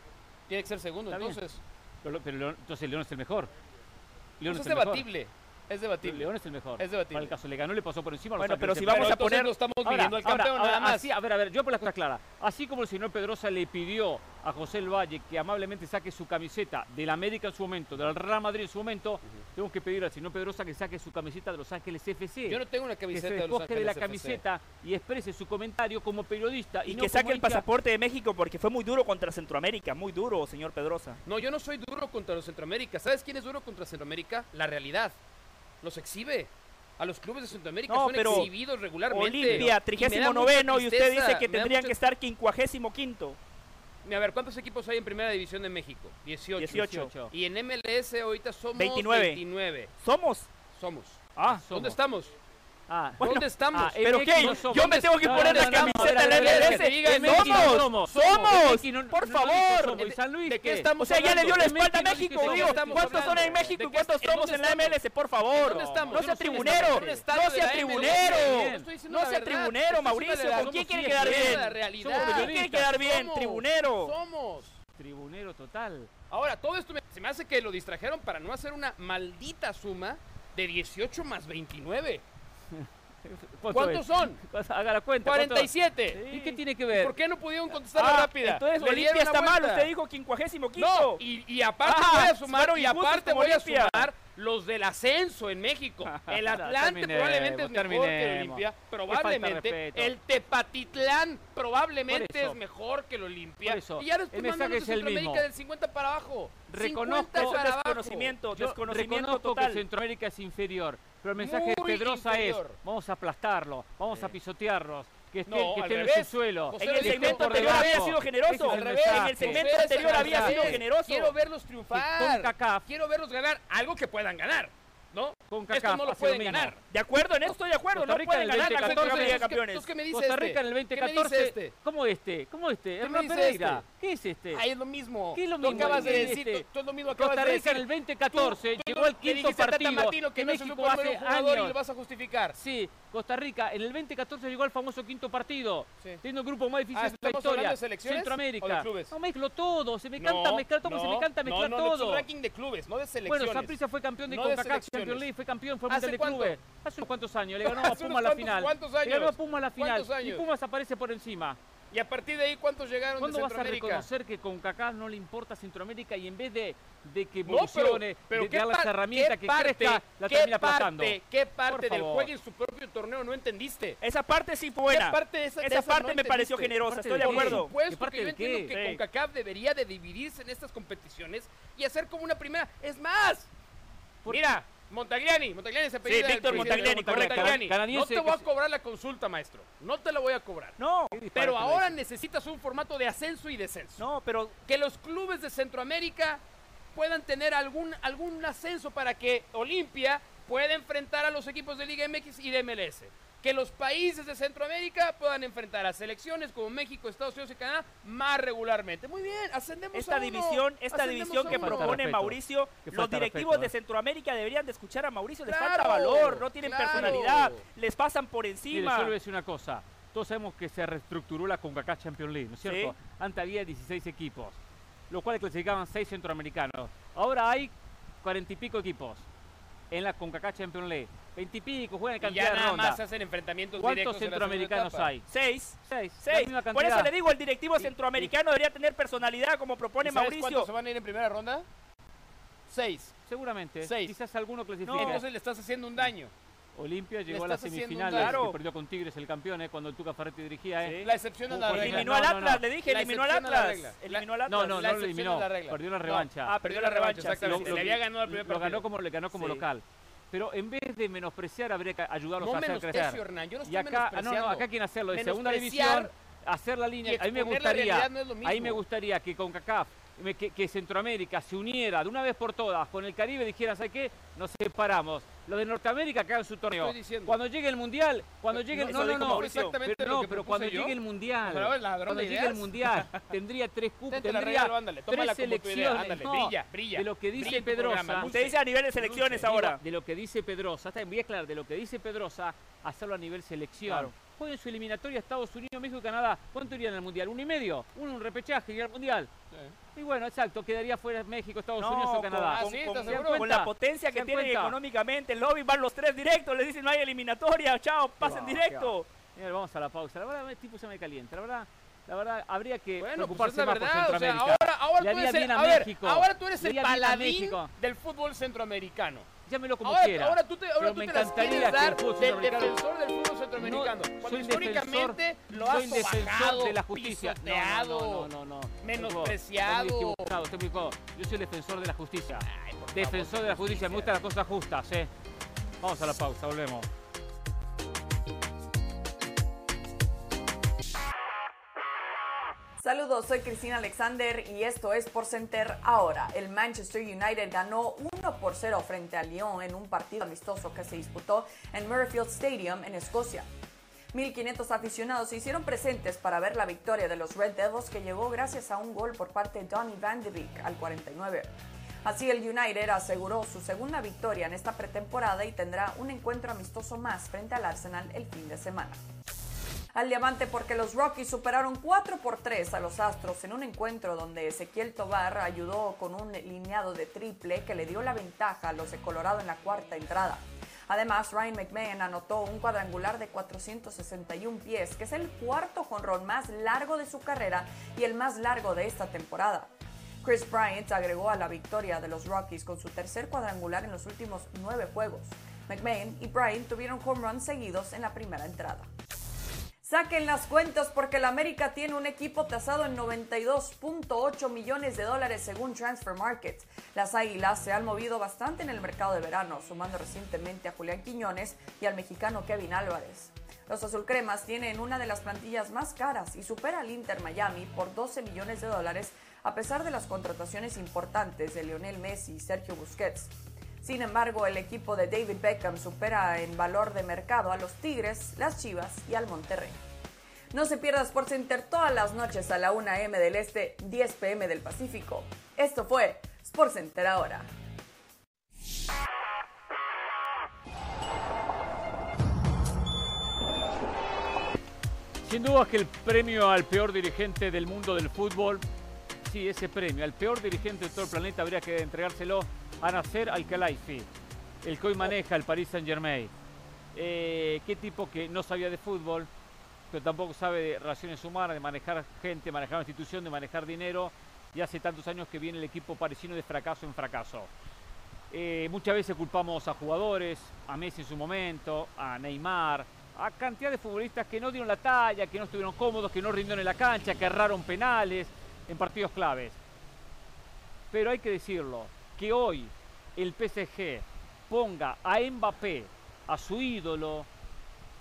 Tiene que ser segundo, entonces. Pero, pero, entonces León es el mejor. León pues es, debatible. Es debatible. León es el mejor. Es debatible. Para el caso, le ganó, le pasó por encima. A los Bueno, pero si vamos a poner. No estamos midiendo al campeón, nada más. A ver, a ver, yo por las cosas claras. Así como el señor Pedrosa le pidió a José el Valle que amablemente saque su camiseta del América en su momento, del Real Madrid en su momento, uh tengo que pedir al señor Pedrosa que saque su camiseta de Los Ángeles FC. Yo no tengo una camiseta de Los Ángeles de la FC. camiseta y exprese su comentario como periodista. Y, que saque el pasaporte de México porque fue muy duro contra Centroamérica, muy duro, señor Pedrosa. No, yo no soy duro contra los Centroamérica. ¿Sabes quién es duro contra Centroamérica? La realidad los exhibe. A los clubes de Centroamérica no, son exhibidos regularmente. Olimpia, 39 noveno y, usted dice que tendrían que estar 55. A ver, ¿cuántos equipos hay en Primera División de México? 18. 18. 18. Y en MLS ahorita somos 29. 29. ¿Somos? Somos. Ah, ¿Dónde estamos? Ah, bueno, ¿Dónde estamos? Ah, ¿Pero qué? Yo me tengo que poner la camiseta de la MLS. Somos, somos, por favor. O sea, ya le dio la espalda a México. Digo, ¿cuántos son en México y cuántos somos en la MLS? Por favor. No sea tribunero. No sea tribunero. No sea tribunero, Mauricio. ¿Con quién quiere quedar bien? Quién quiere quedar bien? Tribunero. Somos. Tribunero total. Ahora, todo esto se me hace que lo distrajeron para no hacer una maldita suma de 18 más 29. ¿Cuántos eh, son? Haga la cuenta. 47. Sí. ¿Y qué tiene que ver? ¿Por qué no pudieron contestar ah, rápida? Entonces Olimpia está mal. Usted dijo 55. No, y, aparte voy a sumar, y aparte voy a sumar los del ascenso en México. El Atlante probablemente es mejor que el Olimpia. Probablemente. El Tepatitlán probablemente es mejor que el Olimpia. Y ya después el mensaje es el mismo. del 50 para abajo. Reconozco 50 para abajo. desconocimiento, desconocimiento reconozco que Centroamérica es inferior pero el mensaje de Pedrosa es, vamos a aplastarlo, vamos a pisotearlos, que estén, en su suelo. En el segmento anterior había sido generoso. En el segmento anterior había sido generoso. Quiero verlos triunfar. Quiero verlos ganar algo que puedan ganar. ¿no? Con Kaká, no lo pueden ganar. De acuerdo, en esto estoy de acuerdo. Costa Rica en el este? 2014 este? ¿Cómo este? ¿Cómo este? ¿Qué este? Pereira. ¿Qué es este? Ahí es lo mismo. ¿Qué es lo mismo? Acabas de decir, lo mismo Costa Rica en el 2014 llegó al quinto partido. Que, hace años. Y lo vas a justificar. Sí, Costa Rica en el 2014 llegó al famoso quinto partido. Sí. Teniendo un grupo más difícil ah, de la historia. Centroamérica. O de clubes? No mezclo todo, se me canta mezclar todo, se me canta mezclar todo. Ranking de clubes, no de selecciones. Bueno, Saprissa fue campeón de CONCACAF Champions League, fue campeón, fue mundial de clubes. Hace unos cuantos años, le ganó a Puma a la final. ¿Cuántos años? Le ganó a Puma la final. Y Pumas aparece por encima. Y a partir de ahí, ¿cuántos llegaron ¿Cuándo de Centroamérica? vas a reconocer que con Kaká no le importa Centroamérica y en vez de, de que evolucione, no, pero, pero de dar las herramientas que parte, crezca, la termina aplastando? ¿Qué parte del juego en su propio torneo no entendiste? Esa parte sí fue buena. Parte esa, esa parte no me pareció generosa, estoy de, acuerdo. Por supuesto que yo entiendo que sí. CONCACAF debería de dividirse en estas competiciones y hacer como una primera. Es más, Mira, Montagliani, Montagliani se apellida. Sí, Víctor Montagliani, correcto. no te voy a cobrar la consulta, maestro. No te la voy a cobrar. No. Pero ahora necesitas un formato de ascenso y descenso. No, pero... Que los clubes de Centroamérica puedan tener algún, algún ascenso para que Olimpia pueda enfrentar a los equipos de Liga MX y de MLS que los países de Centroamérica puedan enfrentar a selecciones como México, Estados Unidos y Canadá más regularmente. Muy bien, ascendemos esta a uno, división, esta división que propone Mauricio, los directivos de ¿eh? Centroamérica deberían de escuchar a Mauricio, les falta valor, no tienen personalidad, les pasan por encima. Mire, solo decir una cosa, todos sabemos que se reestructuró la CONCACAF Champions League, ¿no es cierto? Sí. Antes había 16 equipos, los cuales clasificaban 6 centroamericanos. Ahora hay 40 y pico equipos en la CONCACAF Champions League. Veintipico, juegan en cantidad y ya nada de ronda. hacen enfrentamientos ¿Cuántos centroamericanos hay? Seis. Seis. Seis. Por eso le digo, el directivo centroamericano debería tener personalidad como propone Mauricio. ¿Cuántos se van a ir en primera ronda? Seis. Seguramente. Seis. Quizás alguno clasifique. No, entonces le estás haciendo un daño. Olimpia llegó a la semifinal, claro. perdió con Tigres el campeón, ¿eh? cuando el Tuca Ferretti dirigía. ¿eh? Sí. La excepción a la regla. Eliminó al Atlas, le dije, eliminó al Atlas. Eliminó al Atlas. No, no, no lo eliminó, ah, perdió la revancha. No. Ah, perdió la revancha, exactamente. le había ganado al primer partido. Lo ganó como, le ganó como sí. local. Pero en vez de menospreciar, habría que ayudarlos no a hacer crecer. Hernán, yo no estoy y acá, ah, no, no, acá quien hacerlo, de segunda división, hacer la línea. A mí me gustaría que con CACAF que, Centroamérica se uniera de una vez por todas con el Caribe y dijera, ¿sabes qué? Nos separamos. Los de Norteamérica que hagan su torneo. Cuando llegue el Mundial, cuando llegue el... No, no, no, exactamente pero, no, pero cuando yo. llegue el Mundial, cuando llegue el Mundial, tendría tres cupos, tendría tres selecciones. Brilla, brilla, de lo que dice Pedrosa... Usted dice a nivel de selecciones ahora. De lo que dice Pedrosa, está bien claro, de lo que dice Pedrosa, hacerlo a nivel selección. Claro jueguen su eliminatoria Estados Unidos, México y Canadá. ¿Cuánto irían al Mundial? ¿Un y medio? ¿Un, un repechaje y al Mundial? Y bueno, exacto, quedaría fuera México, Estados No, Unidos o Canadá. con, la potencia ¿Se que tienen económicamente, el lobby van los tres directos, les dicen no hay eliminatoria, chao, pasen directo. Señor, vamos a la pausa. La verdad, el tipo se me calienta. La verdad, la verdad habría que Bueno, pues preocuparse es la más por verdad. O sea, Centroamérica. ahora, tú eres el, a, a ver, México. ahora tú eres el paladín del fútbol centroamericano. Llámelo como ahora, quiera. ahora tú te, ahora Pero tú me te las encantaría quieres dar del centroamericano- defensor del fútbol centroamericano. No, cuando históricamente defensor- lo has sobajado, de la justicia. pisoteado, no, no, no, no, no. menospreciado. Estoy equivocado, estoy equivocado. Yo soy el defensor de la justicia. defensor de la justicia. Me gustan las cosas justas, ¿eh? Vamos a la pausa, volvemos. Saludos, soy Cristina Alexander y esto es Por Center ahora. El Manchester United ganó 1 por 0 frente a Lyon en un partido amistoso que se disputó en Murrayfield Stadium en Escocia. 1.500 aficionados se hicieron presentes para ver la victoria de los Red Devils que llegó gracias a un gol por parte de Donny Van de Beek al 49. Así el United aseguró su segunda victoria en esta pretemporada y tendrá un encuentro amistoso más frente al Arsenal el fin de semana al diamante porque los Rockies superaron 4 por 3 a los Astros en un encuentro donde Ezequiel Tobar ayudó con un lineado de triple que le dio la ventaja a los de Colorado en la cuarta entrada. Además, Ryan McMahon anotó un cuadrangular de 461 pies, que es el cuarto jonrón más largo de su carrera y el más largo de esta temporada. Chris Bryant agregó a la victoria de los Rockies con su tercer cuadrangular en los últimos nueve juegos. McMahon y Bryant tuvieron home runs seguidos en la primera entrada. Saquen las cuentas porque el América tiene un equipo tasado en 92.8 millones de dólares según Transfer Market. Las Águilas se han movido bastante en el mercado de verano, sumando recientemente a Julián Quiñones y al mexicano Kevin Álvarez. Los azulcremas tienen una de las plantillas más caras y supera al Inter Miami por 12 millones de dólares a pesar de las contrataciones importantes de Lionel Messi y Sergio Busquets. Sin embargo, el equipo de David Beckham supera en valor de mercado a los Tigres, las Chivas y al Monterrey. No se pierda SportsCenter todas las noches a la 1 a.m. del Este, 10 p.m. del Pacífico. Esto fue SportsCenter ahora. Sin duda que el premio al peor dirigente del mundo del fútbol, sí, ese premio, al peor dirigente de todo el planeta habría que entregárselo a Nasser Al-Khelaifi, el que hoy maneja el Paris Saint-Germain. Eh, qué tipo que no sabía de fútbol, pero tampoco sabe de relaciones humanas, de manejar gente, manejar una institución, de manejar dinero, y hace tantos años que viene el equipo parisino de fracaso en fracaso. Eh, muchas veces culpamos a jugadores, a Messi en su momento, a Neymar, a cantidad de futbolistas que no dieron la talla, que no estuvieron cómodos, que no rindieron en la cancha, que erraron penales en partidos claves. Pero hay que decirlo, que hoy el PSG ponga a Mbappé, a su ídolo,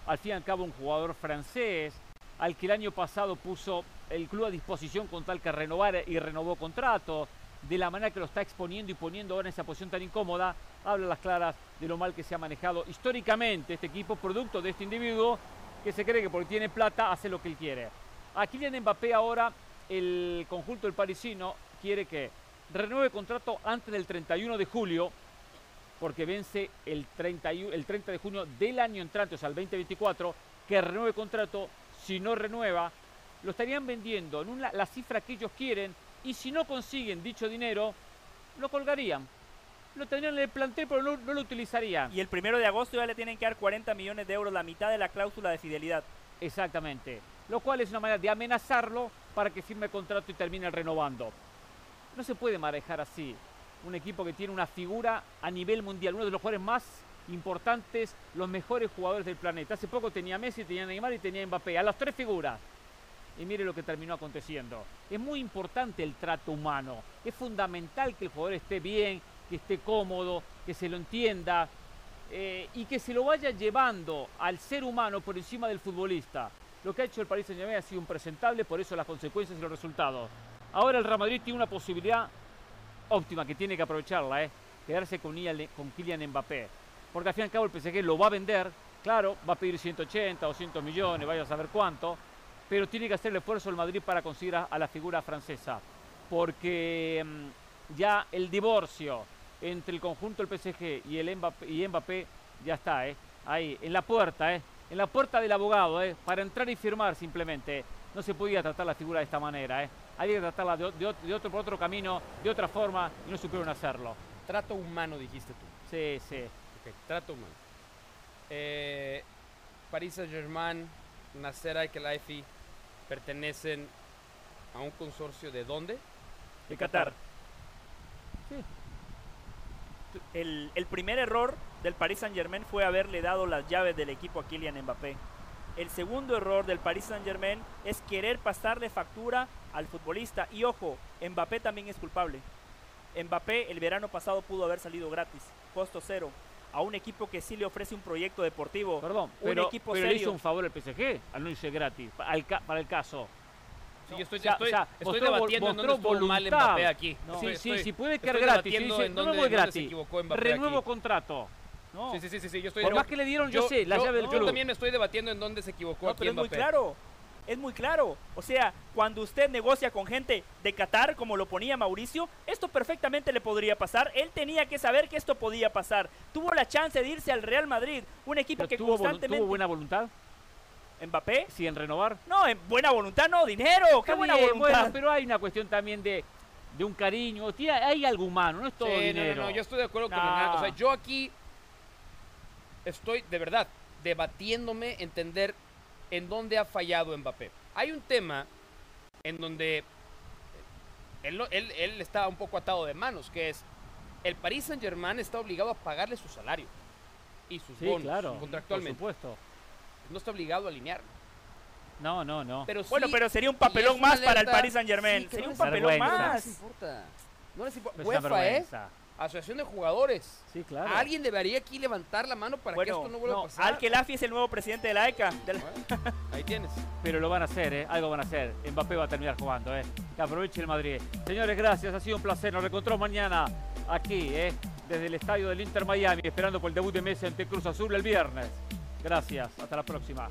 al fin y al cabo un jugador francés, al que el año pasado puso el club a disposición con tal que renovara y renovó contrato, de la manera que lo está exponiendo y poniendo ahora en esa posición tan incómoda, habla las claras de lo mal que se ha manejado históricamente este equipo, producto de este individuo que se cree que porque tiene plata hace lo que él quiere. A Kylian Mbappé ahora el conjunto del parisino quiere que renueve contrato antes del 31 de julio, porque vence el, 31, el 30 de junio del año entrante, o sea, el 2024, que renueve contrato, si no renueva, lo estarían vendiendo en una, la cifra que ellos quieren y si no consiguen dicho dinero, lo colgarían. Lo tendrían en el plantel, pero no, no lo utilizarían. Y el primero de agosto ya le tienen que dar 40 millones de euros, la mitad de la cláusula de fidelidad. Exactamente. Lo cual es una manera de amenazarlo para que firme contrato y termine renovando. No se puede manejar así. Un equipo que tiene una figura a nivel mundial, uno de los jugadores más importantes, los mejores jugadores del planeta. Hace poco tenía Messi, tenía Neymar y tenía Mbappé. A las tres figuras. Y mire lo que terminó aconteciendo. Es muy importante el trato humano. Es fundamental que el jugador esté bien, que esté cómodo, que se lo entienda eh, y que se lo vaya llevando al ser humano por encima del futbolista. Lo que ha hecho el Paris Saint-Germain ha sido impresentable, por eso las consecuencias y los resultados. Ahora el Real Madrid tiene una posibilidad óptima que tiene que aprovecharla, ¿eh? quedarse con, con Kylian Mbappé. Porque al fin y al cabo el PSG lo va a vender, claro, va a pedir 180 o 200 millones, vaya a saber cuánto, pero tiene que hacer el esfuerzo el Madrid para conseguir a, la figura francesa. Porque mm, ya el divorcio entre el conjunto del PSG y el Mbappé, Mbappé ya está, ¿eh? ahí, en la puerta, ¿eh? en la puerta del abogado, ¿eh? para entrar y firmar simplemente. No se podía tratar la figura de esta manera. ¿eh? Había que tratarla de, de ot- de otro, por otro camino, de otra forma, y no supieron hacerlo. Trato humano, dijiste tú. Sí, sí. Ok, trato humano. Eh, Paris Saint-Germain, Nasser Al-Khelaifi pertenecen a un consorcio de dónde? De Qatar. El, el primer error del Paris Saint Germain fue haberle dado las llaves del equipo a Kylian Mbappé. El segundo error del Paris Saint Germain es querer pasarle factura al futbolista. Y ojo, Mbappé también es culpable. Mbappé el verano pasado pudo haber salido gratis, costo cero, a un equipo que sí le ofrece un proyecto deportivo. Perdón, un pero, equipo pero le serio. hizo un favor al PSG al no irse gratis, pa- al ca- para el caso. Sí, yo estoy, O sea, estoy- o sea, estoy debatiendo en dónde estuvo mal. Mbappé aquí. No. Estoy- Sí, sí, estoy- sí, puede estoy quedar gratis. debatiendo sí, sí, no me voy gratis. se equivocó Mbappé Renuevo aquí. contrato. No. Sí, sí, sí, sí, sí, yo estoy Por más que le dieron, yo, sé, la llave del yo también me estoy debatiendo en dónde se equivocó No, pero es muy claro. Es muy claro. O sea, cuando usted negocia con gente de Qatar, como lo ponía Mauricio, esto perfectamente le podría pasar. Él tenía que saber que esto podía pasar. Tuvo la chance de irse al Real Madrid, un equipo Pero que tuvo, constantemente... tuvo buena voluntad. ¿Mbappé? Sí, en renovar. No, en buena voluntad no, dinero. ¡Qué Está buena bien, voluntad! bueno, pero hay una cuestión también de, de un cariño. Tiene- hay algo humano, no es todo Sí, no, no, dinero. no, yo estoy de acuerdo con No. Hernán. O sea, yo aquí estoy, de verdad, debatiéndome, entender en dónde ha fallado Mbappé. Hay un tema en donde él, no- él, él está un poco atado de manos, que es el Paris Saint Germain está obligado a pagarle su salario y sus Sí, bonos claro, contractualmente. por supuesto. No está obligado a alinearlo. No, no, no. Pero Bueno, sí- pero sería un papelón más para el Paris Saint-Germain. Sí, que sería no un papelón vergüenza. No más. les importa. No les importa. Es una UEFA, ¿eh? Asociación de Jugadores. Sí, claro. Alguien debería aquí levantar la mano para que esto no vuelva no, a pasar. Al-Khelafi es el nuevo presidente de la ECA. Ahí tienes. Pero lo van a hacer, ¿eh? Algo van a hacer. Mbappé va a terminar jugando, ¿eh? Que aproveche el Madrid. Señores, gracias. Ha sido un placer. Nos reencontramos mañana aquí, ¿eh? Desde el estadio del Inter Miami, esperando por el debut de Messi ante Cruz Azul el viernes. Gracias. Hasta la próxima.